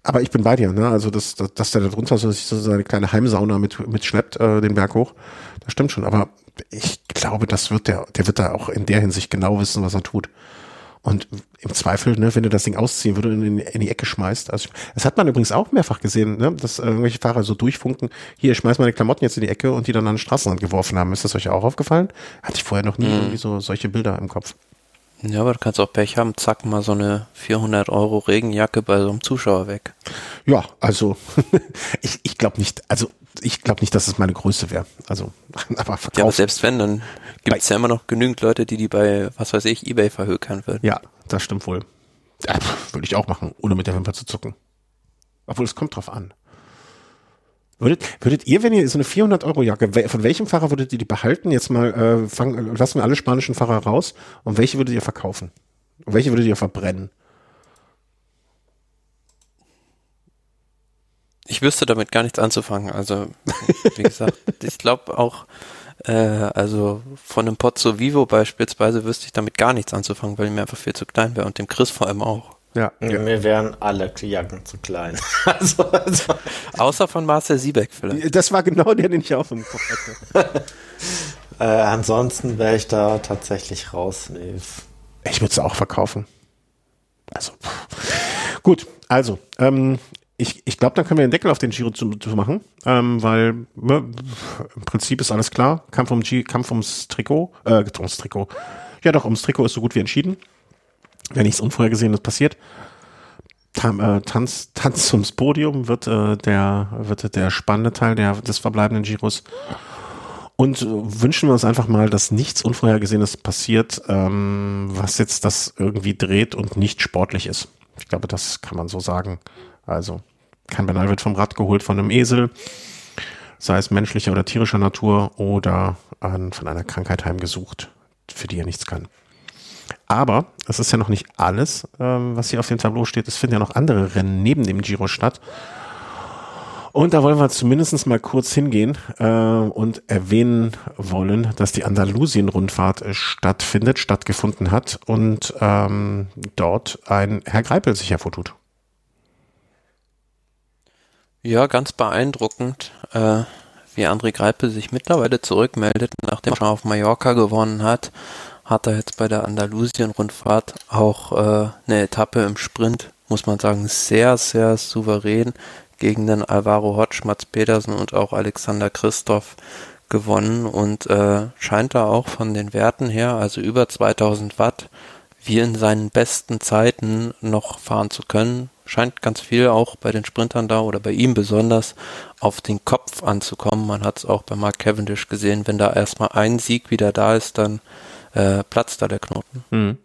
Speaker 2: aber ich bin bei dir, ne? Also, dass, dass, dass der da drunter so, so seine kleine Heimsauna mit, mit schleppt, äh, den Berg hoch. Das stimmt schon. Aber ich glaube, das wird der, der wird da auch in der Hinsicht genau wissen, was er tut. Und im Zweifel, ne, wenn du das Ding ausziehen würde und in, in die Ecke schmeißt. Also das hat man übrigens auch mehrfach gesehen, ne, dass irgendwelche Fahrer so durchfunken, hier, ich schmeiß meine Klamotten jetzt in die Ecke und die dann an den Straßenrand geworfen haben. Ist das euch auch aufgefallen? Hatte ich vorher noch nie mhm. irgendwie so solche Bilder im Kopf.
Speaker 3: Ja, aber du kannst auch Pech haben, zack, mal so eine 400 Euro Regenjacke bei so einem Zuschauer weg.
Speaker 2: Ja, also ich, ich glaube nicht, also ich glaube nicht, dass es meine Größe wäre. Also,
Speaker 3: aber verkaufen. Ja, aber selbst wenn, dann gibt es ja immer noch genügend Leute, die die bei, was weiß ich, Ebay verhökern würden.
Speaker 2: Ja, das stimmt wohl. Würde ich auch machen, ohne mit der Wimper zu zucken. Obwohl, es kommt drauf an. Würdet, würdet ihr, wenn ihr so eine 400-Euro-Jacke, von welchem Fahrer würdet ihr die behalten? Jetzt mal, äh, fang, lassen wir alle spanischen Fahrer raus. Und welche würdet ihr verkaufen? Und welche würdet ihr verbrennen?
Speaker 3: Ich wüsste damit gar nichts anzufangen. Also, wie gesagt, ich glaube auch, äh, also von einem Pozzo Vivo beispielsweise wüsste ich damit gar nichts anzufangen, weil ich mir einfach viel zu klein wäre und dem Chris vor allem auch.
Speaker 1: Ja. ja. Mir wären alle Jacken zu klein. also,
Speaker 3: also. Außer von Marcel Siebeck vielleicht.
Speaker 2: Das war genau der, den ich auch im Kopf
Speaker 1: hatte. äh, ansonsten wäre ich da tatsächlich raus. Nee.
Speaker 2: Ich würde es auch verkaufen. Also, gut, also, ähm, ich, ich glaube, dann können wir den Deckel auf den Giro zu, zu machen, ähm, weil ne, im Prinzip ist alles klar. Kampf, um G, Kampf ums Trikot, äh, ums Trikot. Ja, doch, ums Trikot ist so gut wie entschieden. Wenn nichts Unvorhergesehenes passiert. Tam, äh, Tanz, Tanz ums Podium wird, äh, der, wird der spannende Teil der, des verbleibenden Giros. Und äh, wünschen wir uns einfach mal, dass nichts Unvorhergesehenes passiert, ähm, was jetzt das irgendwie dreht und nicht sportlich ist. Ich glaube, das kann man so sagen. Also kein Bernal wird vom Rad geholt von einem Esel, sei es menschlicher oder tierischer Natur oder an, von einer Krankheit heimgesucht, für die er nichts kann. Aber es ist ja noch nicht alles, ähm, was hier auf dem Tableau steht. Es finden ja noch andere Rennen neben dem Giro statt. Und da wollen wir zumindest mal kurz hingehen äh, und erwähnen wollen, dass die Andalusien-Rundfahrt äh, stattfindet, stattgefunden hat und ähm, dort ein Herr Greipel sich hervortut.
Speaker 3: Ja, ganz beeindruckend, äh, wie André Greipel sich mittlerweile zurückmeldet, nachdem er schon auf Mallorca gewonnen hat, hat er jetzt bei der Andalusien-Rundfahrt auch äh, eine Etappe im Sprint, muss man sagen, sehr, sehr souverän gegen den Alvaro Hodge, Mats Pedersen und auch Alexander Christoph gewonnen und äh, scheint da auch von den Werten her, also über 2000 Watt, wie in seinen besten Zeiten noch fahren zu können scheint ganz viel auch bei den Sprintern da oder bei ihm besonders auf den Kopf anzukommen. Man hat es auch bei Mark Cavendish gesehen, wenn da erstmal ein Sieg wieder da ist, dann äh, platzt da der Knoten. Mhm.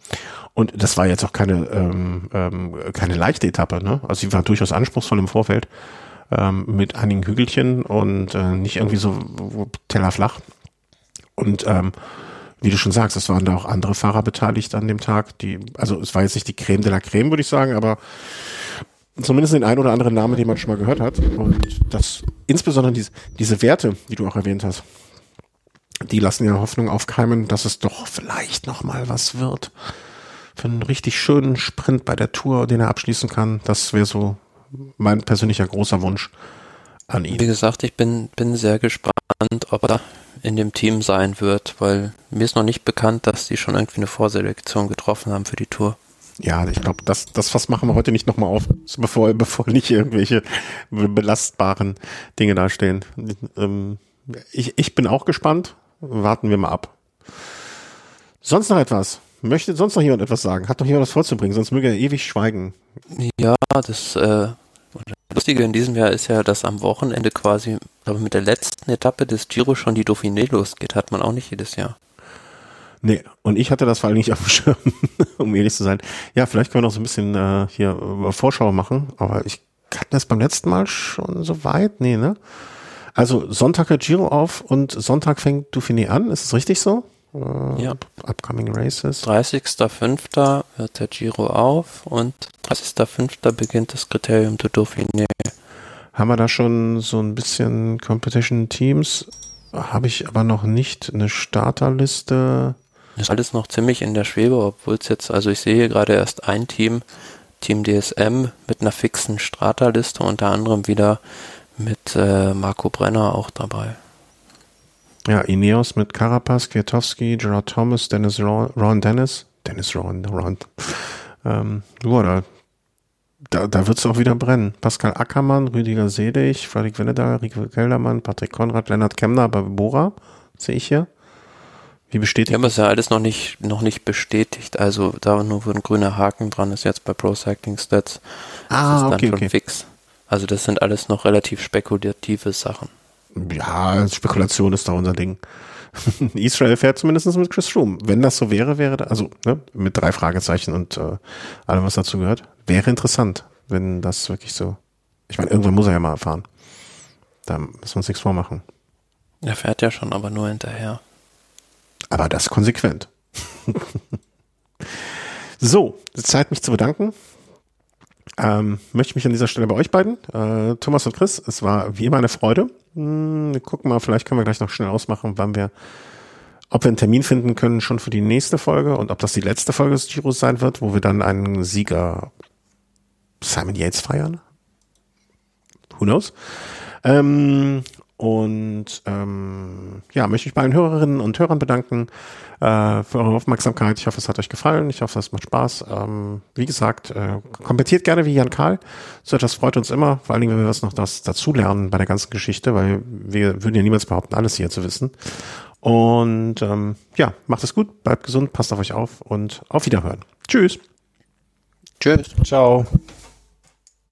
Speaker 2: Und das war jetzt auch keine, ähm, ähm, keine leichte Etappe, ne? Also sie war durchaus anspruchsvoll im Vorfeld ähm, mit einigen Hügelchen und äh, nicht irgendwie so tellerflach. Und ähm, wie du schon sagst, es waren da auch andere Fahrer beteiligt an dem Tag, die, also es war jetzt nicht die Creme de la Creme, würde ich sagen, aber zumindest den einen oder anderen Namen, den man schon mal gehört hat. Und das, insbesondere diese, diese Werte, die du auch erwähnt hast, die lassen ja Hoffnung aufkeimen, dass es doch vielleicht noch mal was wird. Für einen richtig schönen Sprint bei der Tour, den er abschließen kann. Das wäre so mein persönlicher großer Wunsch an ihn.
Speaker 3: Wie gesagt, ich bin, bin sehr gespannt, ob er in dem Team sein wird, weil mir ist noch nicht bekannt, dass die schon irgendwie eine Vorselektion getroffen haben für die Tour.
Speaker 2: Ja, ich glaube, das, das was machen wir heute nicht nochmal auf, bevor, bevor nicht irgendwelche belastbaren Dinge dastehen. Ähm, ich, ich bin auch gespannt. Warten wir mal ab. Sonst noch etwas? Möchte sonst noch jemand etwas sagen? Hat noch jemand was vorzubringen? Sonst möge er ewig schweigen.
Speaker 3: Ja, das äh, Lustige in diesem Jahr ist ja, dass am Wochenende quasi, aber mit der letzten Etappe des Giro schon die Dauphiné losgeht. Hat man auch nicht jedes Jahr.
Speaker 2: Nee, und ich hatte das vor allem nicht auf dem Schirm, um ehrlich zu sein. Ja, vielleicht können wir noch so ein bisschen äh, hier äh, Vorschau machen, aber ich hatte das beim letzten Mal schon so weit. Nee, ne? Also Sonntag hört Giro auf und Sonntag fängt Dauphiné an, ist es richtig so?
Speaker 3: Äh, ja.
Speaker 2: Upcoming Races.
Speaker 3: 30.05. hört der Giro auf und 30.05. beginnt das Kriterium du Dauphiné.
Speaker 2: Haben wir da schon so ein bisschen Competition Teams? Habe ich aber noch nicht eine Starterliste
Speaker 3: ist alles noch ziemlich in der Schwebe, obwohl es jetzt, also ich sehe hier gerade erst ein Team, Team DSM mit einer fixen Strata-Liste, unter anderem wieder mit äh, Marco Brenner auch dabei.
Speaker 2: Ja, Ineos mit Carapaz, Kwiatowski, Gerard Thomas, Dennis Ron, Ron Dennis, Dennis Ron, Ron, Ähm, ja, da, da, da wird es auch wieder brennen. Pascal Ackermann, Rüdiger Sedig, Frederik Wennedahl, Rico Geldermann, Patrick Konrad, Lennart Kemner bei Bora, sehe ich hier. Wie bestätigt?
Speaker 3: Ja, aber ist ja alles noch nicht, noch nicht bestätigt. Also da nur wo ein grüner Haken dran ist jetzt bei Pro Cycling Stats.
Speaker 2: Ah, okay, okay.
Speaker 3: fix. Also das sind alles noch relativ spekulative Sachen.
Speaker 2: Ja, Spekulation ist da unser Ding. Israel fährt zumindest mit Chris Froome. Wenn das so wäre, wäre da, also ne, mit drei Fragezeichen und äh, allem, was dazu gehört, wäre interessant, wenn das wirklich so. Ich meine, irgendwann muss er ja mal fahren. Da müssen wir uns nichts vormachen.
Speaker 3: Er fährt ja schon, aber nur hinterher.
Speaker 2: Aber das konsequent. so, Zeit, mich zu bedanken. Ähm, möchte mich an dieser Stelle bei euch beiden, äh, Thomas und Chris, es war wie immer eine Freude. Hm, wir gucken mal, vielleicht können wir gleich noch schnell ausmachen, wann wir, ob wir einen Termin finden können schon für die nächste Folge und ob das die letzte Folge des Giros sein wird, wo wir dann einen Sieger Simon Yates feiern. Who knows? Ähm, und ähm, ja, möchte mich bei allen Hörerinnen und Hörern bedanken äh, für eure Aufmerksamkeit. Ich hoffe, es hat euch gefallen. Ich hoffe, es macht Spaß. Ähm, wie gesagt, äh, kommentiert gerne wie Jan Karl. So etwas freut uns immer, vor allen Dingen, wenn wir was noch das dazulernen bei der ganzen Geschichte, weil wir würden ja niemals behaupten, alles hier zu wissen. Und ähm, ja, macht es gut, bleibt gesund, passt auf euch auf und auf Wiederhören. Tschüss.
Speaker 3: Tschüss.
Speaker 1: Ciao.